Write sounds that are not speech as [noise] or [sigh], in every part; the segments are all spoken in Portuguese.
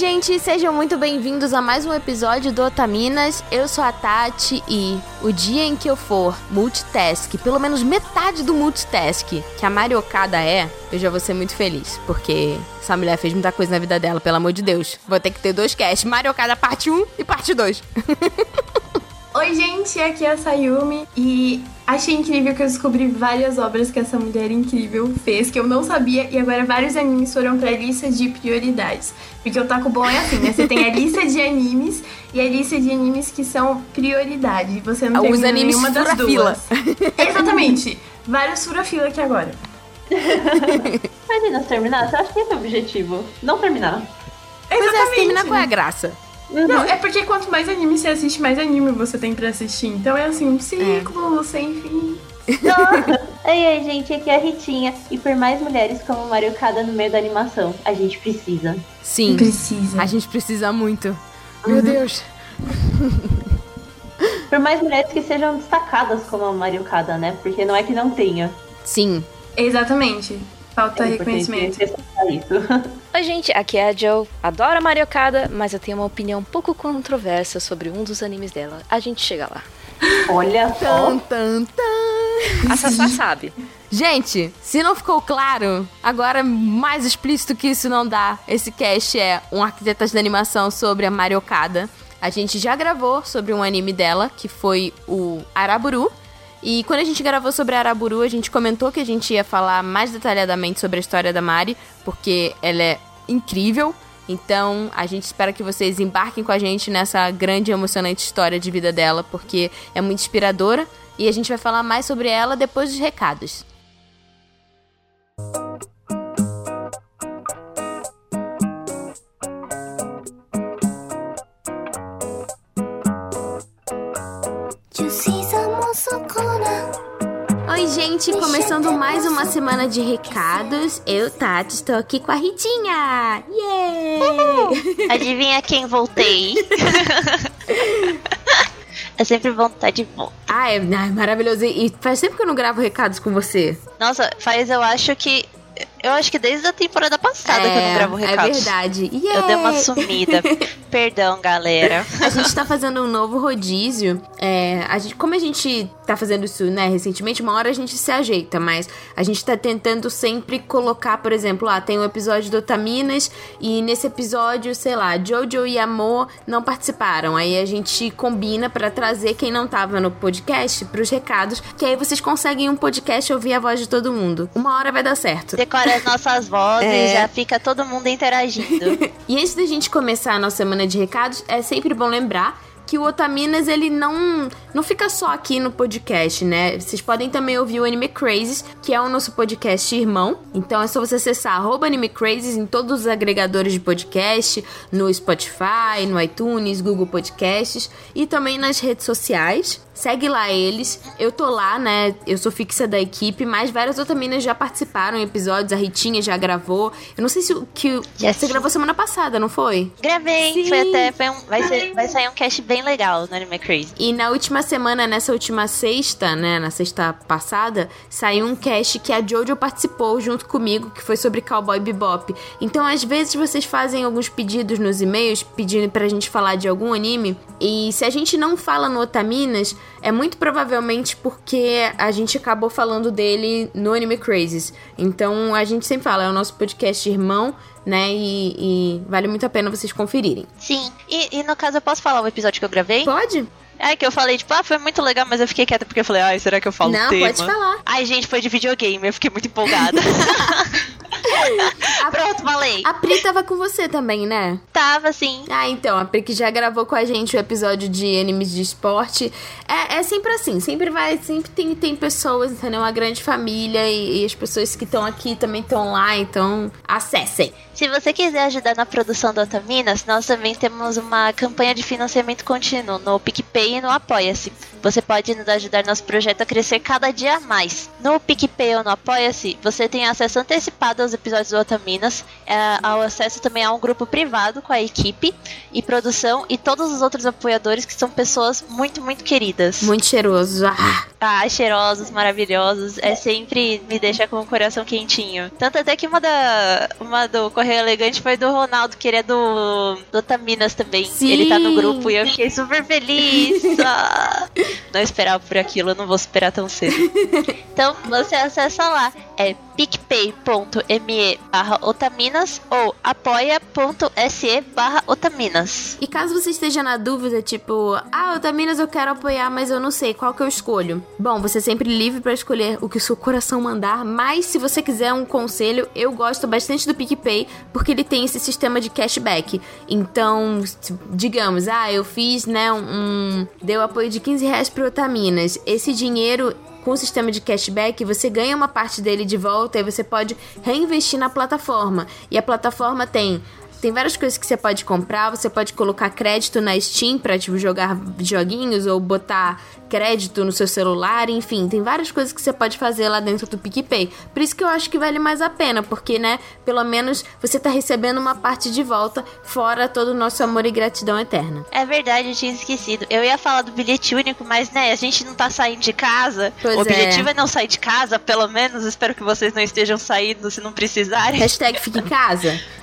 Gente, sejam muito bem-vindos a mais um episódio do Otaminas. Eu sou a Tati e o dia em que eu for multitask, pelo menos metade do multitask que a Mariocada é, eu já vou ser muito feliz, porque essa mulher fez muita coisa na vida dela, pelo amor de Deus. Vou ter que ter dois casts, Mariocada parte 1 e parte 2. [laughs] Oi, gente, aqui é a Sayumi e achei incrível que eu descobri várias obras que essa mulher incrível fez que eu não sabia e agora vários animes foram pra lista de prioridades. Porque o Taco Bom é assim, né? Você tem a lista de animes e a lista de animes que são prioridade. E você não Os tem animes nenhuma das duas. Exatamente. Vários fura-fila aqui agora. Imagina se terminasse, eu acho que esse é o objetivo. Não terminar. Mas é, Exatamente. termina qual é a graça? Não, é porque quanto mais anime você assiste, mais anime você tem pra assistir. Então é assim, um ciclo sem fim. [laughs] Ei, ei, gente, aqui é a Ritinha. E por mais mulheres como Mariocada no meio da animação, a gente precisa. Sim, Precisa. a gente precisa muito. Meu Deus. [laughs] Por mais mulheres que sejam destacadas como a Mariocada, né? Porque não é que não tenha. Sim. Exatamente. Falta É reconhecimento. isso. [laughs] Oi, gente, aqui é a Joe. Adoro a Mariocada, mas eu tenho uma opinião um pouco controversa sobre um dos animes dela. A gente chega lá. Olha só. Tan, tan, tan. A Sassá sabe. Gente, se não ficou claro, agora mais explícito que isso não dá. Esse cast é um Arquitetas da Animação sobre a Mariocada. A gente já gravou sobre um anime dela, que foi o Araburu. E quando a gente gravou sobre Araburu, a gente comentou que a gente ia falar mais detalhadamente sobre a história da Mari, porque ela é incrível. Então, a gente espera que vocês embarquem com a gente nessa grande e emocionante história de vida dela, porque é muito inspiradora. E a gente vai falar mais sobre ela depois dos recados. Gente, começando mais uma semana de recados. Eu, Tati, estou aqui com a Ritinha. Yeah! [laughs] Adivinha quem voltei? [laughs] é sempre bom estar de volta. Ai, ai, maravilhoso. E e faz tempo que eu não gravo recados com você. Nossa, faz eu acho que. Eu acho que desde a temporada passada que eu não gravo É recados. verdade. Eu dei uma sumida. [laughs] Perdão, galera. A gente tá fazendo um novo rodízio. É, a gente, como a gente tá fazendo isso, né, recentemente, uma hora a gente se ajeita, mas a gente tá tentando sempre colocar, por exemplo, ah, tem um episódio do Otaminas e nesse episódio, sei lá, Jojo e Amor não participaram. Aí a gente combina pra trazer quem não tava no podcast pros recados, que aí vocês conseguem um podcast ouvir a voz de todo mundo. Uma hora vai dar certo. Decora as nossas vozes, É. já fica todo mundo interagindo. [laughs] E antes da gente começar a nossa semana de recados, é sempre bom lembrar que o Otaminas, ele não, não fica só aqui no podcast, né? Vocês podem também ouvir o Anime Crazes, que é o nosso podcast irmão. Então é só você acessar arroba Anime Crazes em todos os agregadores de podcast, no Spotify, no iTunes, Google Podcasts e também nas redes sociais. Segue lá eles. Eu tô lá, né? Eu sou fixa da equipe, mas várias otaminas já participaram em episódios. A Ritinha já gravou. Eu não sei se o que Já você gravou semana passada, não foi? Gravei, Sim. foi até. Foi um, vai, ser, vai sair um cast bem legal no Anime Crazy. E na última semana, nessa última sexta, né, na sexta passada, saiu um cast que a Jojo participou junto comigo, que foi sobre Cowboy Bebop. Então, às vezes vocês fazem alguns pedidos nos e-mails, pedindo pra gente falar de algum anime, e se a gente não fala no Otaminas, é muito provavelmente porque a gente acabou falando dele no Anime Crazes. Então, a gente sempre fala, é o nosso podcast irmão, né, e, e vale muito a pena vocês conferirem. Sim. E, e no caso, eu posso falar o episódio que eu gravei? Pode? É que eu falei, tipo, ah, foi muito legal, mas eu fiquei quieta porque eu falei, ai, será que eu falo o não, tema? pode falar. Ai, gente, foi de videogame, eu fiquei muito empolgada. [laughs] [laughs] Pronto, falei. A Pri tava com você também, né? Tava assim. Ah, então, a Pri que já gravou com a gente o episódio de animes de esporte. É, é sempre assim, sempre vai, sempre tem, tem pessoas, entendeu? Uma grande família e, e as pessoas que estão aqui também estão lá, então acessem. Se você quiser ajudar na produção do Otaminas, nós também temos uma campanha de financiamento contínuo no PicPay e no Apoia-se. Você pode nos ajudar nosso projeto a crescer cada dia mais. No PicPay ou no Apoia-se, você tem acesso antecipado aos episódios do Otaminas, é, ao acesso também a um grupo privado com a equipe e produção e todos os outros apoiadores que são pessoas muito, muito queridas. Muito cheiroso. Ah, Ah, cheirosos, maravilhosos. É sempre me deixa com o coração quentinho. Tanto até que uma da uma do correio Correio Elegante foi do Ronaldo, que ele é do, do Otaminas também. Sim. Ele tá no grupo e eu fiquei super feliz. [laughs] Ah. não esperava por aquilo, eu não vou esperar tão cedo. [laughs] Então você acessa lá, é picpay.me barra otaminas ou apoia.se barra otaminas. E caso você esteja na dúvida, tipo, ah, Otaminas eu quero apoiar, mas eu não sei qual que eu escolho. Bom, você é sempre livre pra escolher o que o seu coração mandar, mas se você quiser um conselho, eu gosto bastante do PicPay, porque ele tem esse sistema de cashback. Então, digamos, ah, eu fiz, né, um... deu apoio de 15 reais pro Otaminas. Esse dinheiro com o sistema de cashback, você ganha uma parte dele de volta e você pode reinvestir na plataforma. E a plataforma tem tem várias coisas que você pode comprar, você pode colocar crédito na Steam pra tipo, jogar joguinhos ou botar crédito no seu celular, enfim, tem várias coisas que você pode fazer lá dentro do PicPay. Por isso que eu acho que vale mais a pena, porque, né, pelo menos você tá recebendo uma parte de volta, fora todo o nosso amor e gratidão eterna. É verdade, eu tinha esquecido. Eu ia falar do bilhete único, mas né, a gente não tá saindo de casa. Pois o é. objetivo é. não sair de casa, pelo menos. Espero que vocês não estejam saindo se não precisarem. Hashtag fica em casa. [laughs]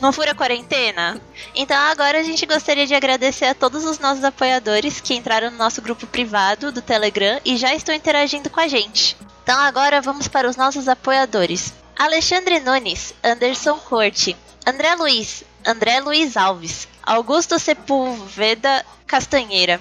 Não fura quarentena? Então agora a gente gostaria de agradecer a todos os nossos apoiadores que entraram no nosso grupo privado do Telegram e já estão interagindo com a gente. Então agora vamos para os nossos apoiadores. Alexandre Nunes, Anderson Corte, André Luiz, André Luiz Alves, Augusto Sepulveda Castanheira,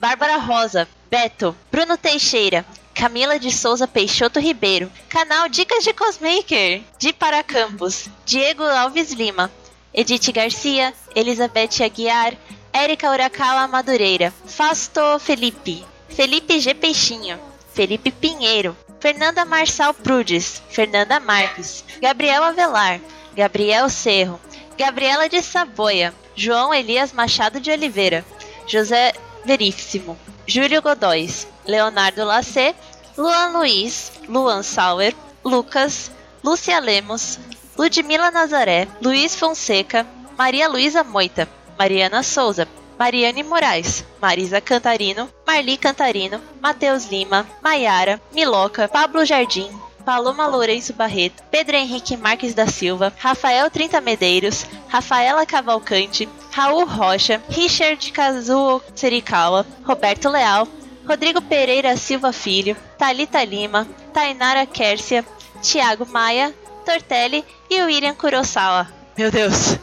Bárbara Rosa, Beto, Bruno Teixeira, Camila de Souza Peixoto Ribeiro, canal Dicas de Cosmaker, de Paracampos, Diego Alves Lima, Edith Garcia, Elizabeth Aguiar, Érica Uracala Madureira, Fasto Felipe, Felipe G. Peixinho, Felipe Pinheiro, Fernanda Marçal Prudes, Fernanda Marques, Gabriel Avelar, Gabriel Cerro, Gabriela de Saboia, João Elias Machado de Oliveira, José Veríssimo, Júlio Godóis, Leonardo Lacê, Luan Luiz, Luan Sauer, Lucas, Lúcia Lemos, Ludmila Nazaré, Luiz Fonseca, Maria Luísa Moita, Mariana Souza, Mariane Moraes, Marisa Cantarino, Marli Cantarino, Matheus Lima, Maiara, Miloca, Pablo Jardim, Paloma Lourenço Barreto, Pedro Henrique Marques da Silva, Rafael Trinta Medeiros, Rafaela Cavalcante, Raul Rocha, Richard Kazuo Serikawa, Roberto Leal, Rodrigo Pereira Silva Filho, Talita Lima, Tainara Kércia, Tiago Maia, Tortelli e William Kurosawa. Meu Deus.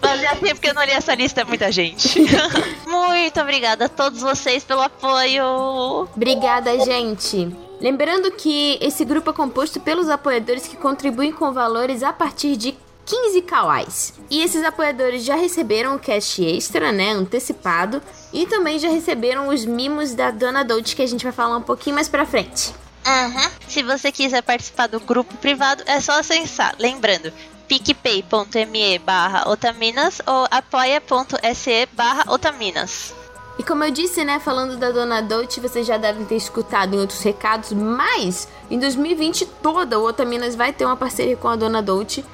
Fazia tempo que eu não li essa lista, é muita gente. [laughs] Muito obrigada a todos vocês pelo apoio. Obrigada, gente! Lembrando que esse grupo é composto pelos apoiadores que contribuem com valores a partir de 15 kawais. E esses apoiadores já receberam o cash extra, né, antecipado, e também já receberam os mimos da Dona Dolce que a gente vai falar um pouquinho mais pra frente. Uhum. Se você quiser participar do grupo privado, é só acessar. Lembrando, picpay.me barra otaminas ou apoia.se barra otaminas. E como eu disse, né, falando da Dona Dolce, vocês já devem ter escutado em outros recados, mas em 2020 toda o Otaminas vai ter uma parceria com a Dona Dolce,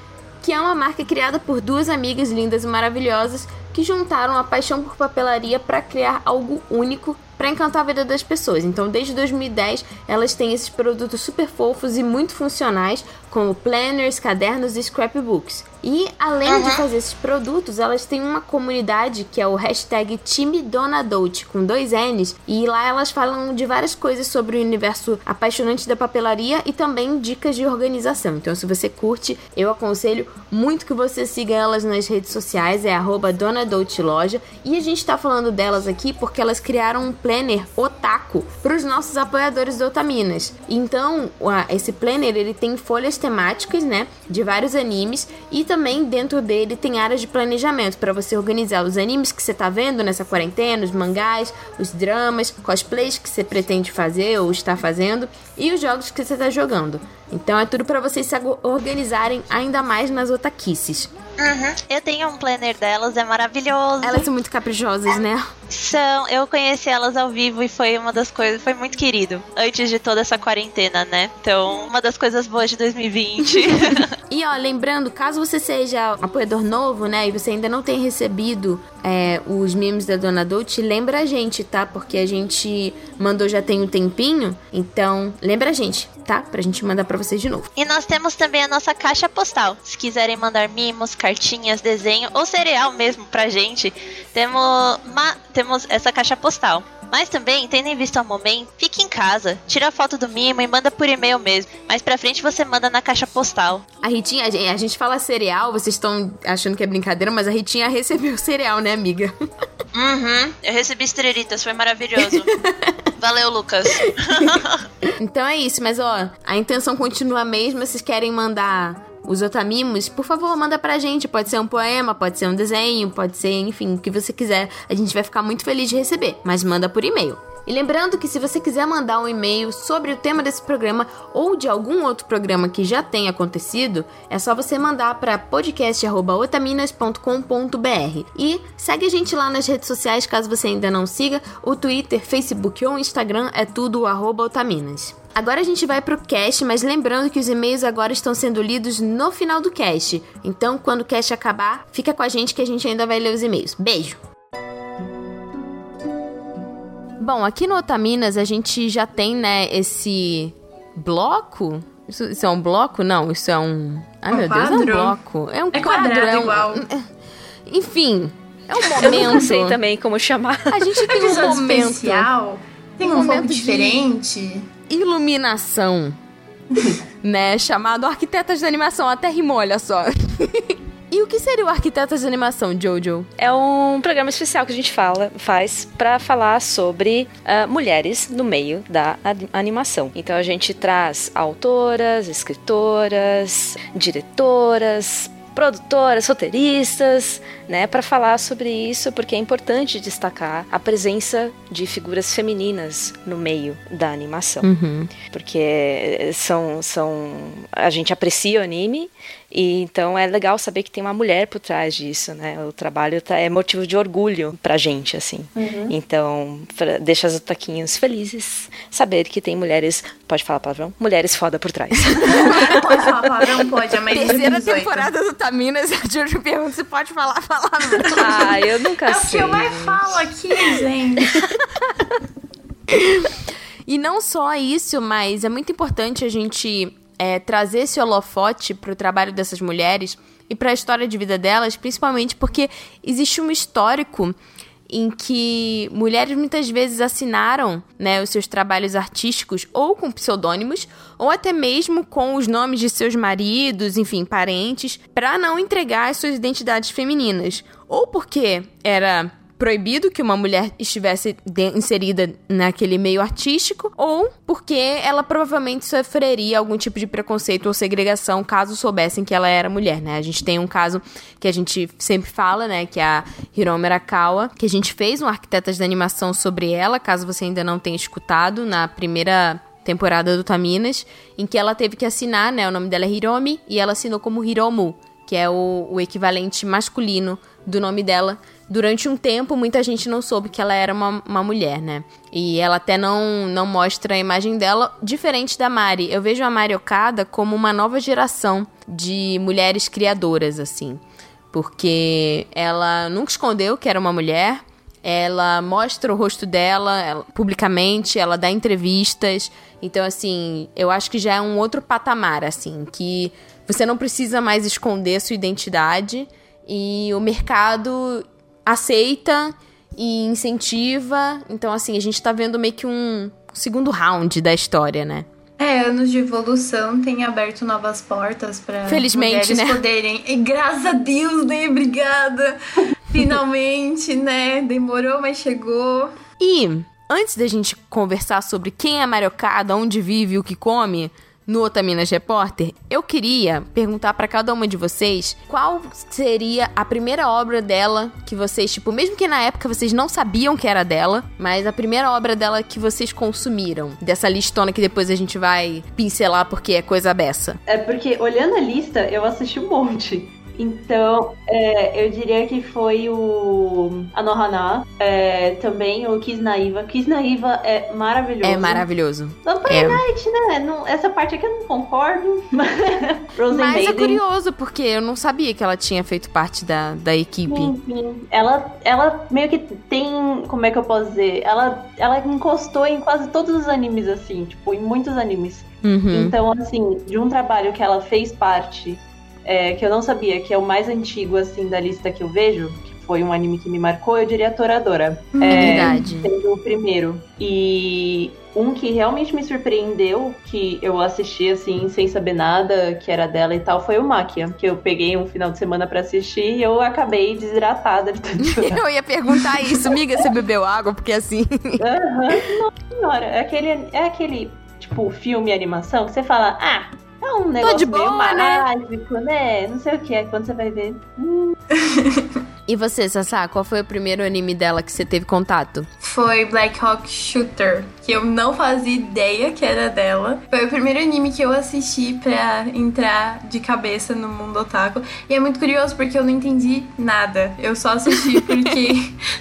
que é uma marca criada por duas amigas lindas e maravilhosas que juntaram a paixão por papelaria para criar algo único para encantar a vida das pessoas. Então, desde 2010, elas têm esses produtos super fofos e muito funcionais, como planners, cadernos e scrapbooks. E além de fazer esses produtos, elas têm uma comunidade que é o hashtag Time Dona Dolce, com dois N's, e lá elas falam de várias coisas sobre o universo apaixonante da papelaria e também dicas de organização. Então, se você curte, eu aconselho muito que você siga elas nas redes sociais, é arroba Dona Dolce Loja. E a gente tá falando delas aqui porque elas criaram um planner otaku para os nossos apoiadores do Otaminas. Então, esse planner ele tem folhas temáticas, né, de vários animes e também dentro dele tem áreas de planejamento para você organizar os animes que você tá vendo nessa quarentena, os mangás, os dramas, cosplays que você pretende fazer ou está fazendo e os jogos que você tá jogando. Então é tudo para vocês se organizarem ainda mais nas otaquices. Uhum. Eu tenho um planner delas, é maravilhoso. Elas são muito caprichosas, né? São, eu conheci elas ao vivo e foi uma das coisas, foi muito querido. Antes de toda essa quarentena, né? Então, uma das coisas boas de 2020. [laughs] E ó, lembrando, caso você seja apoiador novo, né, e você ainda não tenha recebido é, os memes da Dona Dolce, lembra a gente, tá? Porque a gente mandou já tem um tempinho, então lembra a gente, tá? Pra gente mandar pra vocês de novo. E nós temos também a nossa caixa postal. Se quiserem mandar mimos, cartinhas, desenho ou cereal mesmo pra gente, temos, temos essa caixa postal. Mas também, tendo em vista o momento, fique em casa, tira a foto do mimo e manda por e-mail mesmo. Mais pra frente você manda na caixa postal. A Ritinha, a gente, a gente fala cereal, vocês estão achando que é brincadeira, mas a Ritinha recebeu cereal, né, amiga? [laughs] Uhum, eu recebi estrelitas, foi maravilhoso. [laughs] Valeu, Lucas. [laughs] Então é isso, mas ó, a intenção continua a mesma. Se vocês querem mandar os otamimos, por favor, manda pra gente. Pode ser um poema, pode ser um desenho, pode ser, enfim, o que você quiser. A gente vai ficar muito feliz de receber, mas manda por e-mail. E lembrando que se você quiser mandar um e-mail sobre o tema desse programa ou de algum outro programa que já tenha acontecido, é só você mandar para podcast@otaminas.com.br. E segue a gente lá nas redes sociais caso você ainda não siga, o Twitter, Facebook ou Instagram é tudo Otaminas. Agora a gente vai pro cast, mas lembrando que os e-mails agora estão sendo lidos no final do cast. Então, quando o cast acabar, fica com a gente que a gente ainda vai ler os e-mails. Beijo! Bom, aqui no Otaminas a gente já tem, né, esse bloco. Isso, isso é um bloco? Não, isso é um. Ai, Um meu Deus, é um quadro? bloco. É um É quadro, é um. igual. [laughs] Enfim, é um [laughs] Eu momento. não sei também como chamar. A gente tem [laughs] um Episódio momento. especial. Tem Um um, momento diferente. iluminação, né? Chamado Arquitetas da Animação. Até rimou, olha só. E o que seria o Arquitetas da Animação, Jojo? É um programa especial que a gente fala, faz para falar sobre ah, mulheres no meio da animação. Então a gente traz autoras, escritoras, diretoras, produtoras, roteiristas, né, para falar sobre isso, porque é importante destacar a presença de figuras femininas no meio da animação Uhum. porque são, são a gente aprecia o anime e então é legal saber que tem uma mulher por trás disso, né? O trabalho tá, é motivo de orgulho pra gente, assim. Então, pra, deixa os taquinhos felizes saber que tem mulheres, pode falar palavrão? Mulheres foda por trás. [laughs] Pode falar palavrão? Pode, é mais Terceira 18. temporada do Taminas, [laughs] a Jojo pergunta se pode falar a palavra. ah, eu nunca É o que sei. eu mais falo aqui, gente. E não só isso, mas é muito importante a gente é, trazer esse holofote pro trabalho dessas mulheres e para a história de vida delas, principalmente porque existe um histórico em que mulheres muitas vezes assinaram né, os seus trabalhos artísticos ou com pseudônimos ou até mesmo com os nomes de seus maridos, enfim, parentes, para não entregar as suas identidades femininas, ou porque era proibido que uma mulher estivesse inserida naquele meio artístico, ou porque ela provavelmente sofreria algum tipo de preconceito ou segregação caso soubessem que ela era mulher, né? A gente tem um caso que a gente sempre fala, né, que é a Hiromi Arakawa, que a gente fez um Arquitetas da Animação sobre ela, caso você ainda não tenha escutado, na primeira temporada do Taminas, em que ela teve que assinar, né, o nome dela é Hiromi, e ela assinou como Hiromu, que é o, o equivalente masculino do nome dela. Durante um tempo, muita gente não soube que ela era uma, uma mulher, né? E ela até não, não mostra a imagem dela, diferente da Mari. Eu vejo a Mari Okada como uma nova geração de mulheres criadoras, assim. Porque ela nunca escondeu que era uma mulher, ela mostra o rosto dela ela- publicamente, ela dá entrevistas. Então, assim, eu acho que já é um outro patamar, assim, que você não precisa mais esconder sua identidade e o mercado aceita e incentiva. Então, assim, a gente tá vendo meio que um segundo round da história, né? É, anos de evolução tem aberto novas portas para Felizmente, mulheres né? poderem. E graças a Deus, né? Obrigada. [laughs] Finalmente, né? Demorou, mas chegou. E antes da gente conversar sobre quem é Mariocada, onde vive, o que come no Otaminas Repórter, eu queria perguntar pra cada uma de vocês qual seria a primeira obra dela que vocês, tipo, mesmo que na época vocês não sabiam que era dela, mas a primeira obra dela que vocês consumiram, dessa listona que depois a gente vai pincelar porque é coisa beça. É porque olhando a lista, eu assisti um monte. Então, é, eu diria que foi o Anohana, é, também o Kisnaiva. Kisnaiva é maravilhoso. É maravilhoso. Vampire É. Night, né? Não- essa parte aqui eu não concordo. [laughs] Mas é curioso, porque eu não sabia que ela tinha feito parte da, da equipe. Sim, sim. Ela, ela meio que tem. Como é que eu posso dizer? Ela, ela encostou em quase todos os animes, assim, tipo, em muitos animes. Uhum. Então, assim, de um trabalho que ela fez parte, é, que eu não sabia, que é o mais antigo, assim, da lista que eu vejo, que foi um anime que me marcou, eu diria Toradora. É verdade. Sendo o primeiro. E um que realmente me surpreendeu, que eu assisti, assim, sem saber nada, que era dela e tal, foi o Makia, que eu peguei um final de semana pra assistir e eu acabei desidratada de tanto chorar. Eu ia perguntar isso, amiga, você bebeu água? Porque assim. [laughs] Aham, Nossa senhora, é aquele, é aquele, tipo, filme animação que você fala, ah, é um negócio de meio boa, né? mágico, né? Não sei o que, é quando você vai ver. hum, [laughs] E você, Sassá, qual foi o primeiro anime dela que você teve contato? Foi Black Hawk Shooter, que eu não fazia ideia que era dela. Foi o primeiro anime que eu assisti pra entrar de cabeça no mundo otaku. E é muito curioso porque eu não entendi nada. Eu só assisti [laughs] porque.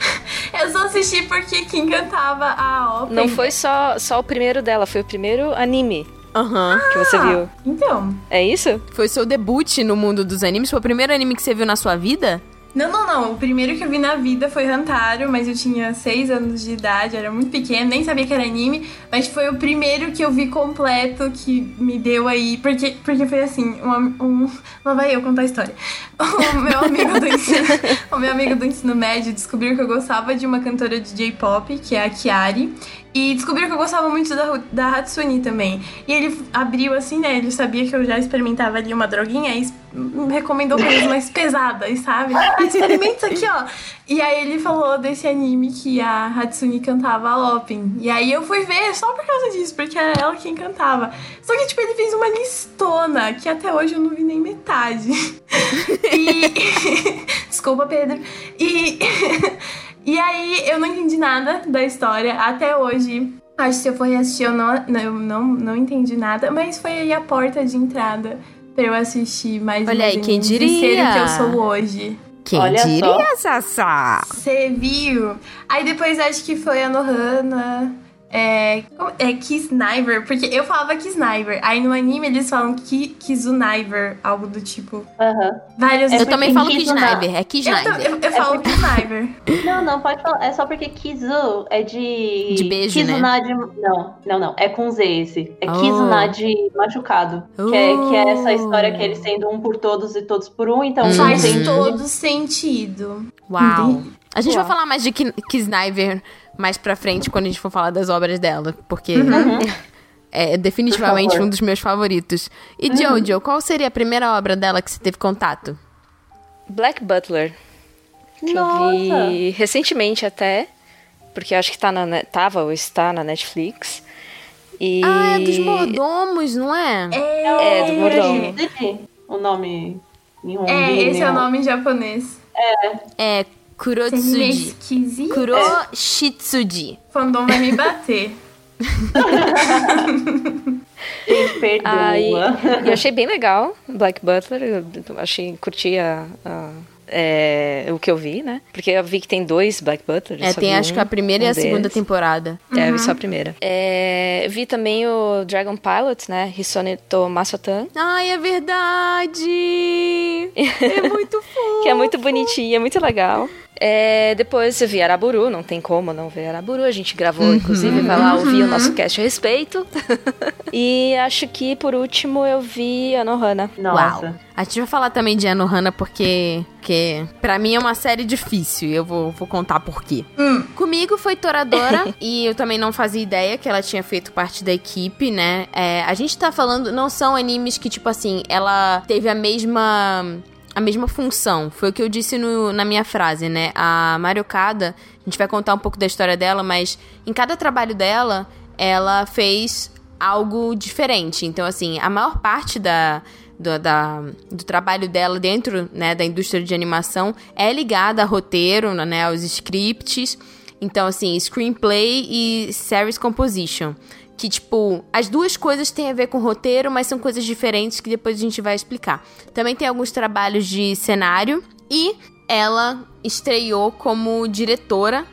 [laughs] eu só assisti porque quem cantava a ópera. Não foi só, só o primeiro dela, foi o primeiro anime Aham. que você viu. Então. É isso? Foi seu debut no mundo dos animes? Foi o primeiro anime que você viu na sua vida? Não, não, não. O primeiro que eu vi na vida foi Hantaro, mas eu tinha 6 anos de idade, era muito pequeno, nem sabia que era anime. Mas foi o primeiro que eu vi completo que me deu aí. Porque, porque foi assim: um, um, lá vai eu contar a história. [laughs] O meu amigo do ensino, [laughs] o meu amigo do ensino médio descobriu que eu gostava de uma cantora de J-pop, que é a Kiari. E descobriu que eu gostava muito da, da Hatsune também. E ele abriu assim, né? Ele sabia que eu já experimentava ali uma droguinha e me recomendou coisas mais pesadas, sabe? [laughs] Experimenta isso aqui, ó. E aí ele falou desse anime que a Hatsune cantava a Open. E aí eu fui ver só por causa disso, porque era ela quem cantava. Só que, tipo, ele fez uma listona que até hoje eu não vi nem metade. [laughs] E. [laughs] Desculpa, Pedro. E. E aí eu não entendi nada da história até hoje. Acho que se eu for reassistir, eu não, não, eu não, não entendi nada. Mas foi aí a porta de entrada pra eu assistir mais Olha aí, quem diria? ser o que eu sou hoje. Quem Olha diria, Sassá? Você viu? Aí depois acho que foi a Nohana. É, é Kisniver, porque eu falava Kisniver. Aí no anime eles falam Ki, Kizuniver, algo do tipo. Aham. Várias É Eu porque também falo Kisniver, é eu, Kisniver. tam- eu, eu falo Kisniver. [laughs] Não, não, pode falar. É só porque Kizu é de. De beijo, né? Kizuna de. Não, não, não. É com Z esse. É Oh. Kizuna de machucado. Que, é, que é essa história que eles sendo um por todos e todos por um. Então, Hum. um Faz tem- todo sentido. Uau. A gente Uau. vai falar mais de Ki- Kisniver mais pra frente, quando a gente for falar das obras dela, porque é definitivamente Por favor. um dos meus favoritos. E Jojo, qual seria a primeira obra dela que você teve contato? Black Butler. Que Nossa. eu vi recentemente até. Porque eu acho que tá na, tava ou está na Netflix. E... Ah, é dos mordomos, não é? É, do mordomo. O nome. Nihongi, É, esse é o nome em japonês. É é Kurotsuji. Kuroshitsuji. O fandom vai me bater. [laughs] Gente, perdoa. Aí, eu achei bem legal Black Butler. Eu achei, curti a, a- é, o que eu vi, né? Porque eu vi que tem dois Black Butlers. É, tem acho um- que a primeira e um a segunda deles. temporada. É, eu vi só a primeira. É, vi também o Dragon Pilot, né? Hisoneto Masatan. Ai, é verdade! É muito fofo. [laughs] Que é muito bonitinho, é muito legal. É, depois eu vi Araburu, não tem como não ver Araburu. A gente gravou, inclusive, vai lá ouvir o nosso cast a respeito. [laughs] e acho que, por último, eu vi Anohana. Nossa. Uau. A gente vai falar também de Anohana porque, porque pra mim é uma série difícil e eu vou, vou contar por quê. Comigo foi Toradora [laughs] e eu também não fazia ideia que ela tinha feito parte da equipe, né? É, a gente tá falando, não são animes que, tipo assim, ela teve a mesma a mesma função. Foi o que eu disse no- na minha frase, né? A Mario Kada, a gente vai contar um pouco da história dela, mas em cada trabalho dela, ela fez algo diferente. Então, assim, a maior parte da, do, da- do trabalho dela dentro né, da indústria de animação é ligada a roteiro, né, aos scripts. Então, assim, screenplay e series composition. Que, tipo, as duas coisas têm a ver com roteiro, mas são coisas diferentes que depois a gente vai explicar. Também tem alguns trabalhos de cenário e ela estreou como diretora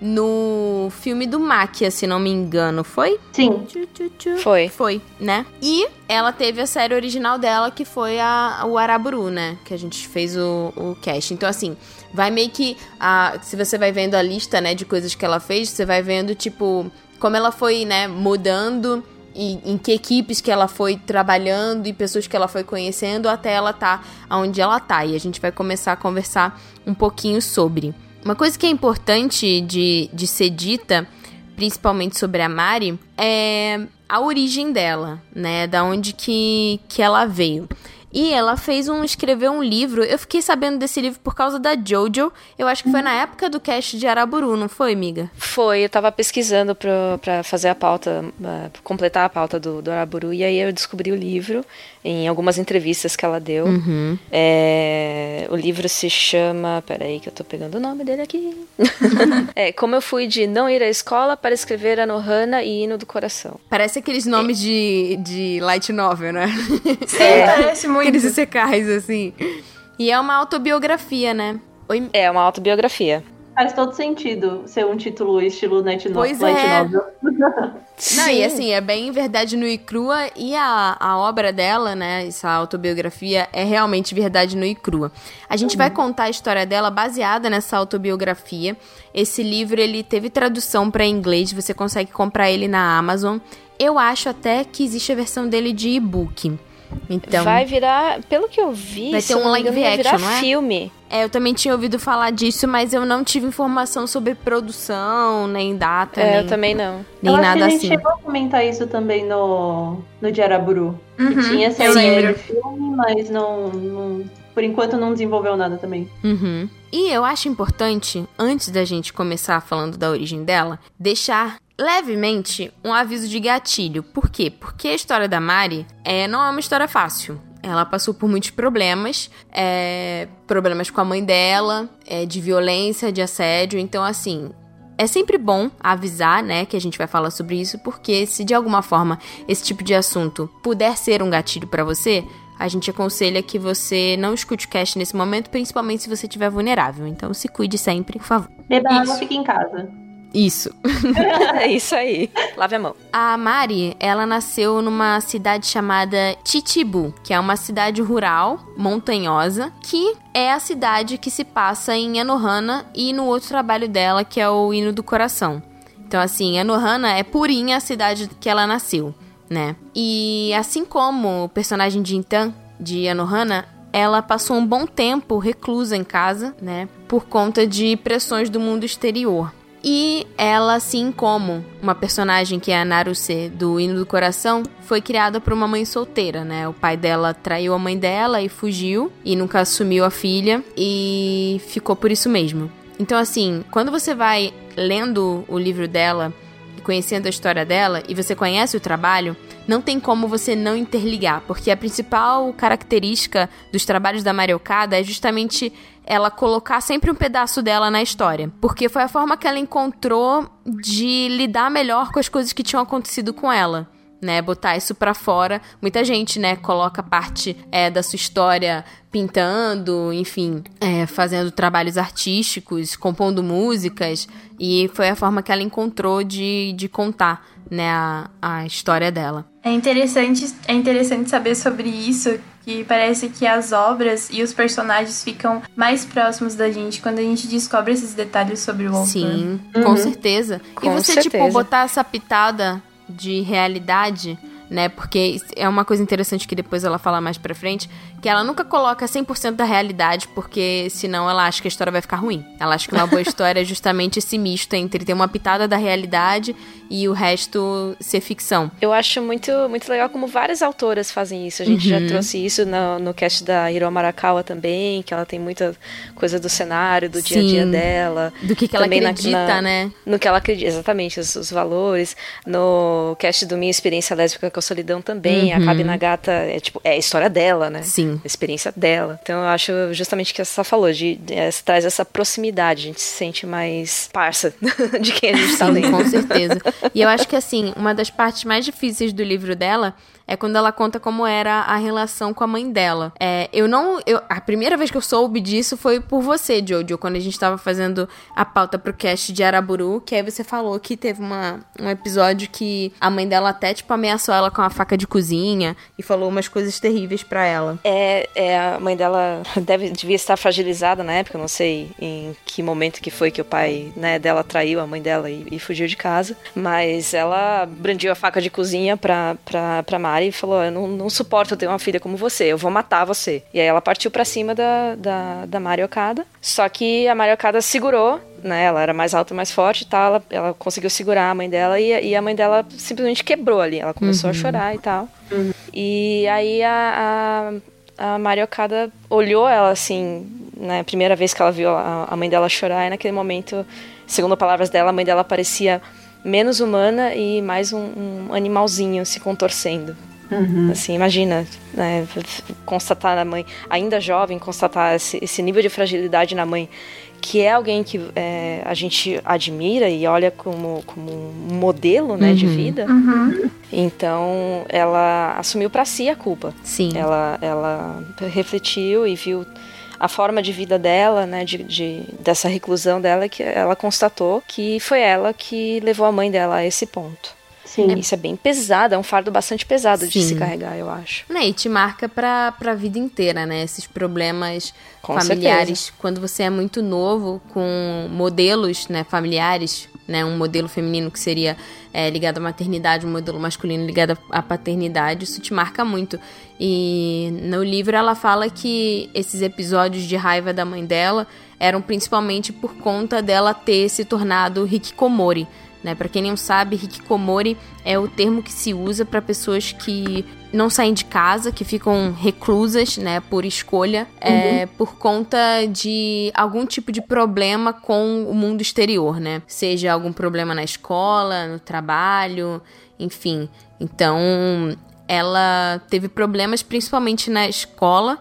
no filme do Máquia, se não me engano, foi? Sim. Tchu, tchu, tchu. Foi. Foi, né? E ela teve a série original dela, que foi a, o Araburu, né? Que a gente fez o, o cast. Então, assim, vai meio que. A, se você vai vendo a lista, né, de coisas que ela fez, você vai vendo, tipo, como ela foi, né, mudando. E em que equipes que ela foi trabalhando e pessoas que ela foi conhecendo até ela tá onde ela tá. E a gente vai começar a conversar um pouquinho sobre. Uma coisa que é importante de, de ser dita, principalmente sobre a Mari, é a origem dela, né? Da onde que, que ela veio. E ela fez um. escreveu um livro. Eu fiquei sabendo desse livro por causa da Jojo. Eu acho que foi na época do cast de Araburu, não foi, amiga? Foi, eu tava pesquisando pra, pra fazer a pauta, uh, completar a pauta do, do Araburu, e aí eu descobri o livro em algumas entrevistas que ela deu. Uhum. É, o livro se chama. Peraí, que eu tô pegando o nome dele aqui. [laughs] é, Como eu fui de não ir à escola para escrever a Nohana e hino do coração. Parece aqueles nomes de, de light novel, né? [laughs] Sim, parece muito. Aqueles secais, assim. E é uma autobiografia, né? Oi, É uma autobiografia. Faz todo sentido ser um título estilo Night, no Pois light é. Novel. Não, e assim, é bem verdade nua e crua. E a, a obra dela, né? Essa autobiografia é realmente verdade nua e crua. A gente vai contar a história dela baseada nessa autobiografia. Esse livro, ele teve tradução para inglês. Você consegue comprar ele na Amazon. Eu acho até que existe a versão dele de e-book. Então, Vai virar, pelo que eu vi, Vai ter um live engano, vai virar action, não é? filme. é, eu também tinha ouvido falar disso, mas eu não tive informação sobre produção, nem data, É, nem, eu também não. nem eu acho nada que a gente assim. chegou a comentar isso também no, no de Araburu. Uhum, que tinha essa ideia de filme, mas não, não- Por enquanto não desenvolveu nada também. Uhum. E eu acho importante, antes da gente começar falando da origem dela, deixar levemente um aviso de gatilho. Por quê? Porque a história da Mari é, não é uma história fácil. Ela passou por muitos problemas, é, problemas com a mãe dela, é, de violência, de assédio. Então, assim, é sempre bom avisar, né, que a gente vai falar sobre isso, porque se de alguma forma esse tipo de assunto puder ser um gatilho pra você, a gente aconselha que você não escute o cast nesse momento, principalmente se você estiver vulnerável. Então se cuide sempre, por favor. Beba água, fica em casa. Isso. [laughs] é isso aí. Lave a mão. A Mari, ela nasceu numa cidade chamada Titibu, que é uma cidade rural, montanhosa, que é a cidade que se passa em Anohana e no outro trabalho dela, que é o Hino do Coração. Então, assim, Anohana é purinha a cidade que ela nasceu, né? E assim como o personagem de Intan, de Anohana, ela passou um bom tempo reclusa em casa, né? Por conta de pressões do mundo exterior. E ela, assim como uma personagem que é a Naruse do Hino do Coração, foi criada por uma mãe solteira, né? O pai dela traiu a mãe dela e fugiu e nunca assumiu a filha e ficou por isso mesmo. Então, assim, quando você vai lendo o livro dela e conhecendo a história dela e você conhece o trabalho, não tem como você não interligar, porque a principal característica dos trabalhos da Maria Okada é justamente ela colocar sempre um pedaço dela na história, porque foi a forma que ela encontrou de lidar melhor com as coisas que tinham acontecido com ela. Né, botar isso pra fora. Muita gente, né, coloca parte é, da sua história pintando, enfim, é, fazendo trabalhos artísticos, compondo músicas, e foi a forma que ela encontrou de, de contar, né, a, a história dela. É interessante, é interessante saber sobre isso, que parece que as obras e os personagens ficam mais próximos da gente quando a gente descobre esses detalhes sobre o autor. Sim, Uhum. com certeza. e Com você, tipo, certeza. botar essa pitada de realidade, né? Porque é uma coisa interessante que depois ela fala mais pra frente, que ela nunca coloca 100% da realidade, porque senão ela acha que a história vai ficar ruim. Ela acha que uma boa [laughs] história é justamente esse misto entre ter uma pitada da realidade e o resto ser ficção. Eu acho muito, muito legal como várias autoras fazem isso. A gente Uhum. já trouxe isso no, no cast da Hiro Marakawa também, que ela tem muita coisa do cenário, do dia a dia dela. Do que, que ela Também na- acredita, na- né? No que ela acredita, exatamente, os, os valores. No cast do Minha Experiência Lésbica com a solidão também. Uhum. A Kabi Nagata é tipo, é a história dela, né? Sim. A experiência dela. Então eu acho justamente que você falou, de, de, de traz essa proximidade, a gente se sente mais parça [laughs] de quem a gente tá lendo. Com certeza. E eu acho que [laughs] assim, uma das partes mais difíceis do livro dela é quando ela conta como era a relação com a mãe dela. É, eu não. Eu, a primeira vez que eu soube disso foi por você, Jojo, quando a gente tava fazendo a pauta pro cast de Araburu, que aí você falou que teve uma, um episódio que a mãe dela até, tipo, ameaçou ela com a faca de cozinha e falou umas coisas terríveis para ela. É, é, a mãe dela [laughs] deve, devia estar fragilizada na época, não sei em que momento que foi que o pai né, dela traiu a mãe dela e, e fugiu de casa, mas ela brandiu a faca de cozinha pra, pra, pra Mari e falou: Eu não, não suporto ter uma filha como você, eu vou matar você. E aí ela partiu para cima da, da, da Mari Okada. Só que a Mari Okada segurou né? Ela era mais alta, mais forte e tal. Ela, ela conseguiu segurar a mãe dela e, e, a mãe dela simplesmente quebrou ali. Ela começou uhum. a chorar e tal. Uhum. E aí a, a, a Mari olhou ela assim, né? Primeira vez que ela viu a, a mãe dela chorar, e naquele momento, segundo palavras dela, a mãe dela parecia menos humana e mais um, um animalzinho se contorcendo. Uhum. Assim, imagina, né, constatar na mãe, ainda jovem, constatar esse, esse, nível de fragilidade na mãe, que é alguém que é, a gente admira e olha como, como um modelo né, uhum. de vida. Uhum. Então, ela assumiu para si a culpa. Sim. Ela, ela refletiu e viu a forma de vida dela, né, de, de, dessa reclusão dela, que ela constatou que foi ela que levou a mãe dela a esse ponto. Sim. Isso é bem pesado, é um fardo bastante pesado Sim. de se carregar, eu acho. Né, e te marca pra, pra vida inteira, né? Esses problemas com familiares. Certeza. Quando você é muito novo, com modelos né, familiares, né? Um modelo feminino que seria é, ligado à maternidade, um modelo masculino ligado à paternidade, isso te marca muito. E no livro ela fala que esses episódios de raiva da mãe dela eram principalmente por conta dela ter se tornado hikikomori né? Para quem não sabe, hikikomori é o termo que se usa para pessoas que não saem de casa, que ficam reclusas, né, por escolha, é, uhum. é, por conta de algum tipo de problema com o mundo exterior, né? Seja algum problema na escola, no trabalho, enfim. Então, ela teve problemas principalmente na escola,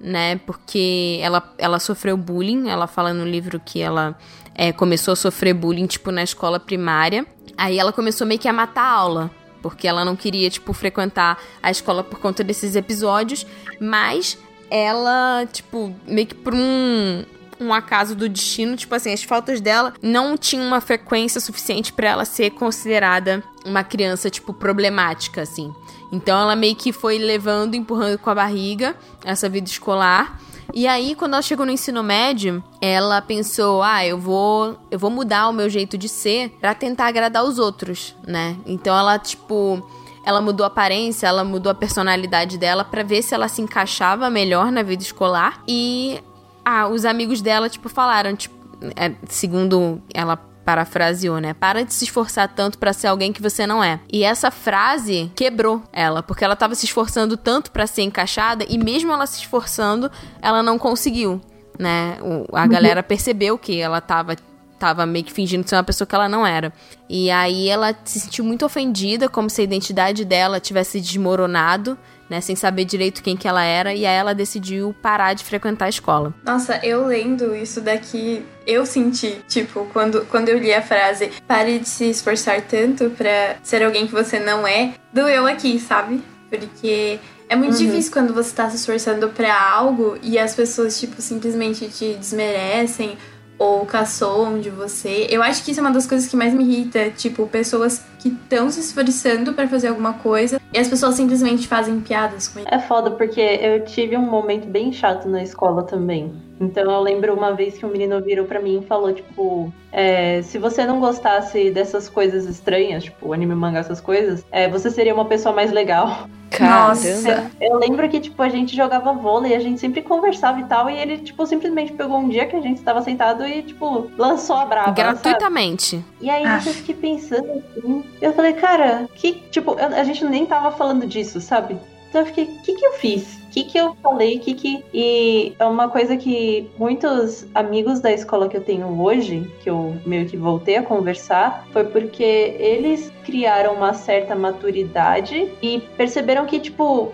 né? Porque ela, ela sofreu bullying. Ela fala no livro que ela é, começou a sofrer bullying, tipo, na escola primária. Aí ela começou meio que a matar a aula. Porque ela não queria, tipo, frequentar a escola por conta desses episódios. Mas ela, tipo, meio que por um, um acaso do destino, tipo assim, as faltas dela não tinham uma frequência suficiente para ela ser considerada uma criança, tipo, problemática, assim. Então ela meio que foi levando, empurrando com a barriga essa vida escolar. E aí, quando ela chegou no ensino médio, ela pensou: "Ah, eu vou, eu vou mudar o meu jeito de ser para tentar agradar os outros", né? Então ela tipo ela mudou a aparência, ela mudou a personalidade dela para ver se ela se encaixava melhor na vida escolar. E ah, os amigos dela tipo falaram, tipo, é, segundo ela parafraseou, né? Para de se esforçar tanto para ser alguém que você não é. E essa frase quebrou ela, porque ela tava se esforçando tanto para ser encaixada e mesmo ela se esforçando, ela não conseguiu, né? O, a galera percebeu que ela tava tava meio que fingindo ser uma pessoa que ela não era. E aí ela se sentiu muito ofendida, como se a identidade dela tivesse desmoronado né, sem saber direito quem que ela era, e aí ela decidiu parar de frequentar a escola. Nossa, eu lendo isso daqui, eu senti, tipo, quando, quando eu li a frase pare de se esforçar tanto pra ser alguém que você não é, doeu aqui, sabe? Porque é muito uhum. difícil quando você tá se esforçando para algo e as pessoas, tipo, simplesmente te desmerecem ou caçoam de você. Eu acho que isso é uma das coisas que mais me irrita, tipo, pessoas que estão se esforçando para fazer alguma coisa e as pessoas simplesmente fazem piadas com isso. É foda porque eu tive um momento bem chato na escola também. Então eu lembro uma vez que um menino virou para mim e falou, tipo, é, se você não gostasse dessas coisas estranhas, tipo, anime, mangá, essas coisas, é, você seria uma pessoa mais legal. Nossa. Eu lembro que, tipo, a gente jogava vôlei, a gente sempre conversava e tal, e ele, tipo, simplesmente pegou um dia que a gente estava sentado e, tipo, lançou a brava. Gratuitamente. Sabe? E aí ah. eu fiquei pensando assim. Eu falei, cara, que, tipo, a gente nem tava falando disso, sabe? Então eu fiquei, o que que eu fiz? O que que eu falei? Que que... E é uma coisa que muitos amigos da escola que eu tenho hoje, que eu meio que voltei a conversar, foi porque eles criaram uma certa maturidade e perceberam que, tipo,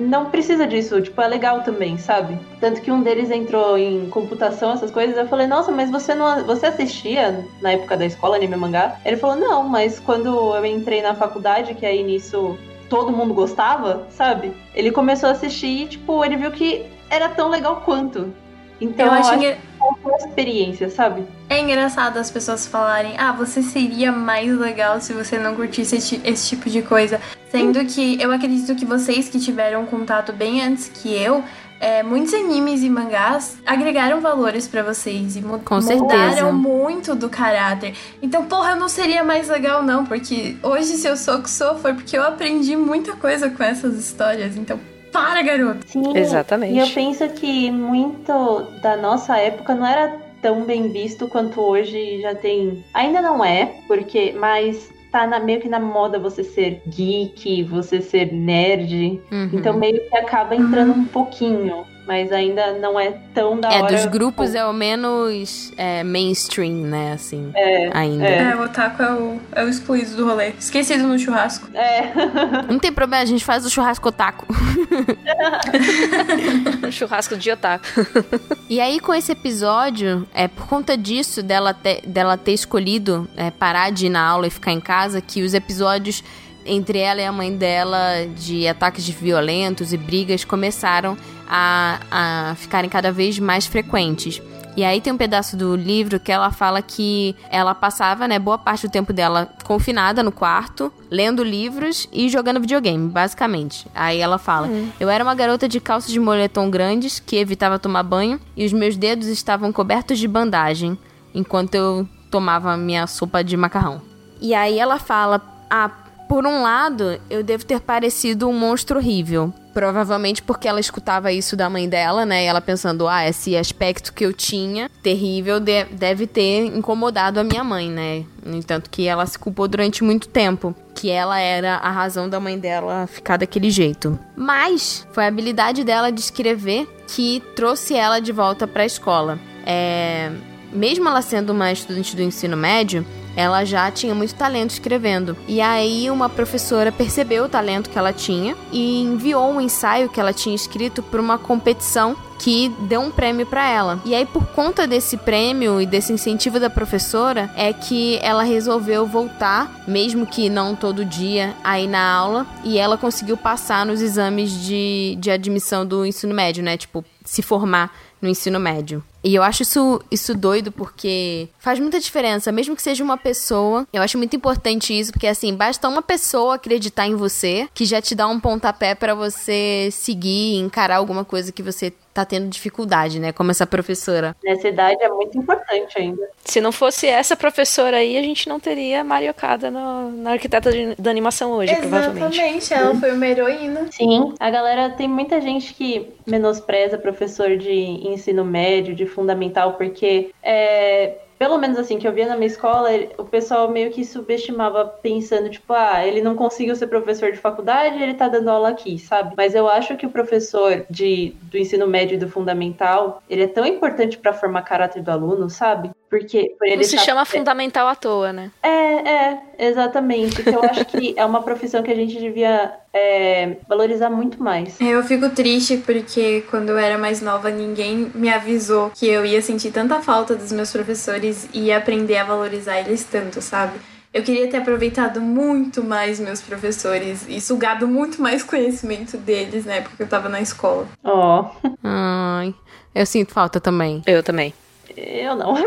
não precisa disso, tipo, é legal também, sabe? Tanto que um deles entrou em computação, essas coisas, eu falei, nossa, mas você não você assistia na época da escola anime mangá? Ele falou, não, mas quando eu entrei na faculdade, que aí nisso todo mundo gostava, sabe? Ele começou a assistir e, tipo, ele viu que era tão legal quanto. Então Eu eu acho acho que- foi uma experiência, sabe? É engraçado as pessoas falarem, ah, você seria mais legal se você não curtisse esse, esse tipo de coisa. Sendo que eu acredito que vocês que tiveram contato bem antes que eu, é, muitos animes e mangás agregaram valores pra vocês e mu- Com certeza. mudaram muito do caráter. Então, porra, eu não seria mais legal, não, porque hoje, se eu sou o que sou, foi porque eu aprendi muita coisa com essas histórias. Então, para, garoto! Sim. Exatamente. E eu penso que muito da nossa época não era tão bem visto quanto hoje já tem. Ainda não é, porque mas tá na- meio que na moda você ser geek, você ser nerd. Uhum. Então meio que acaba entrando um pouquinho, mas ainda não é tão da é, hora. dos grupos é o menos é, mainstream, né, assim, É, ainda. é. É, o otaku é o, é o excluído do rolê. Esquecido no churrasco. É. [laughs] Não tem problema, a gente faz o churrasco otaku. Um [laughs] churrasco de otaku. E aí, com esse episódio, é por conta disso, dela ter, dela ter escolhido é, parar de ir na aula e ficar em casa, que os episódios entre ela e a mãe dela de ataques violentos e brigas começaram a, a ficarem cada vez mais frequentes. E aí tem um pedaço do livro que ela fala que ela passava, né, boa parte do tempo dela confinada no quarto, lendo livros e jogando videogame, basicamente. Aí ela fala: "Eu era uma garota de calças de moletom grandes que evitava tomar banho e os meus dedos estavam cobertos de bandagem enquanto eu tomava minha sopa de macarrão." E aí ela fala: "Ah, por um lado, eu devo ter parecido um monstro horrível. Provavelmente porque ela escutava isso da mãe dela, né? E ela pensando, ah, esse aspecto que eu tinha, terrível, de- deve ter incomodado a minha mãe, né? No entanto, que ela se culpou durante muito tempo. Que ela era a razão da mãe dela ficar daquele jeito. Mas foi a habilidade dela de escrever que trouxe ela de volta pra escola. É mesmo ela sendo uma estudante do ensino médio, ela já tinha muito talento escrevendo. E aí uma professora percebeu o talento que ela tinha e enviou um ensaio que ela tinha escrito para uma competição que deu um prêmio para ela. E aí por conta desse prêmio e desse incentivo da professora é que ela resolveu voltar, mesmo que não todo dia, aí na aula e ela conseguiu passar nos exames de, de admissão do ensino médio, né? Tipo, se formar no ensino médio. E eu acho isso, isso doido porque faz muita diferença, mesmo que seja uma pessoa. Eu acho muito importante isso, porque assim, basta uma pessoa acreditar em você que já te dá um pontapé pra você seguir e encarar alguma coisa que você tá tendo dificuldade, né? Como essa professora. Nessa idade é muito importante ainda. Se não fosse essa professora aí, a gente não teria Mario Okada no, na arquiteta de- da animação hoje, provavelmente. Exatamente, ela foi uma heroína. Sim, a galera tem muita gente que menospreza professor de ensino médio, de fundamental, porque é, pelo menos assim que eu via na minha escola, o pessoal meio que subestimava pensando, tipo, ah, ele não conseguiu ser professor de faculdade, ele tá dando aula aqui, sabe? Mas eu acho que o professor de, do ensino médio e do fundamental, ele é tão importante pra formar caráter do aluno, sabe? Porque por ele Não se tá- chama fundamental à toa, né? é, é, exatamente. Que eu acho que é uma profissão que a gente devia é, valorizar muito mais. Eu fico triste porque quando eu era mais nova, ninguém me avisou que eu ia sentir tanta falta dos meus professores e ia aprender a valorizar eles tanto, sabe? Eu queria ter aproveitado muito mais meus professores e sugado muito mais [laughs] conhecimento deles na época que eu tava na escola. Ó, Ai, eu sinto falta também. Eu também. eu não. [laughs]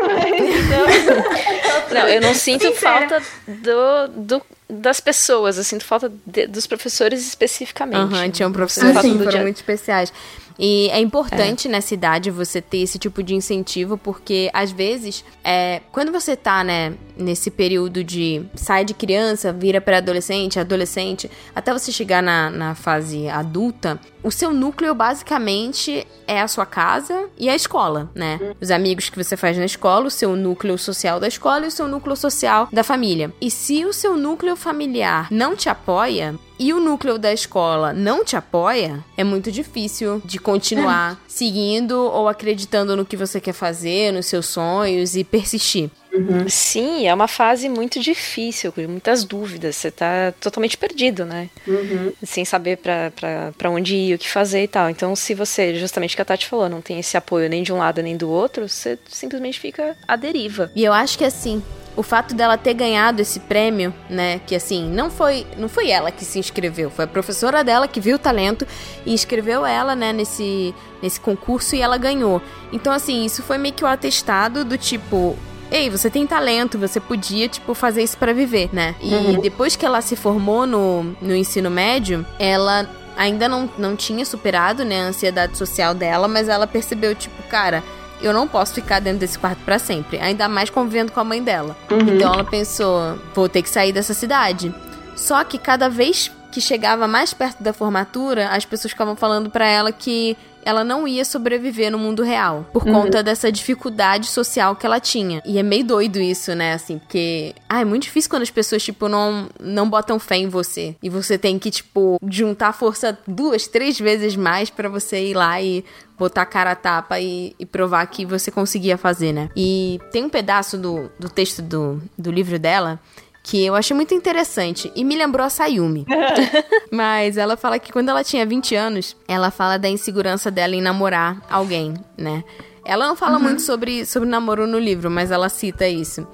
Não, eu não sinto Sincera. falta do, do- das pessoas, eu sinto falta de- dos professores especificamente. Aham, tinham Sinto professores que do foram dia- muito especiais. E é importante nessa idade você ter esse tipo de incentivo, porque às vezes, é, quando você tá, né, nesse período de sai de criança, vira para adolescente, adolescente, até você chegar na, na fase adulta, o seu núcleo basicamente é a sua casa e a escola, né? Os amigos que você faz na escola, o seu núcleo social da escola e o seu núcleo social da família. E se o seu núcleo familiar não te apoia, e o núcleo da escola não te apoia, é muito difícil de continuar [clears throat] seguindo ou acreditando no que você quer fazer, nos seus sonhos e persistir. Uhum. Sim, é uma fase muito difícil, com muitas dúvidas. Você tá totalmente perdido, né? Uhum. Sem saber pra onde ir, o que fazer e tal. Então, se você, justamente o que a Tati falou, não tem esse apoio nem de um lado nem do outro, você simplesmente fica à deriva. E eu acho que assim, o fato dela ter ganhado esse prêmio, né, que assim, não foi, não foi ela que se inscreveu, foi a professora dela que viu o talento e inscreveu ela, né, nesse nesse concurso e ela ganhou. Então assim, isso foi meio que o atestado do tipo, ei, você tem talento, você podia, tipo, fazer isso para viver, né? E uhum. depois que ela se formou no, no ensino médio, ela ainda não, não tinha superado, né, a ansiedade social dela, mas ela percebeu, tipo, cara, eu não posso ficar dentro desse quarto para sempre, ainda mais convivendo com a mãe dela. Uhum. Então ela pensou, vou ter que sair dessa cidade. Só que cada vez que chegava mais perto da formatura, as pessoas ficavam falando para ela que ela não ia sobreviver no mundo real por uhum. conta dessa dificuldade social que ela tinha. E é meio doido isso, né? Assim, porque. Ah, é muito difícil quando as pessoas, tipo, não, não botam fé em você. E você tem que, tipo, juntar força duas, três vezes mais para você ir lá e botar a cara a tapa e, e, provar que você conseguia fazer, né? E tem um pedaço do, do texto do, do livro dela que eu achei muito interessante e me lembrou a Sayumi. [laughs] Mas ela fala que quando ela tinha 20 anos, ela fala da insegurança dela em namorar alguém, né? Ela não fala uhum. muito sobre, sobre namoro no livro, mas ela cita isso.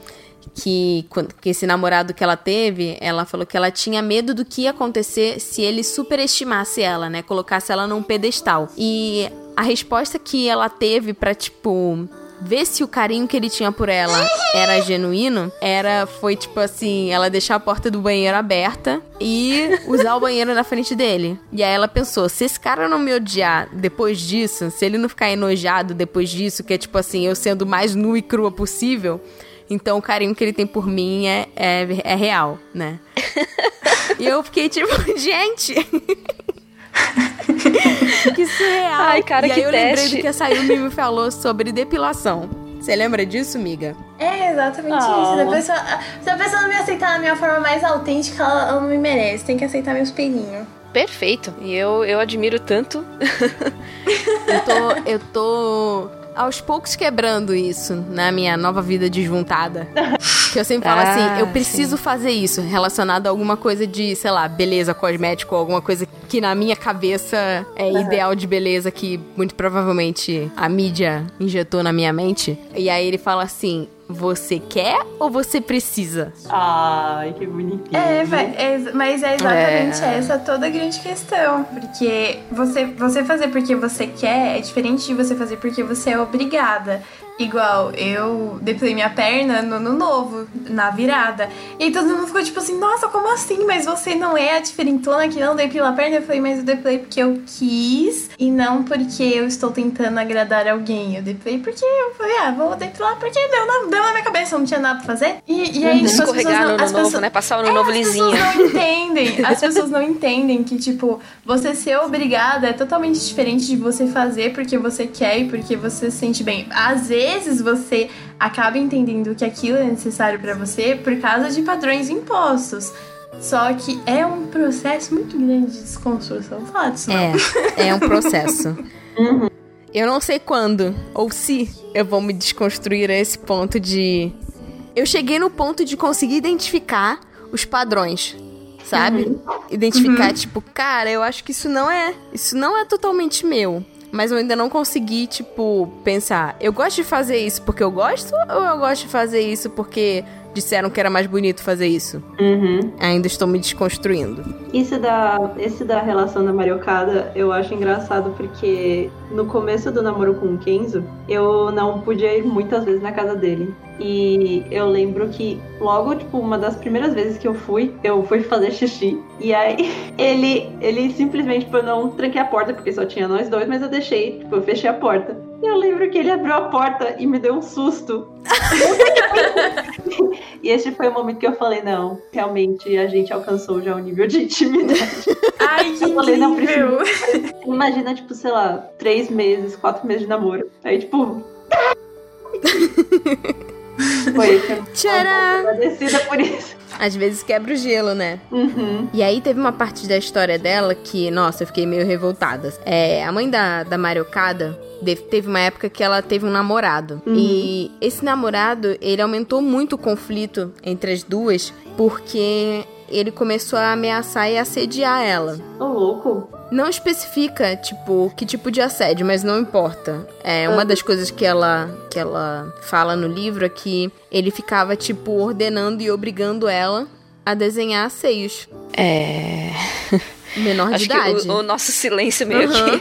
Que, que esse namorado que ela teve, ela falou que ela tinha medo do que ia acontecer se ele superestimasse ela, né? Colocasse ela num pedestal. E a resposta que ela teve para tipo ver se o carinho que ele tinha por ela era genuíno, era foi tipo assim, ela deixar a porta do banheiro aberta e usar o banheiro na frente dele. E aí ela pensou, se esse cara não me odiar depois disso, se ele não ficar enojado depois disso, que é tipo assim, eu sendo mais nua e crua possível, então o carinho que ele tem por mim é, é, é real, né? [laughs] e eu fiquei tipo, [laughs] gente. [laughs] [laughs] que surreal. Ai, cara, e que aí eu teste. lembrei do que a Sayumi me falou sobre depilação. Você lembra disso, miga? É, exatamente oh. isso. Se a, pessoa, se a pessoa não me aceitar da minha forma mais autêntica, ela, ela não me merece. Tem que aceitar meus pelinhos. Perfeito. E eu, eu admiro tanto. [laughs] eu tô. Eu tô aos poucos quebrando isso na minha nova vida desjuntada. que eu sempre falo assim, [laughs] ah, assim, eu preciso sim. fazer isso relacionado a alguma coisa de, sei lá, beleza cosmético, alguma coisa que na minha cabeça é uhum. ideal de beleza que muito provavelmente a mídia injetou na minha mente. E aí ele fala assim: você quer ou você precisa? Ai, que bonitinho. É, mas é exatamente é. essa toda a grande questão. Porque você, você fazer porque você quer é diferente de você fazer porque você é obrigada. Igual, eu depilei minha perna no ano novo, na virada. E todo mundo ficou tipo assim, nossa, como assim? Mas você não é a diferentona que não depila a perna? Eu falei, mas eu depilei porque eu quis e não porque eu estou tentando agradar alguém. Eu depilei porque eu falei, ah, vou depilar porque deu na, deu na minha cabeça, não tinha nada pra fazer. E, e aí, tipo, Escorregar no ano novo, pessoas, né? Passar o ano é, novo lisinho. As pessoas não entendem. As pessoas não entendem que, tipo, você ser obrigada é totalmente diferente de você fazer porque você quer e porque você se sente bem. Às vezes, vezes você acaba entendendo que aquilo é necessário para você por causa de padrões impostos. Só que é um processo muito grande de desconstrução. Fala disso, É, é um processo. [laughs] uhum. Eu não sei quando ou se eu vou me desconstruir a esse ponto de. Eu cheguei no ponto de conseguir identificar os padrões, sabe? Uhum. Identificar, uhum. tipo, cara, eu acho que isso não é. Isso não é totalmente meu. Mas eu ainda não consegui, tipo, pensar, eu gosto de fazer isso porque eu gosto ou eu gosto de fazer isso porque disseram que era mais bonito fazer isso? Uhum. Ainda estou me desconstruindo. Isso da, esse da relação da Mariocada eu acho engraçado porque no começo do namoro com o Kenzo, eu não podia ir muitas vezes na casa dele. E eu lembro que logo, tipo, uma das primeiras vezes que eu fui, eu fui fazer xixi. E aí [laughs] ele, ele simplesmente, tipo, eu não tranquei a porta, porque só tinha nós dois, mas eu deixei, tipo, eu fechei a porta. E eu lembro que ele abriu a porta e me deu um susto. [laughs] e esse foi o momento que eu falei, não, realmente a gente alcançou já um nível de intimidade. Ai, que eu falei, não, preciso. Imagina, tipo, sei lá, três meses, quatro meses de namoro. Aí, tipo. [laughs] Foi, Tcharam! agradecida por isso. Às vezes quebra o gelo, né? Uhum. E aí teve uma parte da história dela que, nossa, eu fiquei meio revoltada. É, a mãe da, da Mariocada teve uma época que ela teve um namorado. E esse namorado, ele aumentou muito o conflito entre as duas, porque ele começou a ameaçar e assediar ela. Ô, louco. Não especifica, tipo, que tipo de assédio, mas não importa. É, uma das coisas que ela, que ela fala no livro é que ele ficava, tipo, ordenando e obrigando ela a desenhar seios. É. [laughs] Menor de Acho que idade. o, o nosso silêncio meio Uhum.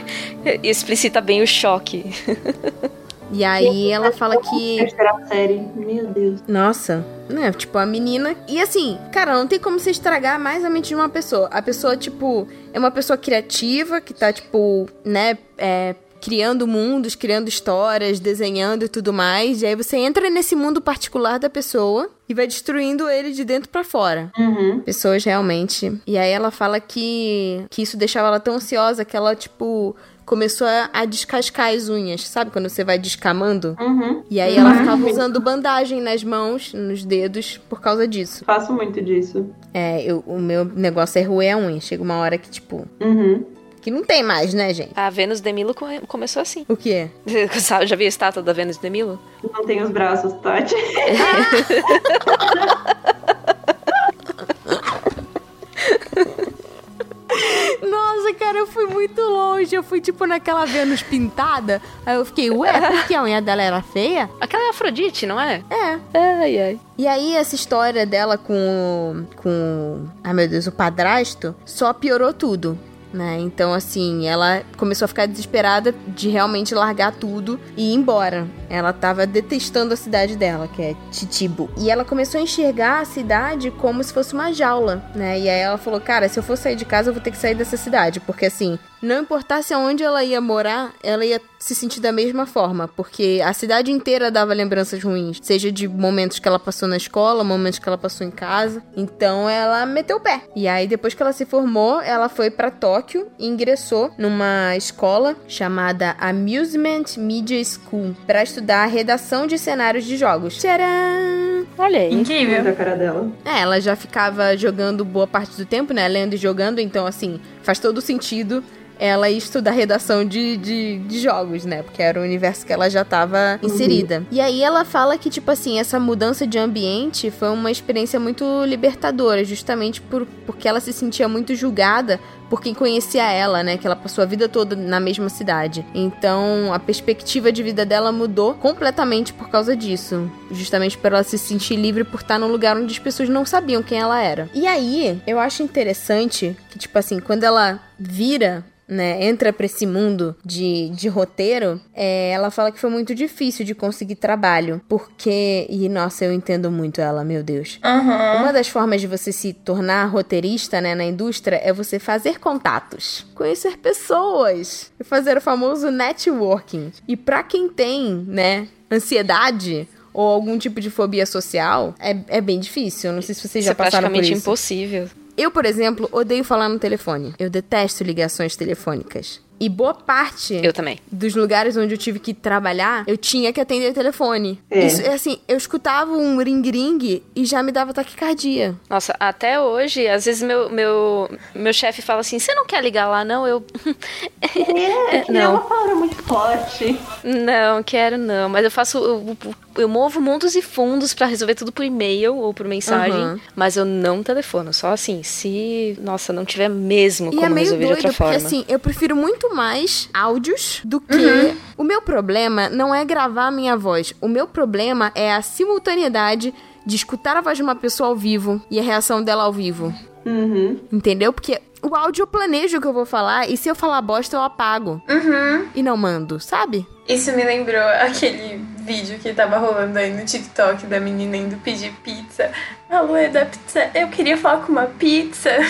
que [laughs] explicita bem o choque. [laughs] E aí ela fala que. Terceira série. Meu Deus. Nossa, né? Tipo, a menina. E assim, cara, não tem como você estragar mais a mente de uma pessoa. A pessoa, tipo, é uma pessoa criativa que tá, tipo, né, é, criando mundos, criando histórias, desenhando e tudo mais. E aí você entra nesse mundo particular da pessoa e vai destruindo ele de dentro pra fora. Uhum. Pessoas realmente. E aí ela fala que, que isso deixava ela tão ansiosa que ela, tipo, começou a, a descascar as unhas. Sabe quando você vai descamando? Uhum. E aí ela ficava usando bandagem nas mãos, nos dedos, por causa disso. Faço muito disso. É, eu- o meu negócio é roer a unha. Chega uma hora que, tipo, Uhum. que não tem mais, né, gente? A Vênus de Milo come- começou assim. O quê? [laughs] Sabe, Já viu a estátua da Vênus de Milo? Não tem os braços, Tati. [laughs] Nossa, cara, eu fui muito longe. Eu fui, tipo, naquela Vênus pintada. Aí eu fiquei, ué, por que a unha dela era feia? Aquela é Afrodite, não é? É. Ai, ai. E aí, essa história dela com com. Ai meu Deus, o padrasto, só piorou tudo. Né? Então, assim, ela começou a ficar desesperada de realmente largar tudo e ir embora. Ela tava detestando a cidade dela, que é Titibo. E ela começou a enxergar a cidade como se fosse uma jaula, né? E aí ela falou: Cara, se eu for sair de casa, eu vou ter que sair dessa cidade. Porque, assim, não importasse aonde ela ia morar, ela ia se sentir da mesma forma, porque a cidade inteira dava lembranças ruins, seja de momentos que ela passou na escola, momentos que ela passou em casa. Então ela meteu o pé. E aí depois que ela se formou, ela foi pra Tóquio e ingressou numa escola chamada Amusement Media School para estudar redação de cenários de jogos. Tcharam! Olha aí. Incrível. Muito a cara dela. É, ela já ficava jogando boa parte do tempo, né? Lendo e jogando, então, assim, faz todo sentido ela ir estudar redação de, de, de jogos, né? Porque era o universo que ela já tava inserida. E aí ela fala que, tipo assim, essa mudança de ambiente foi uma experiência muito libertadora, justamente por, porque ela se sentia muito julgada por quem conhecia ela, né? Que ela passou a vida toda na mesma cidade. Então, a perspectiva de vida dela mudou completamente por causa disso. Justamente por ela se sentir livre por estar num lugar onde as pessoas não sabiam quem ela era. E aí, eu acho interessante que, tipo assim, quando ela vira né, entra pra esse mundo de, de roteiro, é, ela fala que foi muito difícil de conseguir trabalho. Porque. E nossa, eu entendo muito ela, meu Deus. Aham. Uma das formas de você se tornar roteirista, né, na indústria é você fazer contatos, conhecer pessoas e fazer o famoso networking. E pra quem tem, né, ansiedade ou algum tipo de fobia social, é, é bem difícil. Eu Não sei se vocês já é passaram por praticamente isso. impossível. Eu, por exemplo, odeio falar no telefone. Eu detesto ligações telefônicas. E boa parte Eu também. dos lugares onde eu tive que trabalhar, eu tinha que atender o telefone. É. Isso, é assim, eu escutava um ring-ring e já me dava taquicardia. Nossa, até hoje, às vezes meu, meu, meu chefe fala assim: você não quer ligar lá, não? Eu. É, que [laughs] é Não. uma palavra muito forte. Não, quero não. Mas eu faço. Eu, eu movo mundos e fundos pra resolver tudo por e-mail ou por mensagem. Uhum. Mas eu não telefono. Só assim, se. Nossa, não tiver mesmo E como é meio resolver de doido, outra porque forma. assim, eu prefiro muito mais áudios do que. O meu problema não é gravar a minha voz. O meu problema é a simultaneidade de escutar a voz de uma pessoa ao vivo e a reação dela ao vivo. Uhum. Entendeu? Porque o áudio eu planejo o que eu vou falar e se eu falar bosta eu apago. Uhum. E não mando, sabe? Isso me lembrou aquele vídeo que tava rolando aí no TikTok da menina indo pedir pizza. Alô, é da pizza. Eu queria falar com uma pizza. [laughs]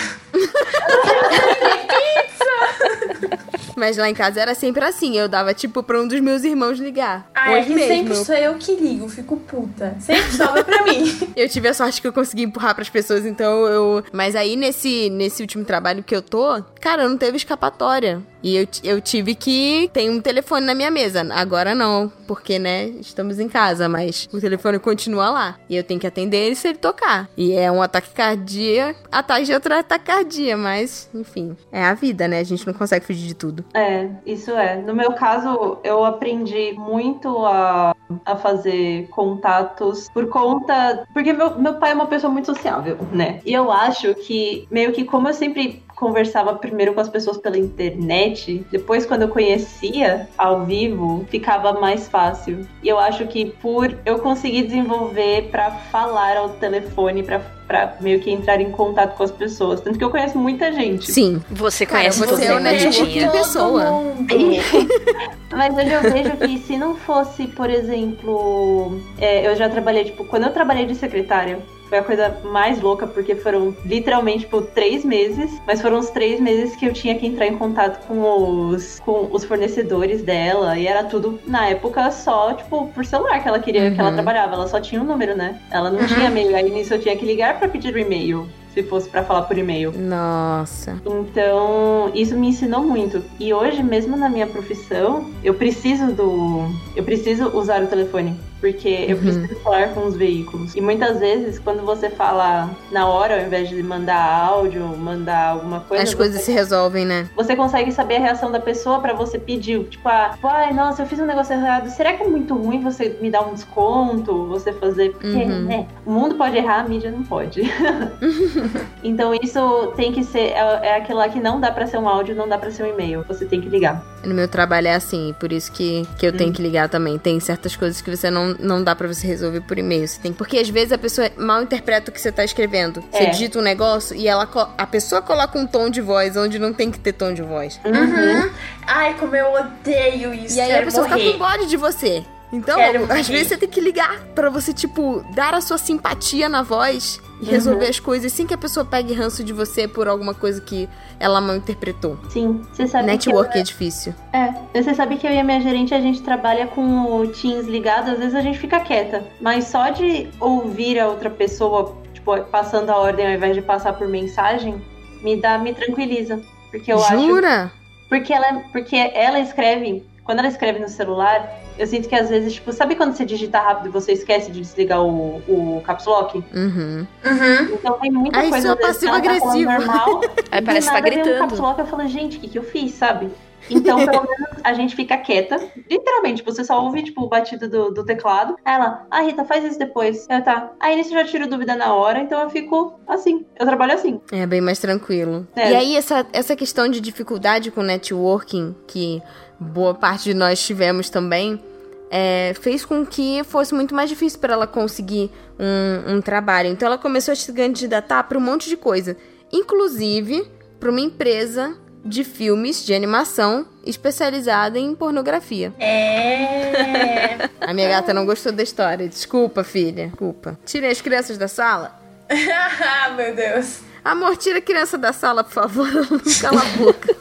Mas lá em casa era sempre assim. Eu dava, tipo, pra um dos meus irmãos ligar. Ah, é Hoje mesmo. sempre sou eu que ligo, fico puta. Sempre sobra pra mim. [laughs] Eu tive a sorte que eu consegui empurrar pras pessoas, então eu. Mas aí nesse, nesse último trabalho que eu tô, cara, não teve escapatória. E eu, eu tive que. Tem um telefone na minha mesa. Agora não, porque, né, estamos em casa, mas o telefone continua lá. E eu tenho que atender ele se ele tocar. E é um ataque cardíaco atrás de outro ataque cardíaco, mas, enfim, é a vida, né? A gente não consegue fugir de tudo. É, isso é. No meu caso, eu aprendi muito a, a fazer contatos por conta. Porque meu, meu pai é uma pessoa muito sociável, né? E eu acho que, meio que como eu sempre conversava primeiro com as pessoas pela internet, depois quando eu conhecia ao vivo, ficava mais fácil. E eu acho que por eu conseguir desenvolver para falar ao telefone, para para meio que entrar em contato com as pessoas. Tanto que eu conheço muita gente. Sim. Você conhece Cara, você é o network em pessoa. [laughs] Mas hoje eu vejo que se não fosse, por exemplo, é, eu já trabalhei, tipo, quando eu trabalhei de secretária, foi a coisa mais louca, porque foram literalmente, tipo, três meses. Mas foram os três meses que eu tinha que entrar em contato com os, com os fornecedores dela. E era tudo, na época, só, tipo, por celular que ela queria, uhum. que ela uhum. trabalhava. Ela só tinha um número, né? Ela não uhum. tinha e-mail. Aí nisso eu tinha que ligar para pedir o e-mail se fosse para falar por e-mail. Nossa. Então, isso me ensinou muito. E hoje, mesmo na minha profissão, eu preciso do eu preciso usar o telefone porque eu uhum. preciso falar com os veículos. E muitas vezes, quando você fala na hora, ao invés de mandar áudio, mandar alguma coisa. As coisas se resolvem, né? Você consegue saber a reação da pessoa para você pedir. Tipo, ah, ai, nossa, eu fiz um negócio errado. Será que é muito ruim você me dar um desconto? Você fazer. Porque, uhum. né? O mundo pode errar, a mídia não pode. [laughs] então isso tem que ser. É, é aquilo lá que não dá para ser um áudio, não dá para ser um e-mail. Você tem que ligar. No meu trabalho é assim, por isso que, que eu tenho hum. que ligar também. Tem certas coisas que você não não, dá para você resolver por e-mail. Você tem, porque às vezes a pessoa mal interpreta o que você tá escrevendo. Você é. digita um negócio e ela a pessoa coloca um tom de voz onde não tem que ter tom de voz. Uhum. uhum. Ai, como eu odeio isso. E aí a pessoa morrer. fica com bode de você. Então, às vezes você tem que ligar para você, tipo, dar a sua simpatia na voz e resolver uhum. as coisas sem que a pessoa pegue ranço de você por alguma coisa que ela mal interpretou. Sim, você sabe Network que eu... é difícil. É, você sabe que eu e a minha gerente, a gente trabalha com o Teams ligado, às vezes a gente fica quieta, mas só de ouvir a outra pessoa, tipo, passando a ordem ao invés de passar por mensagem, me dá, me tranquiliza. Porque eu Jura? acho... Porque ela, porque ela escreve quando ela escreve no celular, eu sinto que às vezes, tipo, sabe quando você digita rápido e você esquece de desligar o, o caps lock? Uhum. uhum. Então tem muita Aí coisa. Aí é passivo agressivo. Tá normal, [laughs] Aí parece que tá gritando. Um caps lock, eu falo, gente, o que, que eu fiz, sabe? Então, pelo [laughs] menos, a gente fica quieta. Literalmente, tipo, você só ouve, tipo, o batido do, do teclado. Aí ela, ah, Rita, faz isso depois. Eu, tá. Aí nisso eu já tiro dúvida na hora, então eu fico assim. Eu trabalho assim. É, bem mais tranquilo. É. E aí, essa, essa questão de dificuldade com networking, que boa parte de nós tivemos também, é, fez com que fosse muito mais difícil para ela conseguir um, um, trabalho. Então ela começou a se candidatar para um monte de coisa, inclusive para uma empresa de filmes de animação especializada em pornografia. É. [laughs] a minha gata não gostou da história. Desculpa, filha. Desculpa. Tirei as crianças da sala. [laughs] ah, meu Deus. Amor, tira a criança da sala, por favor. [laughs] Cala a boca.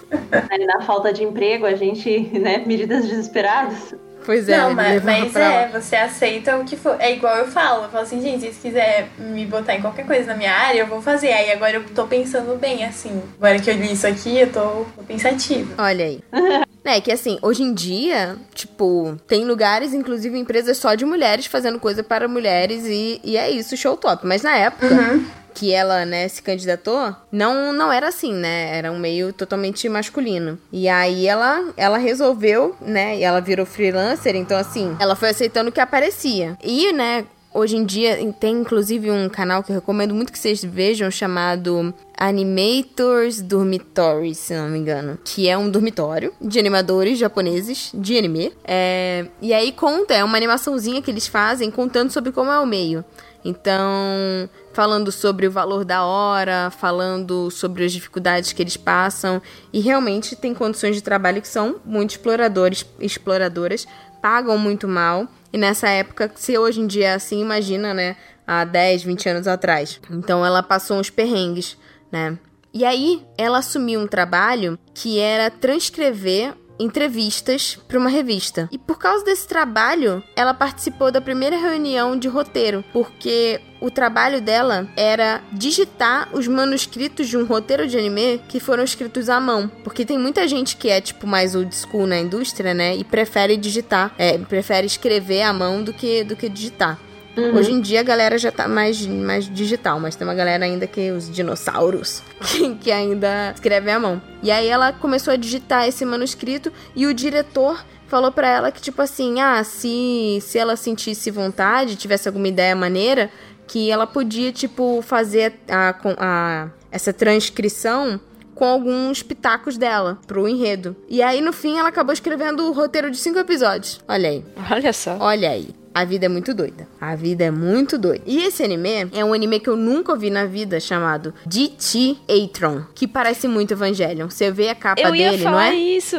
na falta de emprego, a gente, né, medidas desesperadas. Pois é. Não, mas, mas é, você aceita o que for. É igual eu falo, eu falo assim, gente, se quiser me botar em qualquer coisa na minha área, eu vou fazer. Aí agora eu tô pensando bem, assim. Agora que eu li isso aqui, eu tô, tô pensativa. Olha aí. [laughs] É que assim, hoje em dia, tipo, tem lugares, inclusive empresas só de mulheres fazendo coisa para mulheres e, e é isso, show top. Mas na época, uhum que ela, né, se candidatou, não não era assim, né? Era um meio totalmente masculino. E aí ela ela resolveu, né, e ela virou freelancer, então assim, ela foi aceitando o que aparecia. E, né, Hoje em dia tem inclusive um canal que eu recomendo muito que vocês vejam chamado Animators Dormitory, se não me engano. Que é um dormitório de animadores japoneses de anime. É, e aí conta, é uma animaçãozinha que eles fazem contando sobre como é o meio. Então, falando sobre o valor da hora, falando sobre as dificuldades que eles passam, e realmente tem condições de trabalho que são muito exploradores, exploradoras, pagam muito mal. E nessa época, se hoje em dia é assim, imagina, né, há 10, 20 anos atrás. Então ela passou uns perrengues, né? E aí ela assumiu um trabalho que era transcrever entrevistas para uma revista. E por causa desse trabalho, ela participou da primeira reunião de roteiro, porque o trabalho dela era digitar os manuscritos de um roteiro de anime que foram escritos à mão. Porque tem muita gente que é, tipo, mais old school na indústria, né? E prefere digitar, é, prefere escrever à mão do que, do que digitar. Uhum. Hoje em dia a galera já tá mais, mais digital, mas tem uma galera ainda que os dinossauros [laughs] que, que ainda escrevem à mão. E aí ela começou a digitar esse manuscrito e o diretor falou para ela que tipo assim, ah, se se ela sentisse vontade, tivesse alguma ideia maneira, que ela podia tipo fazer a, a essa transcrição com alguns pitacos dela pro enredo. E aí, no fim, ela acabou escrevendo o roteiro de cinco episódios. Olha aí. Olha só. Olha aí. A vida é muito doida. A vida é muito doida. E esse anime é um anime que eu nunca vi na vida chamado DT Atron, que parece muito Evangelion. Você vê a capa eu dele, não é? isso.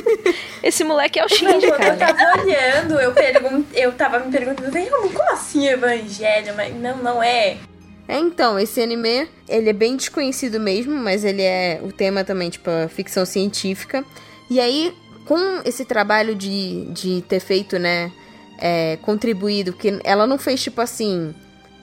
[laughs] esse moleque é o Shinji, cara. Eu tava olhando, eu, pergun eu tava me perguntando, como assim Evangelho? Mas não, não é. É, então, esse anime, ele é bem desconhecido mesmo, mas ele é o tema também, tipo, ficção científica. E aí, com esse trabalho de, de ter feito, né, é, contribuído, porque ela não fez tipo assim,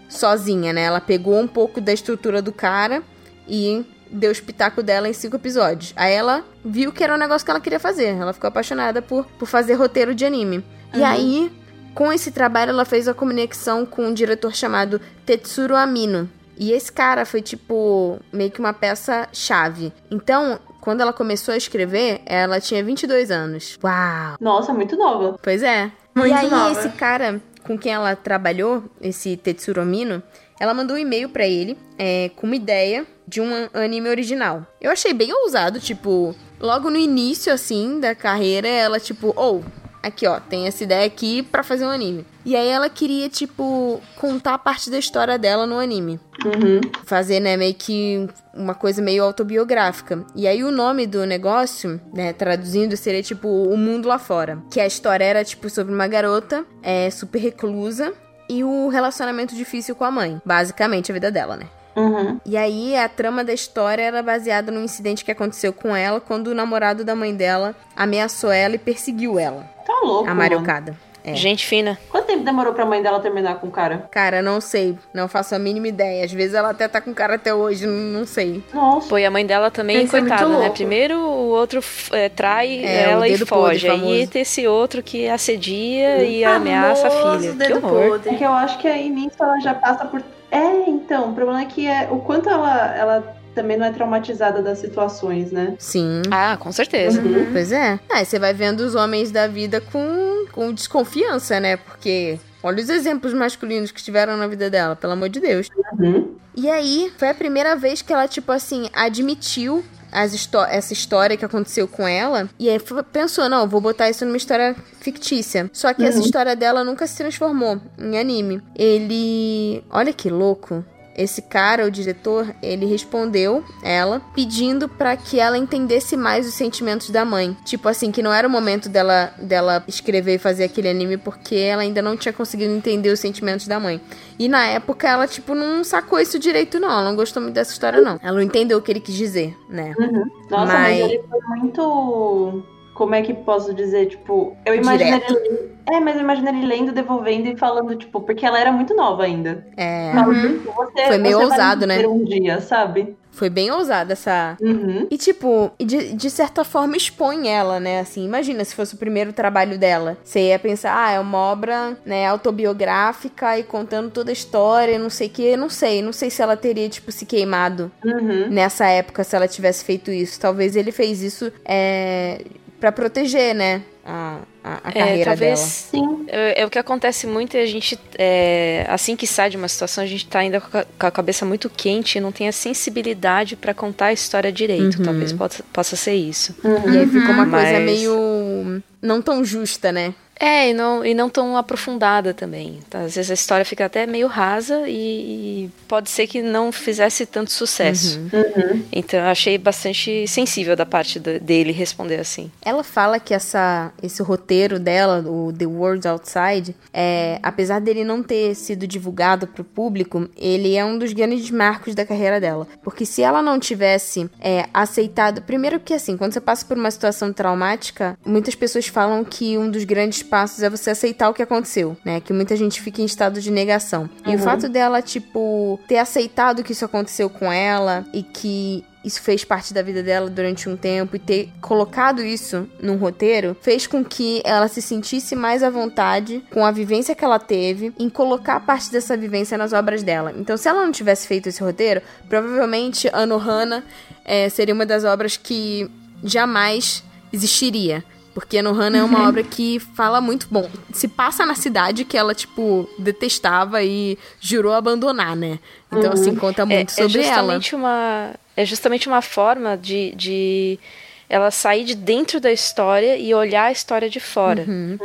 sozinha, né? Ela pegou um pouco da estrutura do cara e deu o espetáculo dela em cinco episódios. Aí ela viu que era um negócio que ela queria fazer. Ela ficou apaixonada por, por fazer roteiro de anime. Uhum. E aí, com esse trabalho, ela fez a conexão com um diretor chamado Tetsuro Amino. E esse cara foi, tipo, meio que uma peça-chave. Então, quando ela começou a escrever, ela tinha 22 anos. Uau! Nossa, muito nova. Pois é. Muito e aí, nova. esse cara com quem ela trabalhou, esse Tetsuro Mino, ela mandou um e-mail para ele é, com uma ideia de um anime original. Eu achei bem ousado, tipo, logo no início, assim, da carreira, ela, tipo, ou, oh, aqui ó, tem essa ideia aqui para fazer um anime. E aí ela queria, tipo, contar parte da história dela no anime. Uhum. Fazer, né, meio que uma coisa meio autobiográfica. E aí o nome do negócio, né, traduzindo, seria tipo O Mundo Lá Fora. Que a história era, tipo, sobre uma garota é, super reclusa e o relacionamento difícil com a mãe. Basicamente a vida dela, né? Uhum. E aí a trama da história era baseada num incidente que aconteceu com ela quando o namorado da mãe dela ameaçou ela e perseguiu ela. Tá louco, A Mariocada. É. Gente fina. Quanto tempo demorou pra mãe dela terminar com o cara? Cara, não sei. Não faço a mínima ideia. Às vezes ela até tá com o cara até hoje, não, sei. Nossa. Pô, e a mãe dela também, Isso é coitada, né? Primeiro o outro é, trai É, ela o e foge. Aí tem esse outro que assedia e ameaça a filha. Que dedo horror. podre. É que eu acho que aí nisso ela já passa por. É, então, o problema é que é o quanto ela, ela também não é traumatizada das situações, né? Sim. Ah, com certeza. Uhum. Pois é. Ah, e você vai vendo os homens da vida com, com desconfiança, né? Porque olha os exemplos masculinos que tiveram na vida dela, pelo amor de Deus. Uhum. E aí, foi a primeira vez que ela, tipo assim, admitiu histó- essa história que aconteceu com ela. E aí pensou, não, vou botar isso numa história fictícia. Só que essa história dela nunca se transformou em anime. Ele. Olha que louco. Esse cara, o diretor, ele respondeu ela pedindo pra que ela entendesse mais os sentimentos da mãe. Tipo assim, que não era o momento dela, dela escrever e fazer aquele anime porque ela ainda não tinha conseguido entender os sentimentos da mãe. E na época ela, tipo, não sacou isso direito, não. Ela não gostou muito dessa história, não. Ela não entendeu o que ele quis dizer, né? Nossa, mas... Mas- ele foi muito. Como é que posso dizer? Tipo, eu ele. É, mas eu imagino ele lendo, devolvendo e falando, tipo, porque ela era muito nova ainda. É. Fala, Uhum. tipo, você, Foi meio você vai ousado, né? um dia, sabe? Foi bem ousada essa. Uhum. E, tipo, de, de certa forma expõe ela, né? Assim, imagina se fosse o primeiro trabalho dela. Você ia pensar, ah, é uma obra, né, autobiográfica e contando toda a história, não sei o que. Não sei, não sei se ela teria, tipo, se queimado Uhum. nessa época se ela tivesse feito isso. Talvez ele fez isso é, para proteger, né? A, a, a É, carreira talvez Sim. é, é o que acontece muito é a gente é, assim que sai de uma situação a gente tá ainda com a, cabeça muito quente e não tem a sensibilidade pra contar a história direito Uhum. talvez possa, possa ser isso dela. E aí fica uma Uhum. coisa Mas- meio. não tão justa, né? É, e não, e não tão aprofundada também. Tá? Às vezes a história fica até meio rasa e, e pode ser que não fizesse tanto sucesso. Uhum. Uhum. Então eu achei bastante sensível da parte do, dele responder assim. Ela fala que essa, esse roteiro dela, o The World Outside, é, apesar dele não ter sido divulgado para o público, ele é um dos grandes marcos da carreira dela. Porque se ela não tivesse é, aceitado. Primeiro que assim, quando você passa por uma situação traumática, muitas pessoas falam que um dos grandes passos é você aceitar o que aconteceu, né? Que muita gente fica em estado de negação. E o Uhum. fato dela, tipo, ter aceitado que isso aconteceu com ela e que isso fez parte da vida dela durante um tempo e ter colocado isso num roteiro fez com que ela se sentisse mais à vontade com a vivência que ela teve em colocar parte dessa vivência nas obras dela. Então, se ela não tivesse feito esse roteiro, provavelmente Anohana é, seria uma das obras que jamais existiria. Porque Anohana é uma [laughs] obra que fala muito bom. Se passa na cidade que ela, tipo, detestava e jurou abandonar, né? Então, assim, conta muito é, sobre é ela. justamente uma É justamente uma forma de, de ela sair de dentro da história e olhar a história de fora. Uhum.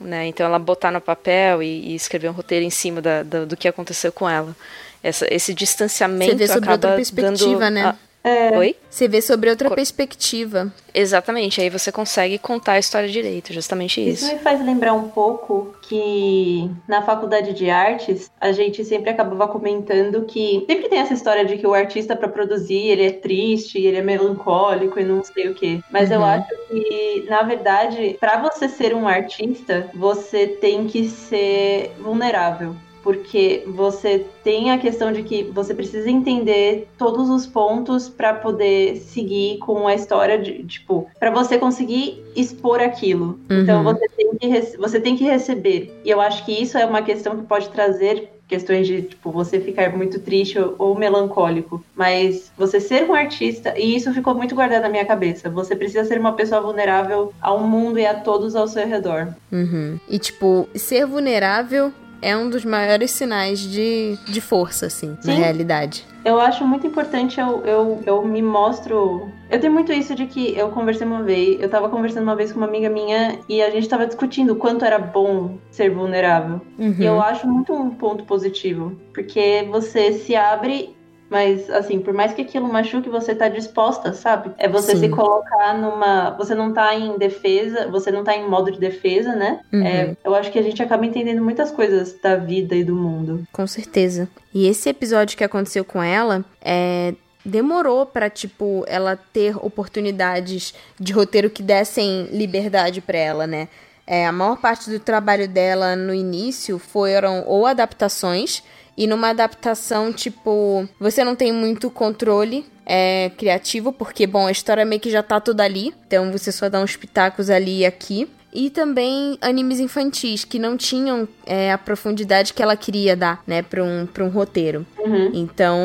Né? Então ela botar no papel e, e escrever um roteiro em cima da, da- do que aconteceu com ela. Essa, esse distanciamento Você vê sobre acaba outra perspectiva, dando, né? A- Oi? Você vê sobre outra Cor- perspectiva. Exatamente, aí você consegue contar a história direito, justamente Isso isso. me faz lembrar um pouco que na faculdade de artes a gente sempre acabava comentando que sempre tem essa história de que o artista para produzir ele é triste, ele é melancólico e não sei o que. Mas eu Uhum. acho que na verdade para você ser um artista você tem que ser vulnerável. Porque você tem a questão de que você precisa entender todos os pontos para poder seguir com a história de, tipo, para você conseguir expor aquilo. Então Uhum. você tem que você tem que receber. E eu acho que isso é uma questão que pode trazer questões de tipo você ficar muito triste ou, ou melancólico, mas você ser um artista e isso ficou muito guardado na minha cabeça. Você precisa ser uma pessoa vulnerável ao mundo e a todos ao seu redor. Uhum. E, tipo, ser vulnerável é um dos maiores sinais de, de força, assim, na Sim. realidade. Eu acho muito importante, eu, eu, eu me mostro. Eu tenho muito isso de que eu conversei uma vez, eu tava conversando uma vez com uma amiga minha e a gente tava discutindo quanto era bom ser vulnerável. Uhum. E eu acho muito um ponto positivo, porque você se abre, mas assim, por mais que aquilo machuque, você tá disposta, sabe? É você Sim. se colocar numa. Você não tá em defesa, você não tá em modo de defesa, né? Uhum. É, eu acho que a gente acaba entendendo muitas coisas da vida e do mundo. Com certeza. E esse episódio que aconteceu com ela, é, demorou pra, tipo, ela ter oportunidades de roteiro que dessem liberdade pra ela, né? É, a maior parte do trabalho dela no início foram ou adaptações, e numa adaptação, tipo, você não tem muito controle é, criativo, porque, bom, a história meio que já tá toda ali, então você só dá uns pitacos ali e aqui. E também animes infantis, que não tinham é, a profundidade que ela queria dar, né, pra um, pra um roteiro. Uhum. Então,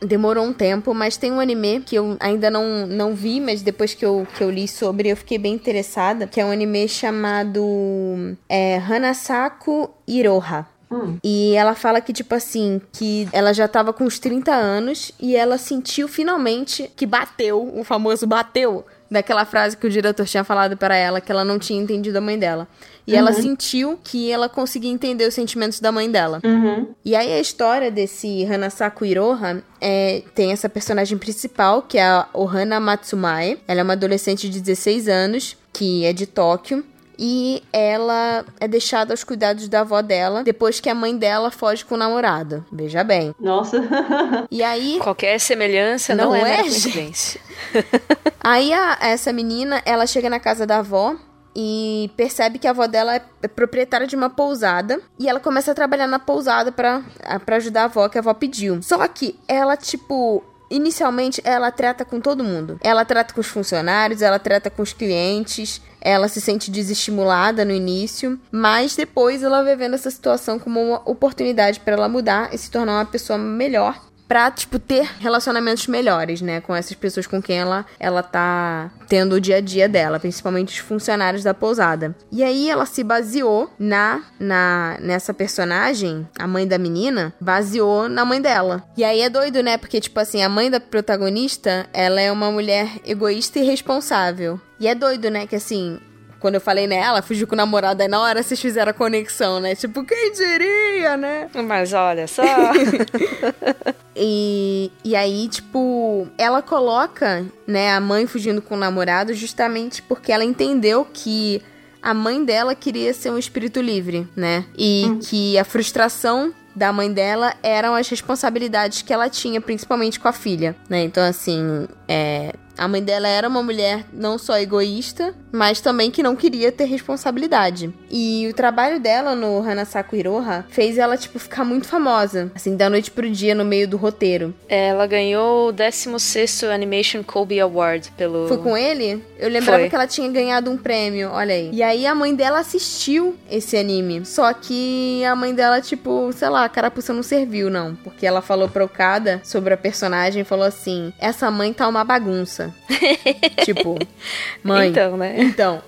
demorou um tempo, mas tem um anime que eu ainda não, não vi, mas depois que eu, que eu li sobre, eu fiquei bem interessada, que é um anime chamado é, Hanasaku Iroha. Hum. E ela fala que, tipo assim, que ela já tava com uns 30 anos e ela sentiu finalmente que bateu, o famoso bateu, daquela frase que o diretor tinha falado para ela, que ela não tinha entendido a mãe dela. E ela sentiu que ela conseguia entender os sentimentos da mãe dela. Uhum. E aí a história desse Hanasaku Iroha é, tem essa personagem principal, que é a Ohana Matsumae. Ela é uma adolescente de 16 anos, que é de Tóquio. E ela é deixada aos cuidados da avó dela depois que a mãe dela foge com o namorado. Veja bem. Nossa. [laughs] E aí, Qualquer semelhança não, Não é, é, coincidência. [laughs] aí a- essa menina, ela chega na casa da avó e percebe que a avó dela é é proprietária de uma pousada e ela começa a trabalhar na pousada pra ajudar a avó que a avó pediu. Só que ela, tipo, inicialmente ela trata com todo mundo. Ela trata com os funcionários, ela trata com os clientes, ela se sente desestimulada no início, mas depois ela vai vendo essa situação como uma oportunidade pra ela mudar e se tornar uma pessoa melhor pra, tipo, ter relacionamentos melhores, né? Com essas pessoas com quem ela, ela tá tendo o dia a dia dela, principalmente os funcionários da pousada. E aí ela se baseou na, na nessa personagem, a mãe da menina, baseou na mãe dela. E aí é doido, né? Porque, tipo assim, a mãe da protagonista, ela é uma mulher egoísta e responsável. E é doido, né? Que assim, quando eu falei nela, fugiu com o namorado, aí na hora vocês fizeram a conexão, né? Tipo, quem diria, né? Mas olha só. [laughs] E, e aí, tipo, ela coloca, né, a mãe fugindo com o namorado justamente porque ela entendeu que a mãe dela queria ser um espírito livre, né? E que a frustração da mãe dela eram as responsabilidades que ela tinha, principalmente com a filha, né? Então, assim, é, a mãe dela era uma mulher não só egoísta, mas também que não queria ter responsabilidade. E o trabalho dela no Hanasaku Hiroha fez ela, tipo, ficar muito famosa, assim, da noite pro dia no meio do roteiro. Ela ganhou o 16 Animation Kobe Award pelo. Foi com ele? Eu lembrava Foi. que ela tinha ganhado um prêmio, olha aí. E aí a mãe dela assistiu esse anime. Só que a mãe dela, tipo, sei lá, a carapuça não serviu, não. Porque ela falou pro Okada sobre a personagem e falou assim: essa mãe tá uma bagunça. [laughs] tipo, mãe. Então, né? Então,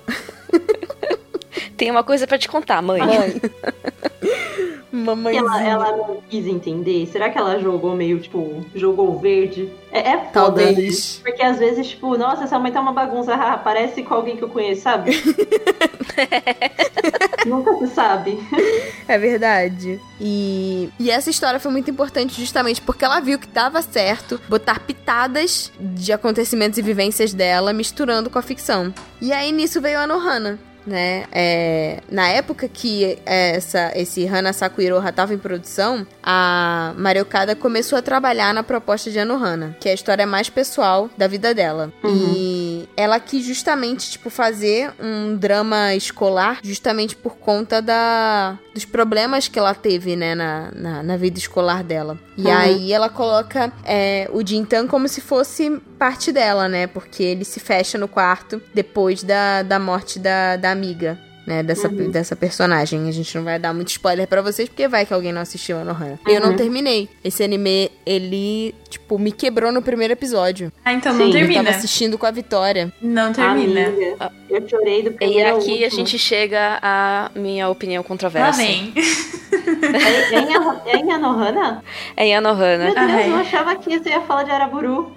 [laughs] Tem uma coisa pra te contar, mãe. mãe. [laughs] Mamãezinha. Ela, ela não quis entender? Será que ela jogou meio, tipo, jogou verde? É, é foda. Talvez. Porque às vezes, tipo, nossa, essa mãe tá uma bagunça, haha, parece com alguém que eu conheço, sabe? [laughs] Nunca se sabe. É verdade. E, e essa história foi muito importante justamente porque ela viu que dava certo botar pitadas de acontecimentos e vivências dela misturando com a ficção. E aí nisso veio a Nohana. Né? É, na época que essa, esse Hana Sakuiroha estava em produção, a Mariokada começou a trabalhar na proposta de Anohana, que é a história mais pessoal da vida dela. E ela quis justamente, tipo, fazer um drama escolar justamente por conta da, dos problemas que ela teve, né, na, na, na vida escolar dela. E Uhum. aí ela coloca é, o Jintan como se fosse parte dela, né, porque ele se fecha no quarto depois da, da morte da, da amiga. Né, dessa, dessa personagem. A gente não vai dar muito spoiler pra vocês, porque vai que alguém não assistiu a Nohana. Eu não terminei. Esse anime, ele, tipo, me quebrou no primeiro episódio. Ah, então Sim, não eu Eu termina. tava assistindo com a Vitória. Não termina. Amiga, eu chorei do E primeiro ao aqui a gente chega à minha opinião Lá controversa. vem. É, é em é em Anohana? É em Anohana. Meu Deus, Ai. eu achava que você ia falar de Araburu.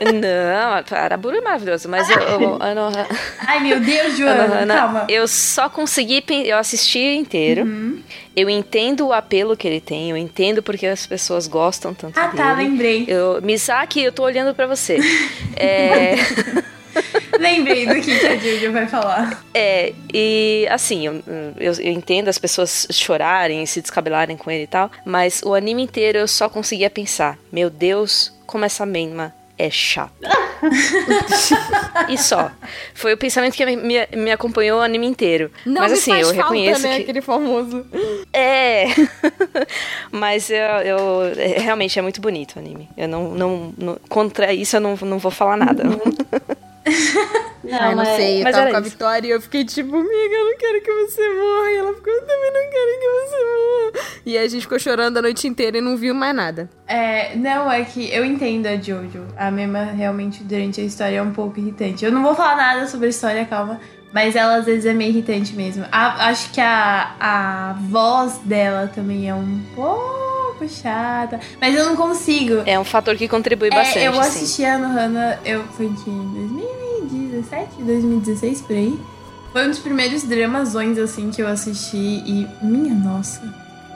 Não, Araburu é maravilhoso, mas eu, eu, [laughs] Ai, meu Deus, Joana. Calma. eu só consegui, eu assisti inteiro. Uhum. Eu entendo o apelo que ele tem, eu entendo porque as pessoas gostam tanto Ah, dele. tá, lembrei. Eu, Misaki, eu tô olhando pra você. [laughs] É, Lembrei do que a Jojo vai falar. é, e assim, eu, eu, eu entendo as pessoas chorarem, se descabelarem com ele e tal, mas o anime inteiro eu só conseguia pensar: meu Deus, como essa Menma é chata. e só. Foi o pensamento que me, me, acompanhou o anime inteiro. Não mas assim, eu falta, reconheço né? que. Aquele famoso. É. [laughs] Mas eu, eu- é, realmente é muito bonito o anime. Eu não, não, não- contra isso eu não, não vou falar nada. [laughs] Não, Ai, não mas- sei. Eu mas tava com a isso. Vitória e eu fiquei tipo, amiga, eu não quero que você morra. E ela ficou, eu também não quero que você morra. E aí a gente ficou chorando a noite inteira e não viu mais nada. É, não, é que eu entendo a Jojo. A Mema realmente durante a história é um pouco irritante. Eu não vou falar nada sobre a história, calma. Mas ela às vezes é meio irritante mesmo. A- acho que a, a voz dela também é um pouco chata. Mas eu não consigo. É um fator que contribui bastante. É, eu sim. assisti a Nohana, eu foi que em 2017, 2016 por aí. Foi um dos primeiros dramazões assim que eu assisti e minha nossa.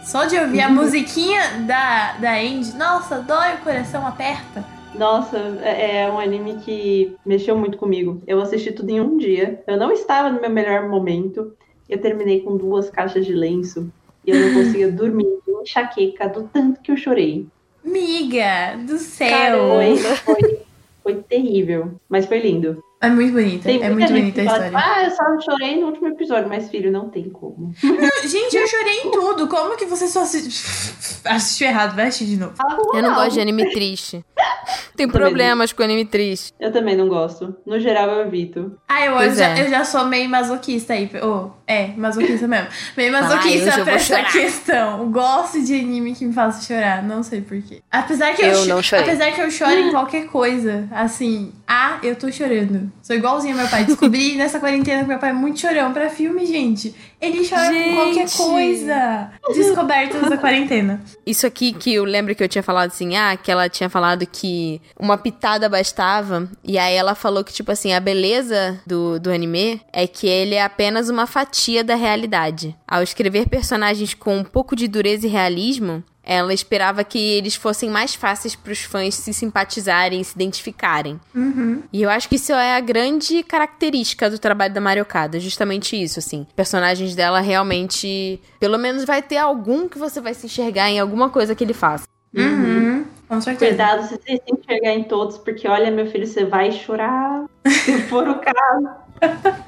Só de ouvir a musiquinha da da Andy, nossa, dói o coração, aperta. Nossa, é é um anime que mexeu muito comigo. Eu assisti tudo em um dia. Eu não estava no meu melhor momento. Eu terminei com duas caixas de lenço. E eu não [laughs] conseguia dormir. Enxaqueca do tanto que eu chorei. Miga do céu. Caramba. Foi, foi, foi terrível. Mas foi lindo. É muito bonita, é muito bonita a que fala, história. ah, eu só chorei no último episódio. Mas, filho, não tem como. [laughs] Gente, eu chorei em tudo. Como que você só assi- [laughs] assistiu errado? Vai assistir de novo. Eu não gosto de anime triste. [laughs] Tem problemas com anime triste. Eu também não gosto. No geral, eu evito. Ah, eu, Pois já, é. eu já sou meio masoquista aí. Oh, é, masoquista mesmo. Meio Ah, masoquista eu pra essa chorar. questão. Gosto de anime que me faça chorar, não sei porquê. Apesar que eu, Eu cho- não chorei. Apesar que eu choro em qualquer coisa, assim, ah, eu tô chorando. Sou igualzinha ao meu pai. Descobri [laughs] nessa quarentena que meu pai é muito chorão pra filme, gente. Ele chora com qualquer Gente. coisa. Descobertas da quarentena. Isso aqui que eu lembro que eu tinha falado assim, ah, que ela tinha falado que uma pitada bastava. E aí ela falou que, tipo assim, a beleza do, do anime é que ele é apenas uma fatia da realidade. Ao escrever personagens com um pouco de dureza e realismo, ela esperava que eles fossem mais fáceis para os fãs se simpatizarem, se identificarem. Uhum. E eu acho que isso é a grande característica do trabalho da Mariocada, justamente isso, assim. Personagens dela realmente, pelo menos vai ter algum que você vai se enxergar em alguma coisa que ele faça. Uhum. Com certeza. Cuidado se você se enxergar em todos, porque olha, meu filho, você vai chorar se for o caso.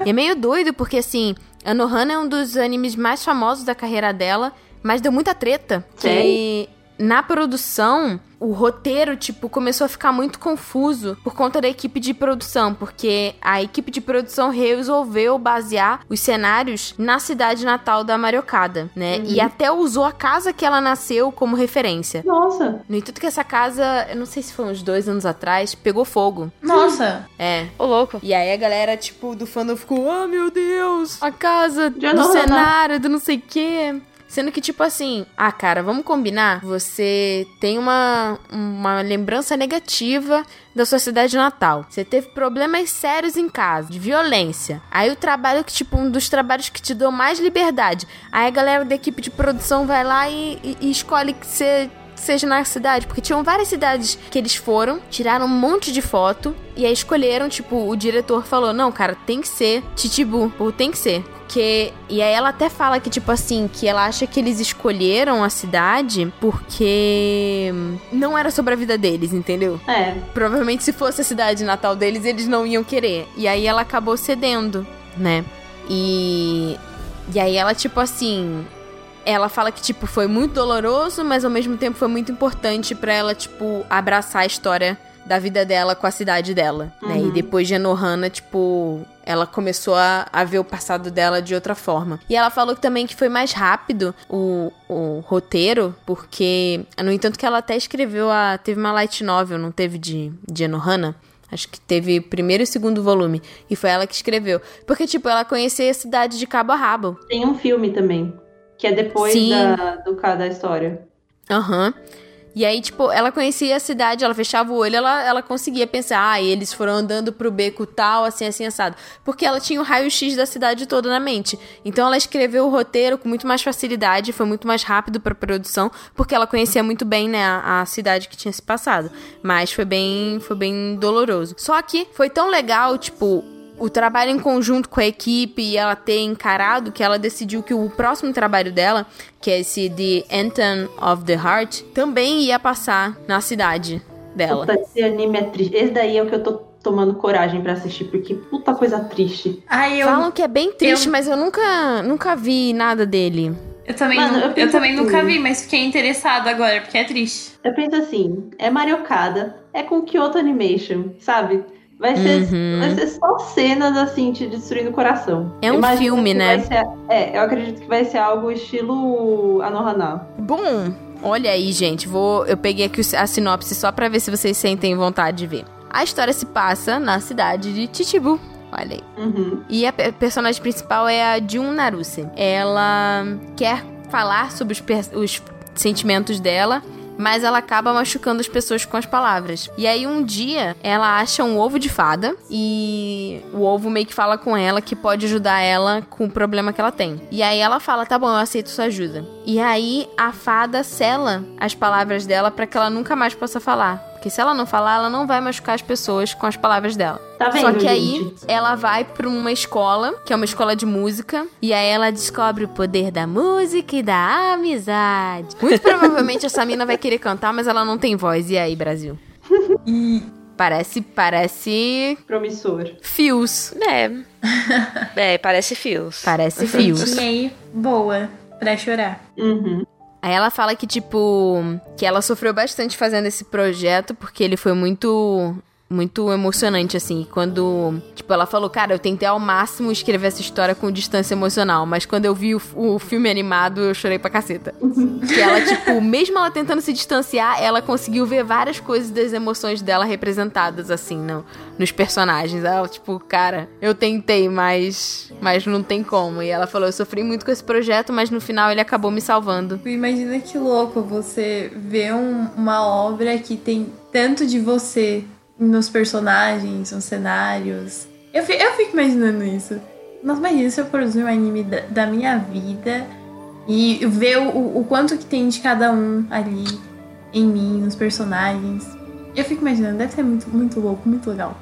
E [laughs] é meio doido, porque assim, a Nohana é um dos animes mais famosos da carreira dela, mas deu muita treta. Que na produção, o roteiro, tipo, começou a ficar muito confuso por conta da equipe de produção, porque a equipe de produção resolveu basear os cenários na cidade natal da Mariocada, né? E até usou a casa que ela nasceu como referência. Nossa, No entanto que essa casa, eu não sei se foi uns dois anos atrás, pegou fogo. Nossa. É, Ô, louco. e aí a galera, tipo, do fandom ficou, oh meu Deus, a casa Já do não, cenário, do não sei o quê. Sendo que, tipo assim, ah, cara, vamos combinar? Você tem uma, uma lembrança negativa da sua cidade natal. Você teve problemas sérios em casa, de violência. Aí o trabalho que, tipo, um dos trabalhos que te deu mais liberdade. Aí a galera da equipe de produção vai lá e, e- e escolhe que você seja na cidade, porque tinham várias cidades que eles foram, tiraram um monte de foto e aí escolheram, tipo, o diretor falou: "Não, cara, tem que ser Titibu, ou tem que ser". Que e aí ela até fala que tipo assim, que ela acha que eles escolheram a cidade porque não era sobre a vida deles, entendeu? é. Provavelmente se fosse a cidade natal deles, eles não iam querer. E aí ela acabou cedendo, né? E e aí ela tipo assim, ela fala que tipo foi muito doloroso, mas ao mesmo tempo foi muito importante pra ela tipo abraçar a história da vida dela com a cidade dela, né? E depois de Anohana, tipo, ela começou a, a ver o passado dela de outra forma. E ela falou também que foi mais rápido o, o roteiro, porque, no entanto que ela até escreveu a... Teve uma light novel, não teve de, de Anohana? Acho que teve primeiro e segundo volume. E foi ela que escreveu. Porque, tipo, ela conhecia a cidade de cabo a rabo. Tem um filme também, que é depois Sim. da, do da história. Aham. E aí, tipo, ela conhecia a cidade, ela fechava o olho, ela, ela conseguia pensar, ah, eles foram andando pro beco tal, assim, assim, assado. Porque ela tinha o raio-x da cidade toda na mente. Então ela escreveu o roteiro com muito mais facilidade, foi muito mais rápido pra produção, porque ela conhecia muito bem, né, a, a cidade que tinha se passado. Mas foi bem, foi bem doloroso. Só que foi tão legal, tipo, o trabalho em conjunto com a equipe e ela ter encarado que ela decidiu que o próximo trabalho dela, que é esse The Anthem of the Heart, também ia passar na cidade dela. Puta, esse anime é triste. Esse daí é o que eu tô tomando coragem pra assistir, porque puta coisa triste. Ai, eu, Falam que é bem triste, eu- mas eu nunca, nunca vi nada dele. eu também, Mano, eu eu, também assim. nunca vi, mas fiquei interessado agora, porque é triste. Eu penso assim, é Mariocada, é com Kyoto Animation, sabe? Vai ser, Uhum. vai ser só cenas assim, te destruindo o coração. É um Imagino filme, né? ser- é, eu acredito que vai ser algo estilo Anohana. Bom, olha aí, gente. Vou, eu peguei aqui a sinopse só pra ver se vocês sentem vontade de ver. A história se passa na cidade de Chichibu. Olha aí. Uhum. E a pe- personagem principal é a Jun Naruse. Ela quer falar sobre os, os sentimentos dela, mas ela acaba machucando as pessoas com as palavras. E aí um dia ela acha um ovo de fada e o ovo meio que fala com ela que pode ajudar ela com o problema que ela tem. E aí ela fala: "Tá bom, eu aceito sua ajuda". E aí a fada sela as palavras dela pra que ela nunca mais possa falar. Porque se ela não falar, ela não vai machucar as pessoas com as palavras dela. Tá vendo, Só que aí gente? ela vai pra uma escola, que é uma escola de música, e aí ela descobre o poder da música e da amizade. Muito provavelmente essa mina vai querer cantar, mas ela não tem voz. E aí, Brasil? [laughs] Parece, parece Promissor. fios. É. é, parece fios. Parece fios. E aí, boa, pra chorar. Uhum. Aí ela fala que, tipo, que ela sofreu bastante fazendo esse projeto, porque ele foi muito muito emocionante, assim. Quando, tipo, ela falou, cara, eu tentei ao máximo escrever essa história com distância emocional, mas quando eu vi o, o filme animado, eu chorei pra caceta. [laughs] que ela, tipo, mesmo ela tentando se distanciar, ela conseguiu ver várias coisas das emoções dela representadas, assim, no, nos personagens. Ela, tipo, cara, eu tentei, mas, mas não tem como. E ela falou, eu sofri muito com esse projeto, mas no final ele acabou me salvando. Imagina que louco você ver um, uma obra que tem tanto de você nos personagens, nos cenários. Eu, fico, eu fico imaginando isso. Nossa, imagina se eu produzir um anime da, da minha vida e ver o, o quanto que tem de cada um ali em mim, nos personagens. Eu fico imaginando, deve ser muito, muito louco, muito legal.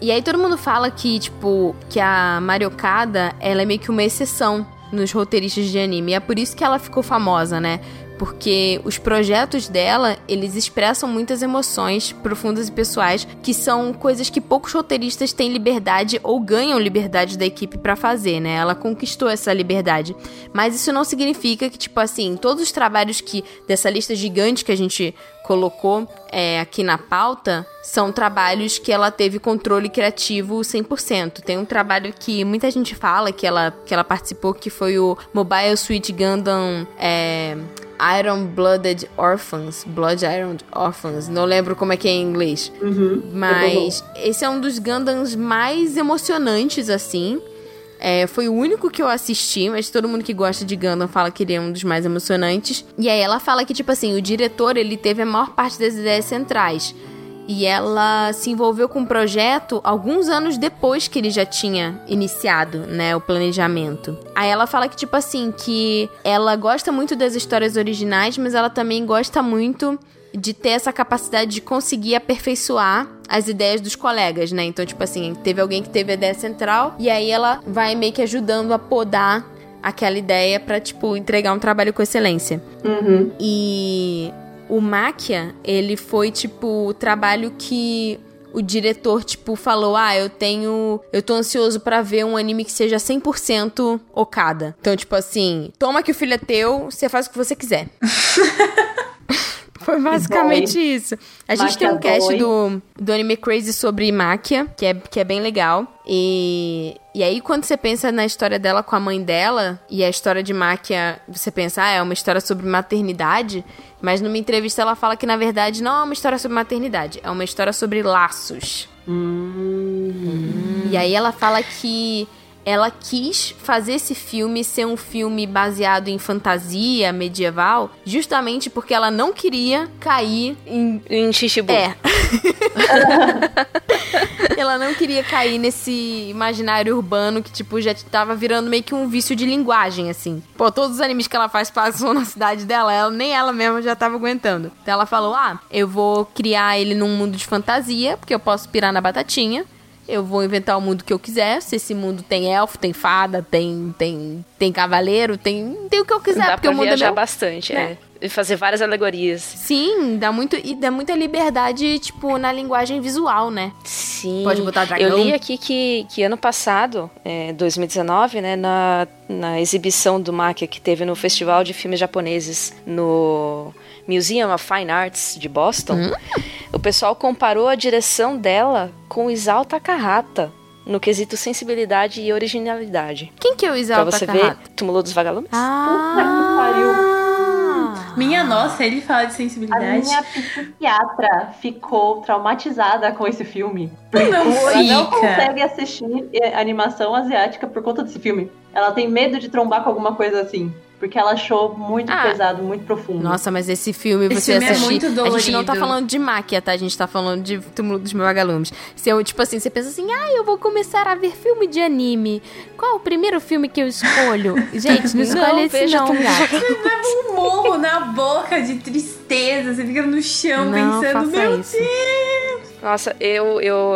E aí todo mundo fala que, tipo, que a Mariocada, ela é meio que uma exceção nos roteiristas de anime. E é por isso que ela ficou famosa, né? Porque os projetos dela, eles expressam muitas emoções profundas e pessoais, que são coisas que poucos roteiristas têm liberdade ou ganham liberdade da equipe para fazer, né? Ela conquistou essa liberdade. Mas isso não significa que, tipo assim, todos os trabalhos que dessa lista gigante que a gente colocou é, aqui na pauta são trabalhos que ela teve controle criativo 100%. Tem um trabalho que muita gente fala que ela, que ela participou, que foi o Mobile Suit Gundam é, Iron Blooded Orphans. Blood Iron Orphans. Não lembro como é que é em inglês. Uhum. Mas esse é um dos Gundams mais emocionantes, assim. É, foi o único que eu assisti, mas todo mundo que gosta de Gundam fala que ele é um dos mais emocionantes. E aí ela fala que, tipo assim, o diretor, ele teve a maior parte das ideias centrais. E ela se envolveu com o projeto alguns anos depois que ele já tinha iniciado, né, o planejamento. Aí ela fala que, tipo assim, que ela gosta muito das histórias originais, mas ela também gosta muito de ter essa capacidade de conseguir aperfeiçoar as ideias dos colegas, né? Então, tipo assim, teve alguém que teve a ideia central e aí ela vai meio que ajudando a podar aquela ideia para tipo entregar um trabalho com excelência. Uhum. E o Máquia, ele foi tipo o trabalho que o diretor, tipo, falou: Ah, eu tenho. Eu tô ansioso para ver um anime que seja 100% Okada. Então, tipo assim, toma que o filho é teu, você faz o que você quiser. [laughs] Foi basicamente Boy. isso. A gente tem um Máquia cast Boy. do, do Anime Crazy sobre Máquia, que é, que é bem legal. E, e aí, quando você pensa na história dela com a mãe dela, e a história de Máquia, você pensa, ah, é uma história sobre maternidade. Mas numa entrevista ela fala que, na verdade, não é uma história sobre maternidade, é uma história sobre laços. Hum. E aí ela fala que ela quis fazer esse filme ser um filme baseado em fantasia medieval, justamente porque ela não queria cair em Em Shichibu. é. [laughs] ela não queria cair nesse imaginário urbano que, tipo, já tava virando meio que um vício de linguagem, assim. Pô, todos os animes que ela faz passam [laughs] na cidade dela, ela, nem ela mesma já tava aguentando. Então ela falou: ah, eu vou criar ele num mundo de fantasia, porque eu posso pirar na batatinha. Eu vou inventar o mundo que eu quiser. Se esse mundo tem elfo, tem fada, tem tem tem cavaleiro, tem tem o que eu quiser, Dá porque pra o mundo é viajar meu. bastante, né? é. E fazer várias alegorias. Sim, dá muito e dá muita liberdade, tipo, na linguagem visual, né? Sim. Pode botar dragão. Eu li aqui que, que ano passado, é, 2019, né, na, na exibição do Makia que teve no Festival de Filmes Japoneses no Museum of Fine Arts de Boston, Hum? o pessoal comparou a direção dela com Isao Takahata no quesito sensibilidade e originalidade. Quem que é o Pra Isao você Takahata? ver, Túmulo dos Vagalumes. Ah! Minha nossa, ele fala de A sensibilidade. minha psiquiatra ficou traumatizada com esse filme. Não Ela não consegue assistir eh, animação asiática por conta desse filme. Ela tem medo de trombar com alguma coisa assim. Porque ela achou muito Ah. pesado, muito profundo. Nossa, mas esse filme Esse você filme é assistir. muito a gente não tá falando de máquia, tá? A gente tá falando de Túmulo dos Vagalumes. Se eu, tipo assim, você pensa assim, ah, eu vou começar a ver filme de anime. Qual o primeiro filme que eu escolho? [laughs] Gente, não escolhe esse não, Túmulo dos gato. [laughs] um morro na boca de tristeza. Você fica no chão Não pensando, meu isso. Deus. Nossa, eu, eu.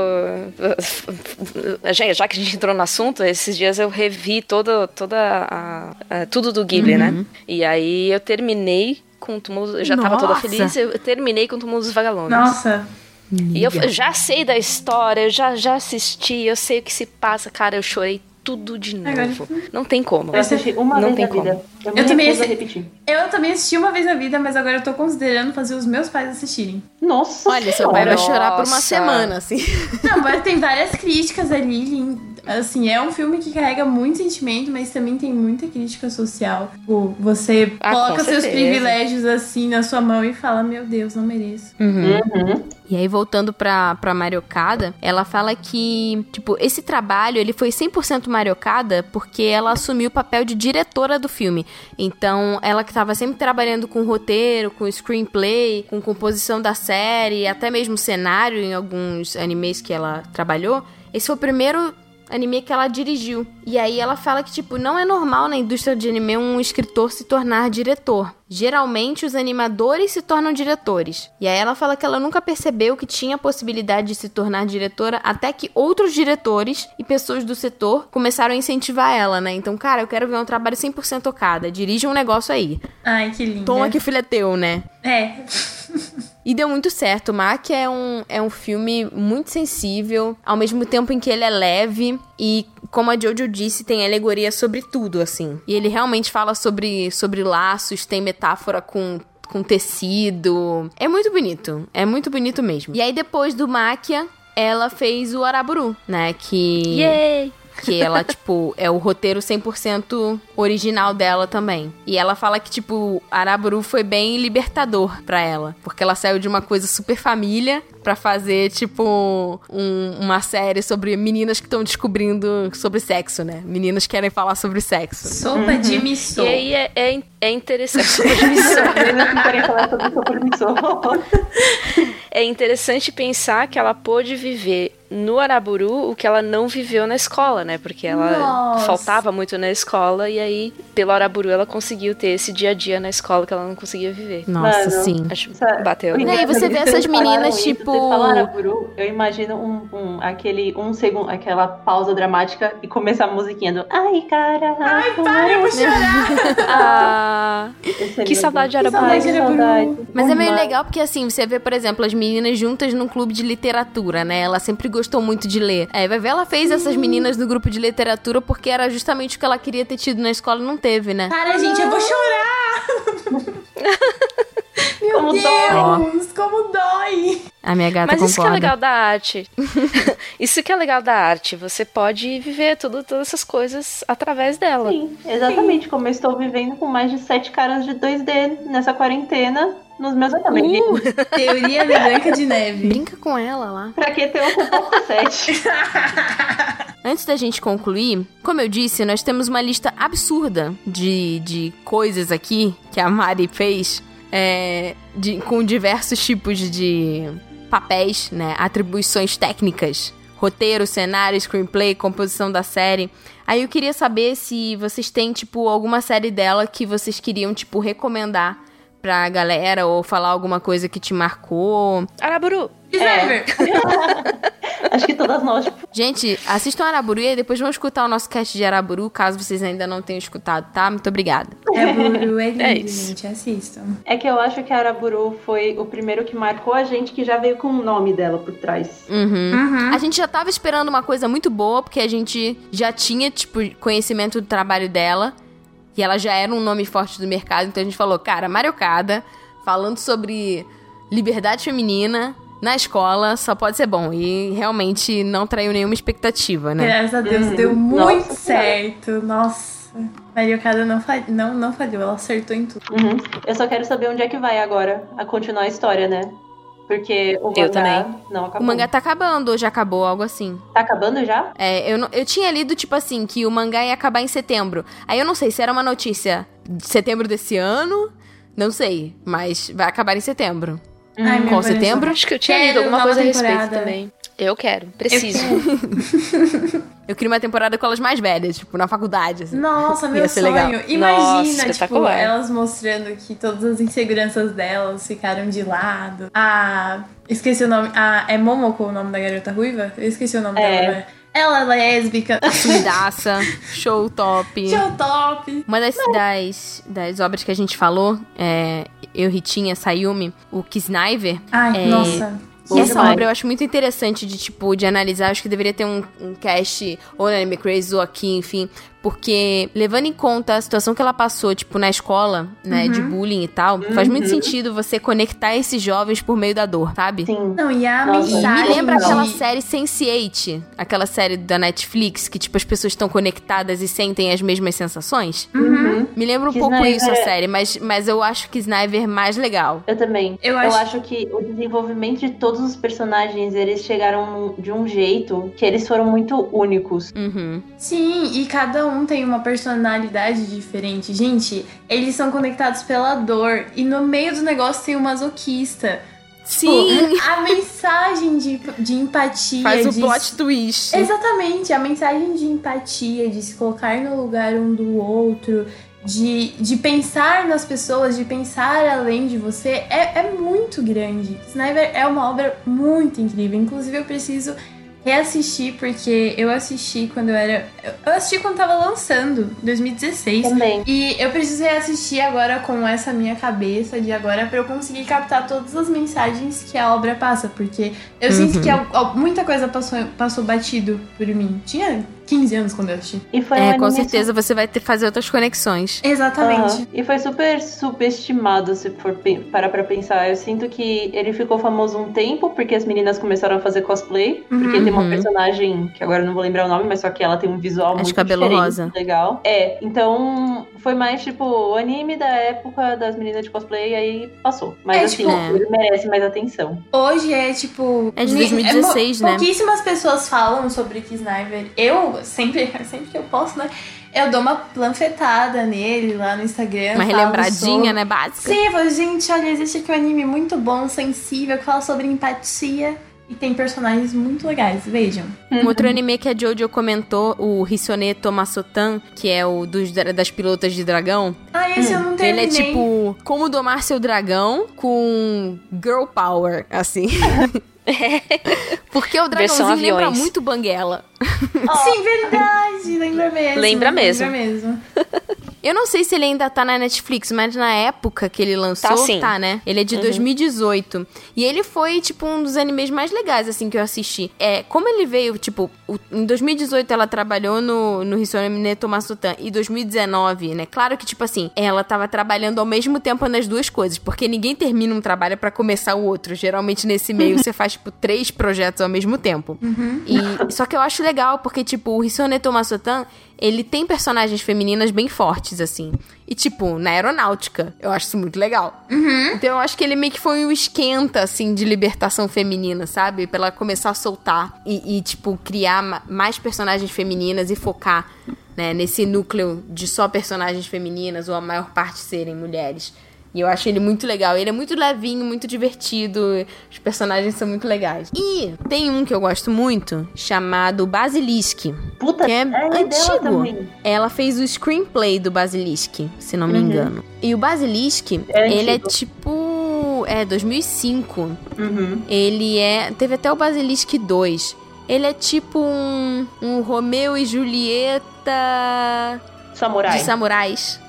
[laughs] Já, já que a gente entrou no assunto, esses dias eu revi todo, toda a, a- tudo do Ghibli, né? E aí eu terminei com o túmulo. Eu já tava toda Nossa. feliz, eu terminei com o túmulo dos vagalumes. Nossa, E eu, eu já sei da história, eu já, já assisti, eu sei o que se passa. Cara, eu chorei tudo de Agora- novo. Não tem como. Eu assisti uma Não vez tem na vida. Eu, Eu também recuso a assi- repetir. Eu também assisti uma vez na vida, mas agora eu tô considerando fazer os meus pais assistirem. Nossa Olha, seu pai vai chorar por uma semana, assim. Não, mas [laughs] tem várias críticas ali. Assim, é um filme que carrega muito sentimento, mas também tem muita crítica social. Tipo, você Ah, coloca seus privilégios assim na sua mão e fala: Meu Deus, não mereço. Uhum. Uhum. E aí, voltando pra, pra Mariocada, ela fala que, tipo, esse trabalho, ele foi 100% Mariocada porque ela assumiu o papel de diretora do filme. Então, ela que tava sempre trabalhando com roteiro, com screenplay, com composição da série, até mesmo cenário em alguns animes que ela trabalhou, esse foi o primeiro anime que ela dirigiu. E aí ela fala que, tipo, não é normal na indústria de anime um escritor se tornar diretor. Geralmente os animadores se tornam diretores. E aí ela fala que ela nunca percebeu que tinha a possibilidade de se tornar diretora até que outros diretores e pessoas do setor começaram a incentivar ela, né? Então, cara, eu quero ver um trabalho 100% tocada. Dirige um negócio aí. Ai, que lindo. Toma que o filho é teu, né? É. [laughs] E deu muito certo. Mac é um, é um filme muito sensível, ao mesmo tempo em que ele é leve e, como a Jojo disse, tem alegoria sobre tudo, assim. E ele realmente fala sobre, sobre laços, tem metáfora com com tecido. É muito bonito. É muito bonito mesmo. E aí, depois do Máquia, ela fez o Araburu, né? Que. Yay! Que ela, [laughs] tipo, é o roteiro 100% original dela também. E ela fala que, tipo, Araburu foi bem libertador pra ela. Porque ela saiu de uma coisa super família pra fazer, tipo, um- uma série sobre meninas que estão descobrindo sobre sexo, né? Meninas que querem falar sobre sexo. Sopa de missô. E aí é, é, é interessante. Meninas [laughs] que querem falar sobre sua permissão. é interessante pensar que ela pôde viver no Araburu o que ela não viveu na escola, né? Porque ela Nossa. faltava muito na escola e aí, pelo Araburu, ela conseguiu ter esse dia a dia na escola que ela não conseguia viver. Nossa, Mano. sim. Acho que bateu. E aí você vê essas meninas, isso, tipo- Vocês falaram Araburu, eu imagino um, um- aquele um segundo, aquela pausa dramática e começar a musiquinha do Ai, cara. Ai, para, eu vou chorar. [laughs] Ah, que saudade de Que Araburu. saudade. Mas é meio Demais. legal porque, assim, você vê, por exemplo, as meninas juntas num clube de literatura, né? Ela sempre gostou muito de ler. É, vai ver, ela fez essas meninas no grupo de literatura porque era justamente o que ela queria ter tido na escola e não teve, né? Para, gente, eu vou chorar. [laughs] Meu Como Deus, como dói. A minha gata Mas isso que é concorda. legal da arte. [laughs] isso que é legal da arte. Você pode viver tudo, todas essas coisas através dela. Sim, exatamente como eu estou vivendo com mais de sete caras de 2D nessa quarentena nos meus animes. Uh, [laughs] Teoria da Branca de Neve. brinca com ela lá. Pra que ter um composto 7? Antes da gente concluir, como eu disse, nós temos uma lista absurda de, de coisas aqui que a Mari fez é, de- com diversos tipos de papéis, né? Atribuições técnicas. Roteiro, cenário, screenplay, composição da série. Aí eu queria saber se vocês têm, tipo, alguma série dela que vocês queriam, tipo, recomendar pra galera ou falar alguma coisa que te marcou. Araburu! Survivor. [laughs] Acho que todas nós, tipo, Gente, assistam Araburu e aí depois vão escutar o nosso cast de Araburu, caso vocês ainda não tenham escutado, tá? Muito obrigada. Araburu é lindo, É isso. gente. Assistam. é que eu acho que a Araburu foi o primeiro que marcou a gente que já veio com o nome dela por trás. Uhum. Uhum. A gente já tava esperando uma coisa muito boa, porque a gente já tinha, tipo, conhecimento do trabalho dela. E ela já era um nome forte do mercado, então a gente falou, cara, Mariocada, falando sobre liberdade feminina na escola, só pode ser bom. E realmente não traiu nenhuma expectativa, né? Graças a Deus Uhum. deu muito Nossa certo. Nossa. Mariocada não, fa- não, não falhou, ela acertou em tudo. Uhum. Eu só quero saber onde é que vai agora a continuar a história, né? Porque o Eu mangá também. não acabou. O mangá tá acabando, ou já acabou, algo assim. Tá acabando já? É, eu, não- eu tinha lido, tipo assim, que o mangá ia acabar em setembro. Aí eu não sei se era uma notícia de setembro desse ano, não sei, mas vai acabar em setembro. Ai, coração. setembro? Acho que eu tinha Quero lido alguma coisa a respeito temporada. também. Eu quero, preciso. [laughs] Eu queria uma temporada com elas mais velhas, tipo, na faculdade, assim. Nossa, meu sonho. legal. Nossa, Imagina, tipo, espetacular. elas mostrando que todas as inseguranças delas ficaram de lado. A. Esqueci o nome. A... É Momoko o nome da garota ruiva? Eu esqueci o nome É. dela. agora. Ela é lésbica. [laughs] Sumidaça, show top. Show top. Uma das, das, das obras que a gente falou, é, eu, Ritinha, Sayumi, o Kisniver, Ai, É, nossa. E essa obra eu acho muito interessante de, tipo, de analisar. Acho que deveria ter um, um cast ou na Anime Crazy ou aqui, enfim. Porque, levando em conta a situação que ela passou, tipo, na escola, né, de bullying e tal, faz muito sentido você conectar esses jovens por meio da dor, sabe? Sim. Não, e a. E mensagem. me lembra aquela série Sense8, aquela série da Netflix, que, tipo, as pessoas estão conectadas e sentem as mesmas sensações. Uhum. Me lembra um Que pouco Sniper isso a é- série, mas, mas eu acho que Sniper é mais legal. Eu também. Eu Eu, acho- acho... que o desenvolvimento de todos os personagens, eles chegaram de um jeito que eles foram muito únicos. Uhum. Sim, e cada um tem uma personalidade diferente. Gente, eles são conectados pela dor. E no meio do negócio tem o masoquista. Sim! [laughs] A mensagem de, de empatia. Faz o de plot twist. Exatamente, a mensagem de empatia, de se colocar no lugar um do outro, de, de pensar nas pessoas, de pensar além de você, é, é muito grande. Sniper é uma obra muito incrível. Inclusive, eu preciso reassistir, porque eu assisti quando eu era. Eu assisti quando tava lançando, 2016. Também. E eu preciso reassistir agora com essa minha cabeça de agora pra eu conseguir captar todas as mensagens que a obra passa, porque eu sinto que al- muita coisa passou, passou batido por mim. Tinha 15 anos quando eu assisti. E foi um É, com anime certeza você vai ter fazer outras conexões. Exatamente. E foi super subestimado, se for parar pra pensar. Eu sinto que ele ficou famoso um tempo, porque as meninas começaram a fazer cosplay. Porque tem uma Uhum. personagem, que agora eu não vou lembrar o nome, mas só que ela tem um visual É de muito cabelo rosa. legal. É, então foi mais tipo o anime da época das meninas de cosplay, aí passou. Mas É, assim, tipo- ele merece mais atenção. Hoje é tipo. É de ni- 2016, pou- né? Pouquíssimas pessoas falam sobre Kisniver. Eu, sempre, [laughs] sempre que eu posso, né? Eu dou uma planfetada nele lá no Instagram. Uma relembradinha, sobre- né, básica. Sim, eu falo, gente, olha, existe aqui um anime muito bom, sensível, que fala sobre empatia e tem personagens muito legais. Vejam. Um outro anime que a Jojo comentou, o Hisone Tomasotan, que é o dos, das pilotas de dragão. Ah, esse eu não Ele é tipo como domar seu dragão com girl power, assim. [laughs] [laughs] Porque o dragãozinho lembra muito Banguela. [laughs] Sim, verdade. Lembra mesmo. Lembra mesmo. Lembra mesmo. [laughs] Eu não sei se ele ainda tá na Netflix, mas na época que ele lançou, Tá sim. né? Ele é de 2018. E ele foi, tipo, um dos animes mais legais, assim, que eu assisti. É, como ele veio, tipo, o- em 2018 ela trabalhou no, no Hisone Tomasutan e 2019, né? Claro que, tipo assim, ela tava trabalhando ao mesmo tempo nas duas coisas, porque ninguém termina um trabalho pra começar o outro. Geralmente nesse meio [laughs] você faz, tipo, três projetos ao mesmo tempo. E, só que eu acho legal, porque, tipo, o Hisone Tomasutan, ele tem personagens femininas bem fortes, assim. E, tipo, na aeronáutica. Eu acho isso muito legal. Então eu acho que ele meio que foi um esquenta, assim, de libertação feminina, sabe? Pra ela começar a soltar e, e, tipo, criar ma- mais personagens femininas e focar, né, nesse núcleo de só personagens femininas, ou a maior parte serem mulheres. E eu acho ele muito legal. Ele é muito levinho, muito divertido. Os personagens são muito legais. E tem um que eu gosto muito, chamado Basilisk. Puta, Que é dela antigo. também. Ela fez o screenplay do Basilisk, se não me engano. E o Basilisk, É ele é antigo. tipo. É, 2005. Uhum. Ele é. Teve até o Basilisk 2. Ele é tipo um, um Romeu e Julieta Samurai. de samurais.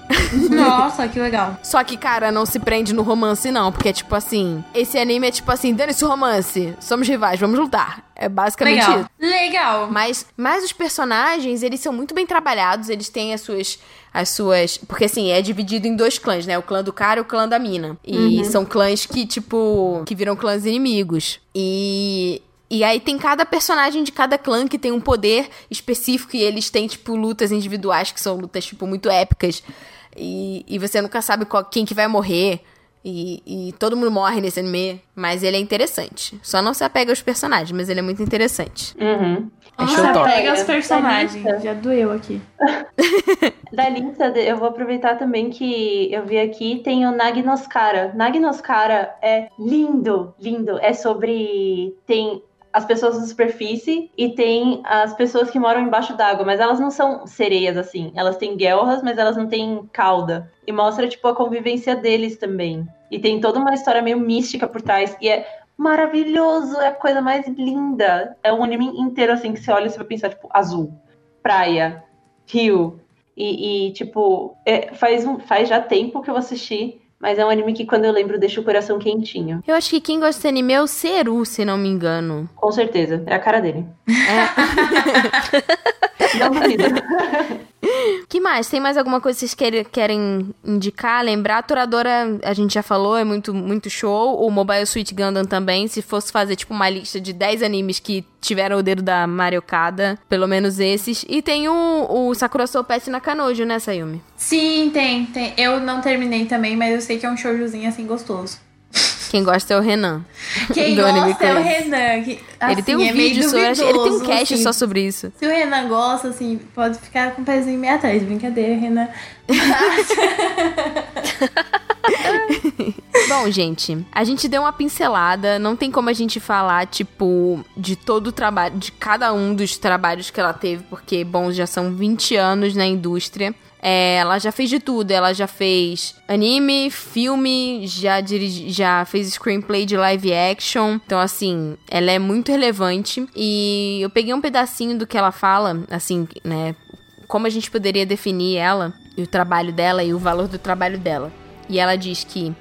Nossa, que legal. Só que, cara, não se prende no romance, não. Porque é tipo assim. Esse anime é tipo assim: dane-se o romance. Somos rivais, vamos lutar. É basicamente Legal. isso. Legal. Mas, mas os personagens, eles são muito bem trabalhados, eles têm as suas. As suas. Porque assim, é dividido em dois clãs, né? O clã do cara e o clã da mina. E são clãs que, tipo. que viram clãs inimigos. E. E aí tem cada personagem de cada clã que tem um poder específico e eles têm, tipo, lutas individuais que são lutas, tipo, muito épicas. E, e você nunca sabe qual- quem que vai morrer. E, e todo mundo morre nesse anime. Mas ele é interessante. Só não se apega aos personagens, mas ele é muito interessante. Uhum. Achou Nossa, top. pega os personagens. Já doeu aqui. [laughs] Da lista, eu vou aproveitar também que eu vi aqui, tem o Nagnoskara. Nagnoskara é lindo, lindo. É sobre. Tem as pessoas na superfície e tem as pessoas que moram embaixo d'água, mas elas não são sereias assim. Elas têm guelras, mas elas não têm cauda. E mostra, tipo, a convivência deles também. E tem toda uma história meio mística por trás. E é maravilhoso, é a coisa mais linda. É um anime inteiro, assim, que você olha e você vai pensar, tipo, azul, praia, rio. E, e, tipo, é, faz, um, faz já tempo que eu assisti, Mas é um anime que quando eu lembro deixa o coração quentinho. Eu acho que quem gosta desse anime é o Seru, se não me engano. Com certeza. É a cara dele. É. [laughs] Não duvido. [laughs] que mais? Tem mais alguma coisa que vocês querem, querem indicar? Lembrar? A Toradora, a gente já falou, é muito, muito show. O Mobile Suit Gundam também. Se fosse fazer, tipo, uma lista de 10 animes que tiveram o dedo da Mariocada, pelo menos esses. E tem o, o Sakura Soul Pet Nakanojo, né, Sayumi? Sim, tem, tem. Eu não terminei também, mas eu sei que é um shoujozinho assim gostoso. Quem gosta é o Renan. Quem [laughs] do gosta é o. Renan. Que, ele tem um assim, é vídeo sobre. Ele tem um cast assim. só sobre isso. Se o Renan gosta, assim, pode ficar com o pezinho meio atrás. Brincadeira, Renan. [laughs] Bom, gente, a gente deu uma pincelada. Não tem como a gente falar, tipo, de todo o trabalho, de cada um dos trabalhos que ela teve, porque, bom, já são 20 anos na indústria. É, ela já fez de tudo. Ela já fez anime, filme, já, já fez screenplay de live action. Então, assim, ela é muito relevante. E eu peguei um pedacinho do que ela fala, assim, né? Como a gente poderia definir ela, e o trabalho dela e o valor do trabalho dela. E ela diz que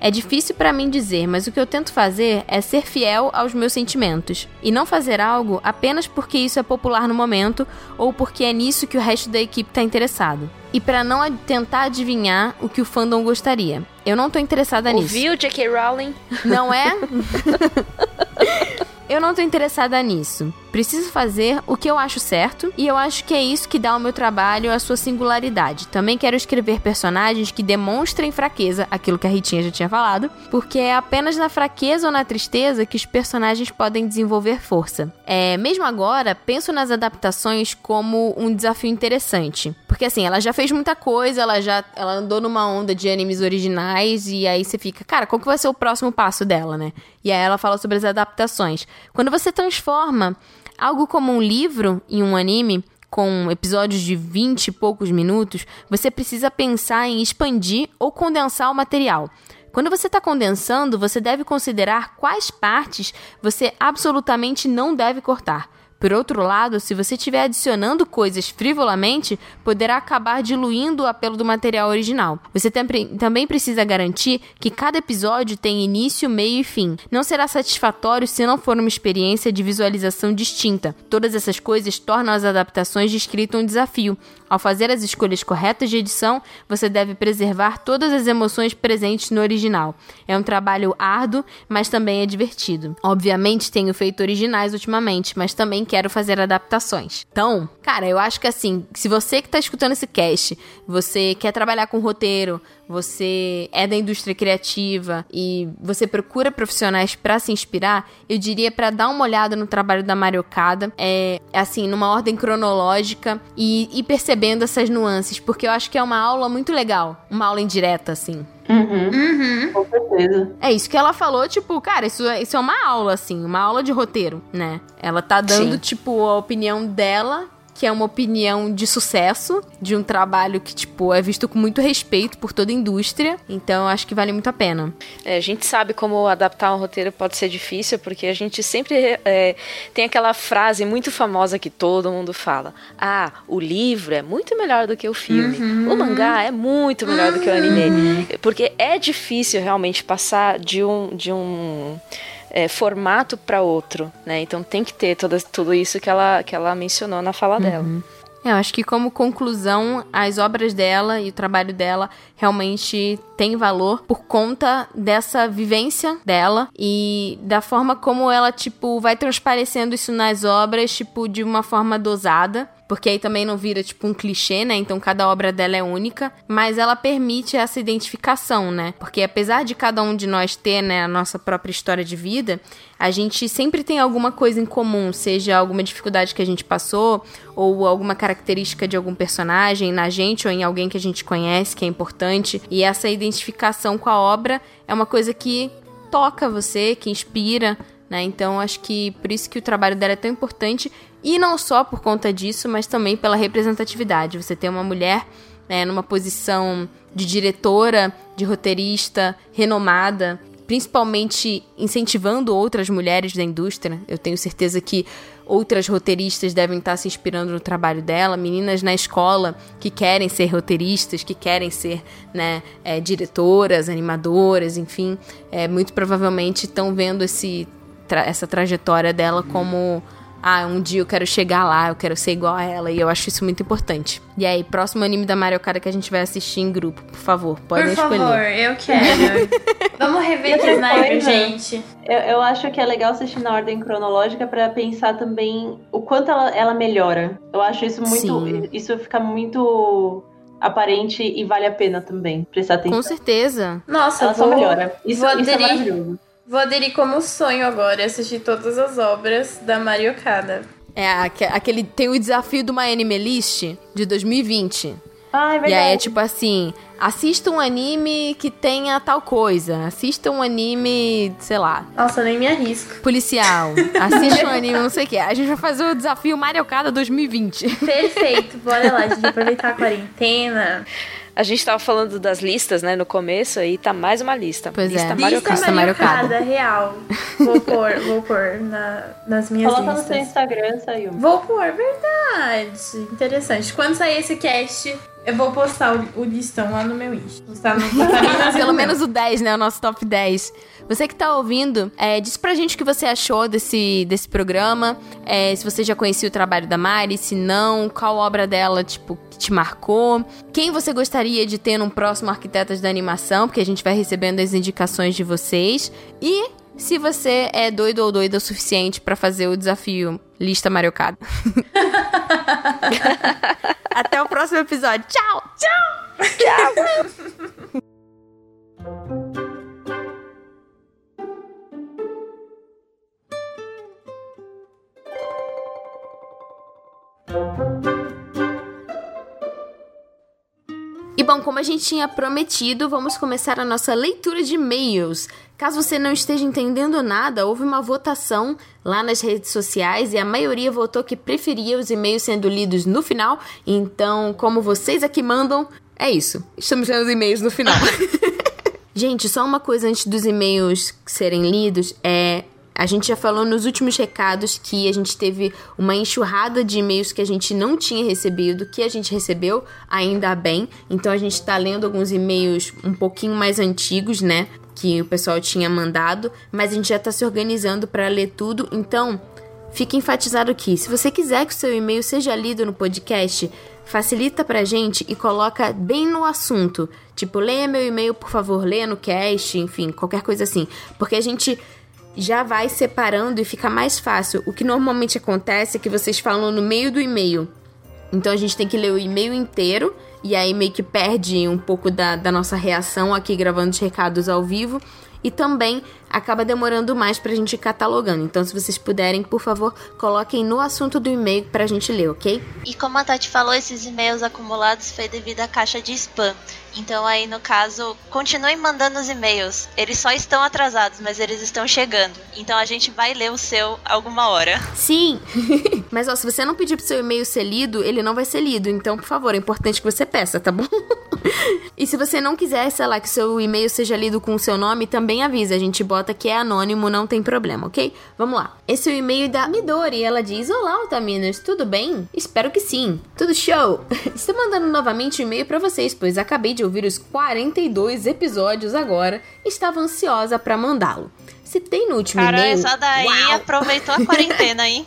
é difícil pra mim dizer, mas o que eu tento fazer é ser fiel aos meus sentimentos e não fazer algo apenas porque isso é popular no momento ou porque é nisso que o resto da equipe tá interessado. E pra não ad- tentar adivinhar o que o fandom gostaria. Eu não tô interessada nisso. Ouviu, J.K. Rowling? Não é? [laughs] eu não tô interessada nisso. Preciso fazer o que eu acho certo e eu acho que é isso que dá ao meu trabalho a sua singularidade. Também quero escrever personagens que demonstrem fraqueza, aquilo que a Ritinha já tinha falado, porque é apenas na fraqueza ou na tristeza que os personagens podem desenvolver força. É, mesmo agora, penso nas adaptações como um desafio interessante, porque assim, ela já fez muita coisa, ela já ela andou numa onda de animes originais e aí você fica, cara, qual que vai ser o próximo passo dela, né? E aí ela fala sobre as adaptações. Quando você transforma algo como um livro em um anime, com episódios de 20 e poucos minutos, você precisa pensar em expandir ou condensar o material. Quando você está condensando, você deve considerar quais partes você absolutamente não deve cortar. Por outro lado, se você estiver adicionando coisas frivolamente, poderá acabar diluindo o apelo do material original. Você também precisa garantir que cada episódio tem início, meio e fim. Não será satisfatório se não for uma experiência de visualização distinta. Todas essas coisas tornam as adaptações de escrita um desafio. Ao fazer as escolhas corretas de edição, você deve preservar todas as emoções presentes no original. É um trabalho árduo, mas também é divertido. Obviamente, tenho feito originais ultimamente, mas também quero fazer adaptações. Então, cara, eu acho que assim, se você que tá escutando esse cast, você quer trabalhar com roteiro, você é da indústria criativa e você procura profissionais pra se inspirar, eu diria pra dar uma olhada no trabalho da Mariocada, é assim, numa ordem cronológica e ir percebendo essas nuances, porque eu acho que é uma aula muito legal, uma aula indireta, assim. Uhum, Uhum. com certeza. É isso que ela falou, tipo, cara, isso, é- isso é uma aula, assim, uma aula de roteiro, né? Ela tá dando, Sim. tipo, a opinião dela, que é uma opinião de sucesso, de um trabalho que, tipo, é visto com muito respeito por toda a indústria. Então, eu acho que vale muito a pena. É, a gente sabe como adaptar um roteiro pode ser difícil, porque a gente sempre é, tem aquela frase muito famosa que todo mundo fala: Ah, o livro é muito melhor do que o filme, o mangá é muito melhor do que o anime. Porque é difícil realmente passar de um. De um é, formato para outro, né? Então tem que ter toda, tudo isso que ela, que ela mencionou na fala dela. É, eu acho que como conclusão, as obras dela e o trabalho dela realmente tem valor por conta dessa vivência dela e da forma como ela, tipo, vai transparecendo isso nas obras, tipo, de uma forma dosada. Porque aí também não vira, tipo, um clichê, né? Então cada obra dela é única. Mas ela permite essa identificação, né? Porque apesar de cada um de nós ter, né, a nossa própria história de vida, a gente sempre tem alguma coisa em comum, seja alguma dificuldade que a gente passou, ou alguma característica de algum personagem na gente ou em alguém que a gente conhece, que é importante. E essa identificação com a obra é uma coisa que toca você, que inspira, né? Então acho que por isso que o trabalho dela é tão importante e não só por conta disso, mas também pela representatividade. Você ter uma mulher né, numa posição de diretora, de roteirista, renomada principalmente incentivando outras mulheres da indústria. Eu tenho certeza que outras roteiristas devem estar se inspirando no trabalho dela, meninas na escola que querem ser roteiristas, que querem ser né, é, diretoras, animadoras, enfim, é, muito provavelmente estão vendo esse, tra essa trajetória dela como ah, um dia eu quero chegar lá, eu quero ser igual a ela, e eu acho isso muito importante. E aí, próximo anime da Mario Kart que a gente vai assistir em grupo, por favor, podem por escolher. Por favor, eu quero. [laughs] Vamos rever Sniper, gente. Eu, eu, acho que é legal assistir na ordem cronológica para pensar também o quanto ela, ela melhora. Eu acho isso muito. Sim. Isso fica muito aparente e vale a pena também prestar atenção. Com certeza. Nossa, ela vou, só melhora. Isso, vou isso é maravilhoso. Vou aderir como sonho agora assistir todas as obras da Mario Kada. É, aquele. Tem o desafio do My Anime List de 2020. Ah, é verdade. E aí é tipo assim: assista um anime que tenha tal coisa. Assista um anime, sei lá. Nossa, nem me arrisco. Policial. [laughs] Assista um anime, não sei o que. A gente vai fazer o desafio Mario Kada 2020. Perfeito. Bora lá, gente [laughs] aproveitar a quarentena. A gente tava falando das listas, né, no começo, aí tá mais uma lista. Pois lista é. Mario Lista Kada. real. Vou pôr, vou pôr na, nas minhas Coloca listas. no seu Instagram, saiu. Vou pôr, verdade. Interessante. Quando sair esse cast, eu vou postar o, o listão lá no meu Insta. Postar no, [laughs] postar Pelo menos o 10, né? O nosso top 10. Você que tá ouvindo, é, diz pra gente o que você achou desse, desse programa. É, se você já conhecia o trabalho da Mari, se não, qual obra dela, tipo, que te marcou. Quem você gostaria de ter num próximo Arquitetas da Animação, porque a gente vai recebendo as indicações de vocês. E se você é doido ou doida o suficiente para fazer o desafio Lista Mariocada. [laughs] [laughs] Até o próximo episódio. Tchau! Tchau! E bom, como a gente tinha prometido, vamos começar a nossa leitura de e-mails. Caso você não esteja entendendo nada, houve uma votação lá nas redes sociais e a maioria votou que preferia os e-mails sendo lidos no final. Então, como vocês aqui mandam, é isso. Estamos lendo os e-mails no final. [laughs] gente, só uma coisa antes dos e-mails serem lidos é a gente já falou nos últimos recados que a gente teve uma enxurrada de e-mails que a gente não tinha recebido, que a gente recebeu, ainda bem. Então a gente tá lendo alguns e-mails um pouquinho mais antigos, né? Que o pessoal tinha mandado, mas a gente já tá se organizando para ler tudo. Então, fica enfatizado aqui: se você quiser que o seu e-mail seja lido no podcast, facilita pra gente e coloca bem no assunto. Tipo, leia meu e-mail, por favor, leia no cast, enfim, qualquer coisa assim. Porque a gente já vai separando e fica mais fácil. O que normalmente acontece é que vocês falam no meio do e-mail. Então a gente tem que ler o e-mail inteiro e aí meio que perde um pouco da, da nossa reação aqui gravando os recados ao vivo. E também acaba demorando mais pra gente ir catalogando. Então, se vocês puderem, por favor, coloquem no assunto do e-mail pra gente ler, ok? E como a Tati falou, esses e-mails acumulados foi devido à caixa de spam. Então aí, no caso, continuem mandando os e-mails. Eles só estão atrasados, mas eles estão chegando. Então a gente vai ler o seu alguma hora. Sim! [laughs] mas ó, se você não pedir pro seu e-mail ser lido, ele não vai ser lido. Então, por favor, é importante que você peça, tá bom? [laughs] e se você não quiser, sei lá, que seu e-mail seja lido com o seu nome, também avisa. A gente bota que é anônimo, não tem problema, ok? Vamos lá. Esse é o e-mail da Midori. Ela diz: Olá, Otaminas, tudo bem? Espero que sim. Tudo show! [laughs] Estou mandando novamente um e-mail para vocês, pois acabei de ouvir os 42 episódios agora e estava ansiosa para mandá-lo. Citei no último Cara, e-mail. essa daí Uau! aproveitou a quarentena, hein?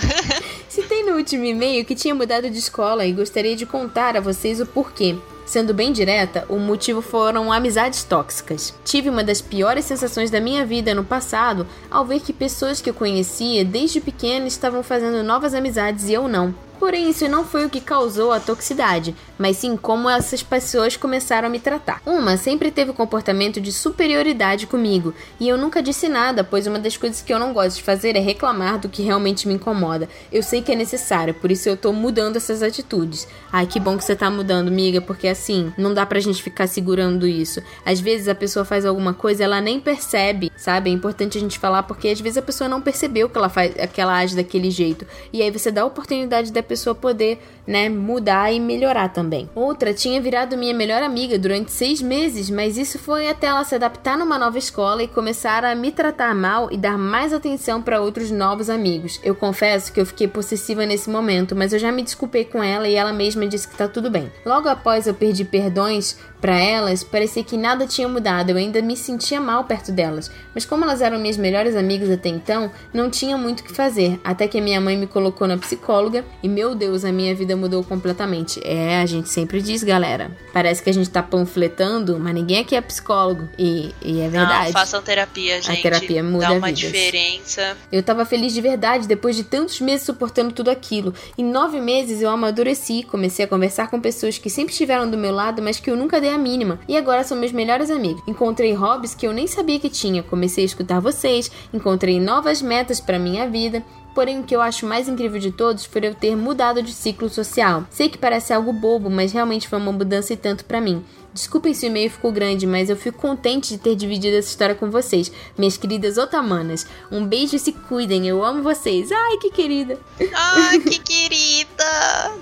[laughs] Citei no último e-mail que tinha mudado de escola e gostaria de contar a vocês o porquê. Sendo bem direta, o motivo foram amizades tóxicas. Tive uma das piores sensações da minha vida no passado ao ver que pessoas que eu conhecia desde pequena estavam fazendo novas amizades e eu não. Porém, isso não foi o que causou a toxicidade, mas sim como essas pessoas começaram a me tratar. Uma sempre teve o comportamento de superioridade comigo, e eu nunca disse nada, pois uma das coisas que eu não gosto de fazer é reclamar do que realmente me incomoda. Eu sei que é necessário, por isso eu tô mudando essas atitudes. Ai, que bom que você tá mudando, amiga, porque assim, não dá pra gente ficar segurando isso. Às vezes a pessoa faz alguma coisa, ela nem percebe, sabe? É importante a gente falar porque às vezes a pessoa não percebeu que ela faz, que ela age daquele jeito. E aí você dá a oportunidade da pessoa poder né, mudar e melhorar também. Outra tinha virado minha melhor amiga durante seis meses, mas isso foi até ela se adaptar numa nova escola e começar a me tratar mal e dar mais atenção para outros novos amigos. Eu confesso que eu fiquei possessiva nesse momento, mas eu já me desculpei com ela e ela mesma disse que tá tudo bem. Logo após eu perdi perdões para elas, parecia que nada tinha mudado, eu ainda me sentia mal perto delas. Mas como elas eram minhas melhores amigas até então, não tinha muito o que fazer. Até que a minha mãe me colocou na psicóloga e, meu Deus, a minha vida mudou completamente. É, a gente sempre diz, galera. Parece que a gente tá panfletando, mas ninguém aqui é psicólogo. E, e é verdade. Não, façam terapia, gente. A terapia muda Dá uma vidas. diferença. Eu tava feliz de verdade depois de tantos meses suportando tudo aquilo. Em nove meses eu amadureci, comecei a conversar com pessoas que sempre estiveram do meu lado, mas que eu nunca dei a mínima. E agora são meus melhores amigos. Encontrei hobbies que eu nem sabia que tinha. Comecei a escutar vocês, encontrei novas metas para minha vida. Porém, o que eu acho mais incrível de todos foi eu ter mudado de ciclo social. Sei que parece algo bobo, mas realmente foi uma mudança e tanto para mim. Desculpem se o e-mail ficou grande, mas eu fico contente de ter dividido essa história com vocês, minhas queridas otamanas. Um beijo e se cuidem, eu amo vocês. Ai, que querida. Ai, que querida!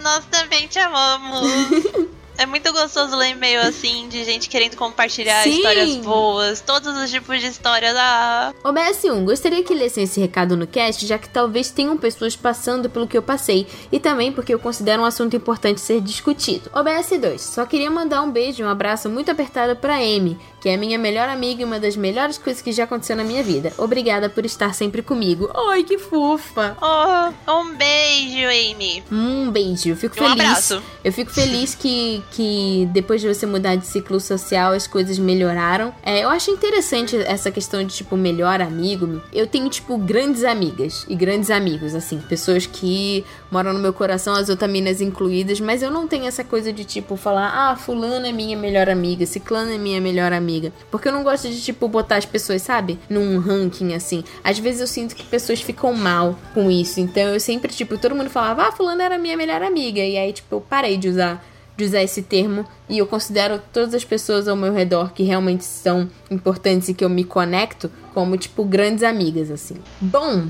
Nós também te amamos. [laughs] É muito gostoso ler e-mail assim de gente querendo compartilhar Sim. histórias boas, todos os tipos de histórias. Ah, OBS1, gostaria que lessem esse recado no cast, já que talvez tenham pessoas passando pelo que eu passei, e também porque eu considero um assunto importante ser discutido. OBS2, só queria mandar um beijo e um abraço muito apertado pra Amy, que é minha melhor amiga e uma das melhores coisas que já aconteceu na minha vida. Obrigada por estar sempre comigo. Ai, que fofa! oh, um beijo, Amy. Um beijo, eu fico E um feliz. abraço. Eu fico feliz que, que depois de você mudar de ciclo social as coisas melhoraram. É, eu acho interessante essa questão de tipo melhor amigo. Eu tenho tipo grandes amigas e grandes amigos, assim, pessoas que moram no meu coração, as otaminas incluídas, mas eu não tenho essa coisa de tipo falar, ah, fulano é minha melhor amiga, ciclano é minha melhor amiga. Porque eu não gosto de tipo botar as pessoas, sabe, num ranking assim. Às vezes eu sinto que pessoas ficam mal com isso. Então eu sempre, tipo, todo mundo falava, ah, fulano era minha melhor amiga. E aí, tipo, eu parei de usar de usar esse termo e eu considero todas as pessoas ao meu redor que realmente são importantes e que eu me conecto como tipo grandes amigas assim. Bom,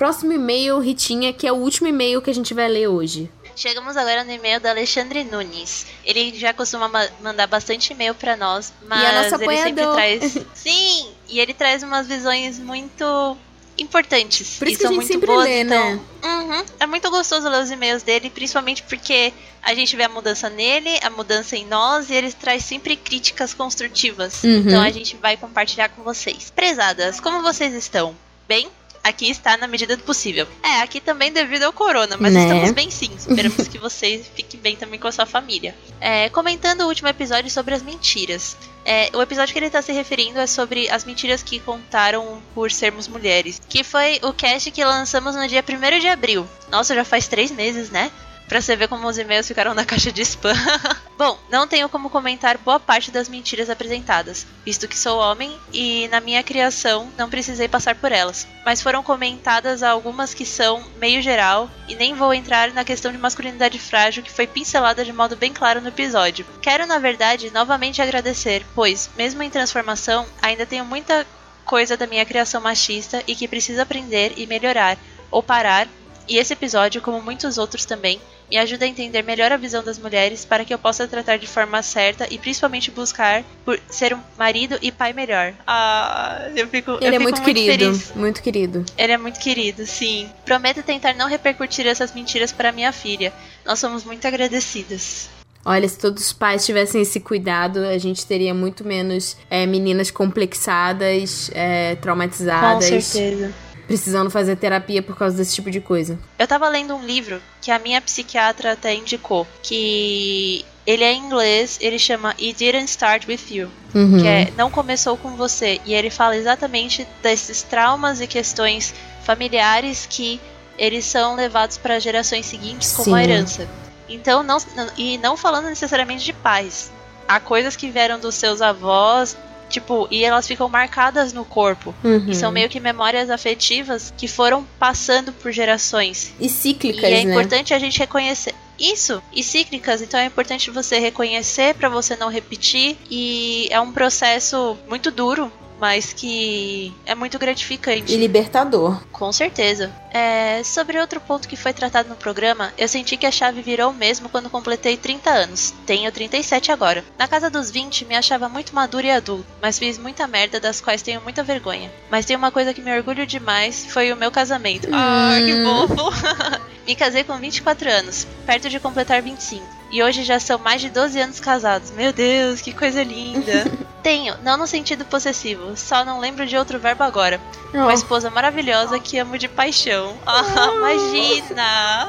próximo e-mail, Ritinha, que é o último e-mail que a gente vai ler hoje. Chegamos agora no e-mail do Alexandre Nunes. Ele já costuma ma- mandar bastante e-mail pra nós, mas ele sempre traz. [laughs] Sim, e ele traz umas visões muito importantes. Por isso e que a são gente muito sempre boas, lê, então, né? Uhum, é muito gostoso ler os e-mails dele, principalmente porque a gente vê a mudança nele, a mudança em nós, e ele traz sempre críticas construtivas. Uhum. Então a gente vai compartilhar com vocês. Prezadas, como vocês estão? Bem? Aqui está na medida do possível. É, aqui também devido ao corona, mas Né? estamos bem sim. Esperamos que vocês fiquem bem também com a sua família. É, comentando o último episódio sobre as mentiras. É, o episódio que ele está se referindo é sobre as mentiras que contaram por sermos mulheres. Que foi o cast que lançamos no dia 1 de abril. Nossa, já faz três meses, né? Pra você ver como os e-mails ficaram na caixa de spam. [laughs] Bom, não tenho como comentar boa parte das mentiras apresentadas, visto que sou homem e na minha criação não precisei passar por elas. Mas foram comentadas algumas que são meio geral e nem vou entrar na questão de masculinidade frágil que foi pincelada de modo bem claro no episódio. Quero, na verdade, novamente agradecer, pois, mesmo em transformação, ainda tenho muita coisa da minha criação machista e que preciso aprender e melhorar, ou parar e esse episódio, como muitos outros também, me ajuda a entender melhor a visão das mulheres para que eu possa tratar de forma certa e principalmente buscar por ser um marido e pai melhor. Ah, eu fico, eu Ele é fico muito, querido, feliz. muito querido. Ele é muito querido, sim. Prometo tentar não repercutir essas mentiras para minha filha. Nós somos muito agradecidas. Olha, se todos os pais tivessem esse cuidado, a gente teria muito menos é, meninas complexadas, é, traumatizadas, certeza. Precisando fazer terapia por causa desse tipo de coisa. Eu tava lendo um livro que a minha psiquiatra até indicou, que ele é em inglês, ele chama It Didn't Start With You. Uhum. que é não começou com você e ele fala exatamente desses traumas e questões familiares que eles são levados para gerações seguintes como Sim. a herança. Então não e não falando necessariamente de pais. Há coisas que vieram dos seus avós, tipo, e elas ficam marcadas no corpo. Uhum. E são meio que memórias afetivas que foram passando por gerações. E cíclicas, E é né? importante a gente reconhecer isso e cíclicas, então é importante você reconhecer para você não repetir e é um processo muito duro, mas que é muito gratificante. E libertador. Com certeza. É, sobre outro ponto que foi tratado no programa, eu senti que a chave virou mesmo quando completei 30 anos. Tenho 37 agora. Na casa dos 20, me achava muito maduro e adulto, mas fiz muita merda das quais tenho muita vergonha. Mas tem uma coisa que me orgulho demais, foi o meu casamento. Hum. Ah, que fofo! [laughs] me casei com 24 anos, perto de completar 25. E hoje já são mais de 12 anos casados. Meu Deus, que coisa linda. [laughs] Tenho, não no sentido possessivo, só não lembro de outro verbo agora. Oh. Uma esposa maravilhosa que amo de paixão. Oh, imagina! [laughs]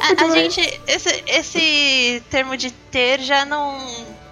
a, a gente, esse, esse termo de ter já não.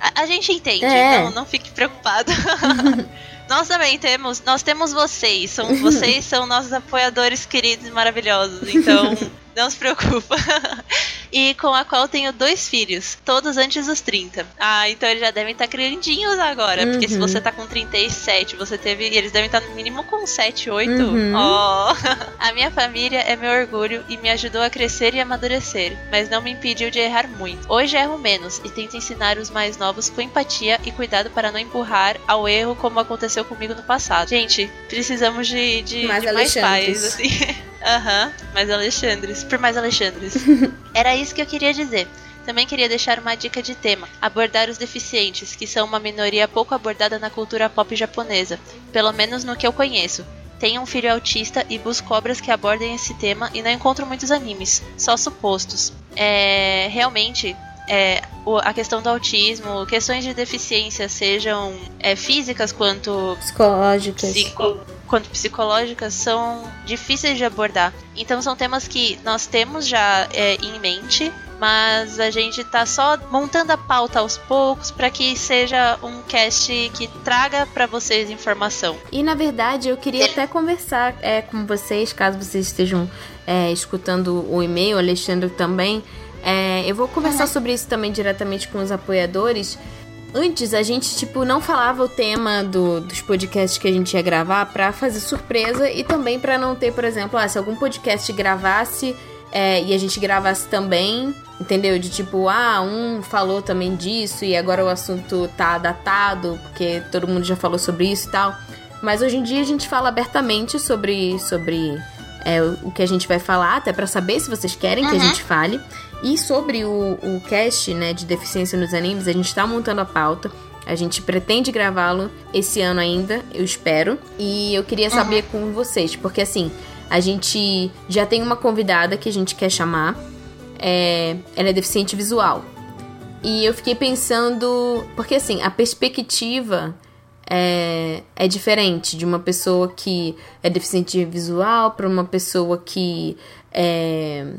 A, a gente entende, é. não, não fique preocupado. [laughs] Nós também temos, nós temos vocês, são, vocês são nossos apoiadores queridos e maravilhosos, então não se preocupa. [laughs] e com a qual tenho dois filhos, todos antes dos 30. Ah, então eles já devem estar grandinhos agora. Uhum. Porque se você tá com 37, você teve. Eles devem estar no mínimo com 7, 8. Uhum. Oh. [laughs] a minha família é meu orgulho e me ajudou a crescer e amadurecer, mas não me impediu de errar muito. Hoje erro menos e tento ensinar os mais novos com empatia e cuidado para não empurrar ao erro como aconteceu comigo no passado. Gente, precisamos de, de mais, de mais pais, assim. [laughs] Aham, uhum, mais Alexandres. Por mais Alexandres. [laughs] Era isso que eu queria dizer. Também queria deixar uma dica de tema: abordar os deficientes, que são uma minoria pouco abordada na cultura pop japonesa, pelo menos no que eu conheço. Tenho um filho autista e busco obras que abordem esse tema e não encontro muitos animes, só supostos. É, realmente, é, a questão do autismo, questões de deficiência, sejam é, físicas quanto psicológicas. Psico, quanto psicológicas são difíceis de abordar. Então são temas que nós temos já é, em mente, mas a gente tá só montando a pauta aos poucos para que seja um cast que traga para vocês informação. E na verdade eu queria até conversar é, com vocês, caso vocês estejam é, escutando o e-mail, Alexandre também. É, eu vou conversar uhum. sobre isso também diretamente com os apoiadores Antes a gente, tipo, não falava o tema do, dos podcasts que a gente ia gravar pra fazer surpresa e também pra não ter, por exemplo, ah, se algum podcast gravasse é, e a gente gravasse também, entendeu? De tipo, ah, um falou também disso e agora o assunto tá datado porque todo mundo já falou sobre isso e tal. Mas hoje em dia a gente fala abertamente sobre, sobre é, o que a gente vai falar, até para saber se vocês querem uhum. que a uhum. gente fale. E sobre o, o cast né, de deficiência nos animes, a gente está montando a pauta. A gente pretende gravá-lo esse ano ainda, eu espero. E eu queria saber uhum. com vocês, porque assim, a gente já tem uma convidada que a gente quer chamar. É, ela é deficiente visual. E eu fiquei pensando. Porque assim, a perspectiva é, é diferente de uma pessoa que é deficiente visual para uma pessoa que é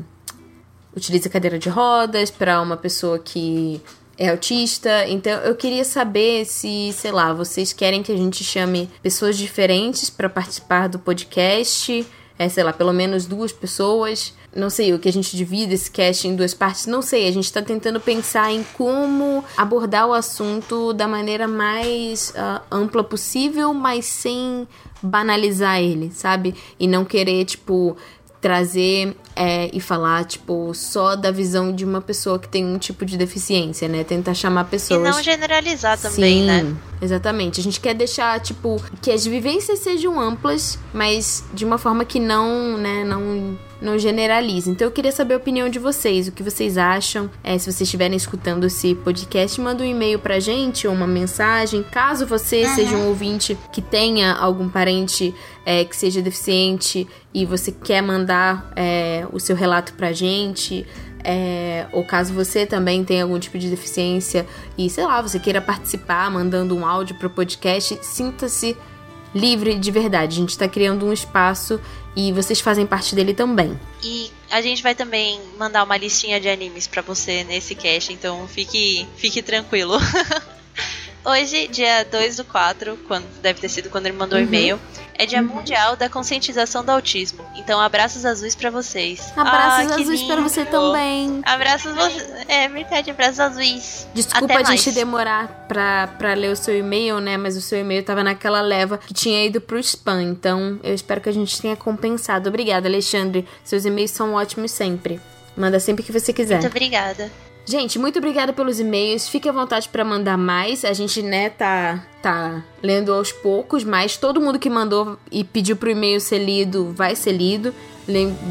utiliza cadeira de rodas, para uma pessoa que é autista. Então eu queria saber se, sei lá, vocês querem que a gente chame pessoas diferentes para participar do podcast. É, sei lá, pelo menos duas pessoas. Não sei, o que a gente divide esse cast em duas partes, não sei. A gente tá tentando pensar em como abordar o assunto da maneira mais uh, ampla possível, mas sem banalizar ele, sabe? E não querer, tipo, trazer é, e falar, tipo, só da visão de uma pessoa que tem um tipo de deficiência, né? Tentar chamar pessoas. E não generalizar também, Sim, né? Exatamente. A gente quer deixar, tipo, que as vivências sejam amplas, mas de uma forma que não, né, não não generaliza. Então eu queria saber a opinião de vocês, o que vocês acham. É, se vocês estiverem escutando esse podcast, manda um e-mail pra gente ou uma mensagem. Caso você uhum. seja um ouvinte que tenha algum parente é, que seja deficiente e você quer mandar é, o seu relato pra gente. É, ou caso você também tenha algum tipo de deficiência e, sei lá, você queira participar mandando um áudio pro podcast, sinta-se livre de verdade. A gente está criando um espaço e vocês fazem parte dele também. E a gente vai também mandar uma listinha de animes para você nesse cast, então fique, fique tranquilo. [laughs] Hoje, dia 2 do 4, quando, deve ter sido quando ele mandou o uhum. e-mail, é dia uhum. mundial da conscientização do autismo. Então, abraços azuis para vocês. Abraços ah, azuis para você também. Abraços você. É verdade, abraços azuis. Desculpa Até a gente demorar pra, pra ler o seu e-mail, né? Mas o seu e-mail tava naquela leva que tinha ido pro spam. Então, eu espero que a gente tenha compensado. Obrigada, Alexandre. Seus e-mails são ótimos sempre. Manda sempre que você quiser. Muito obrigada. Gente, muito obrigada pelos e-mails. Fique à vontade para mandar mais. A gente, né, tá, tá lendo aos poucos, mas todo mundo que mandou e pediu pro e-mail ser lido vai ser lido.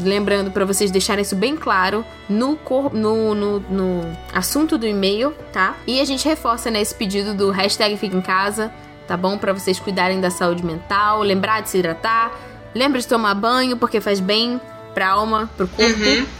Lembrando para vocês deixarem isso bem claro no, no, no, no assunto do e-mail, tá? E a gente reforça né, pedido do hashtag Fica em Casa, tá bom? Para vocês cuidarem da saúde mental, lembrar de se hidratar, lembra de tomar banho porque faz bem pra alma, pro corpo. Uhum.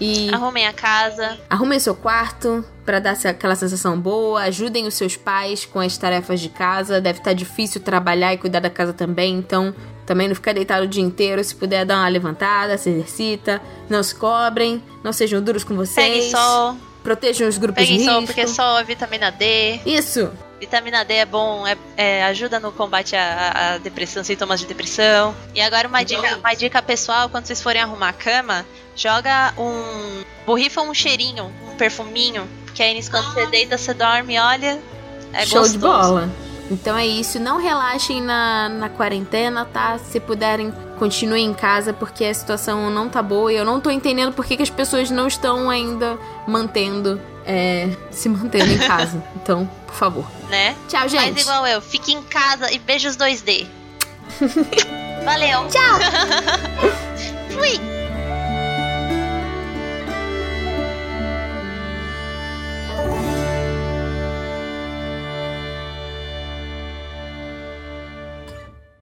E arrumem a casa. Arrumem seu quarto para dar aquela sensação boa. Ajudem os seus pais com as tarefas de casa. Deve estar tá difícil trabalhar e cuidar da casa também, então também não ficar deitado o dia inteiro. Se puder dar uma levantada, se exercita. Não se cobrem, não sejam duros com vocês. Peguem sol. Protejam os grupos Peguem de risco. sol, porque sol é vitamina D. Isso. Vitamina D é bom, é, é ajuda no combate à, à, depressão, sintomas de depressão. E agora uma dica, uma dica pessoal, quando vocês forem arrumar a cama, joga um. borrifa um cheirinho, um perfuminho. Que aí quando você deita, você dorme, olha. É Show gostoso. de bola. Então é isso, não relaxem na, na quarentena, tá? Se puderem, continuem em casa, porque a situação não tá boa e eu não tô entendendo por que, que as pessoas não estão ainda mantendo, é, se mantendo em [laughs] casa. Então, por favor. Né? Tchau, gente. Faz igual eu, fique em casa e beijos 2D. [laughs] Valeu. Tchau. [laughs]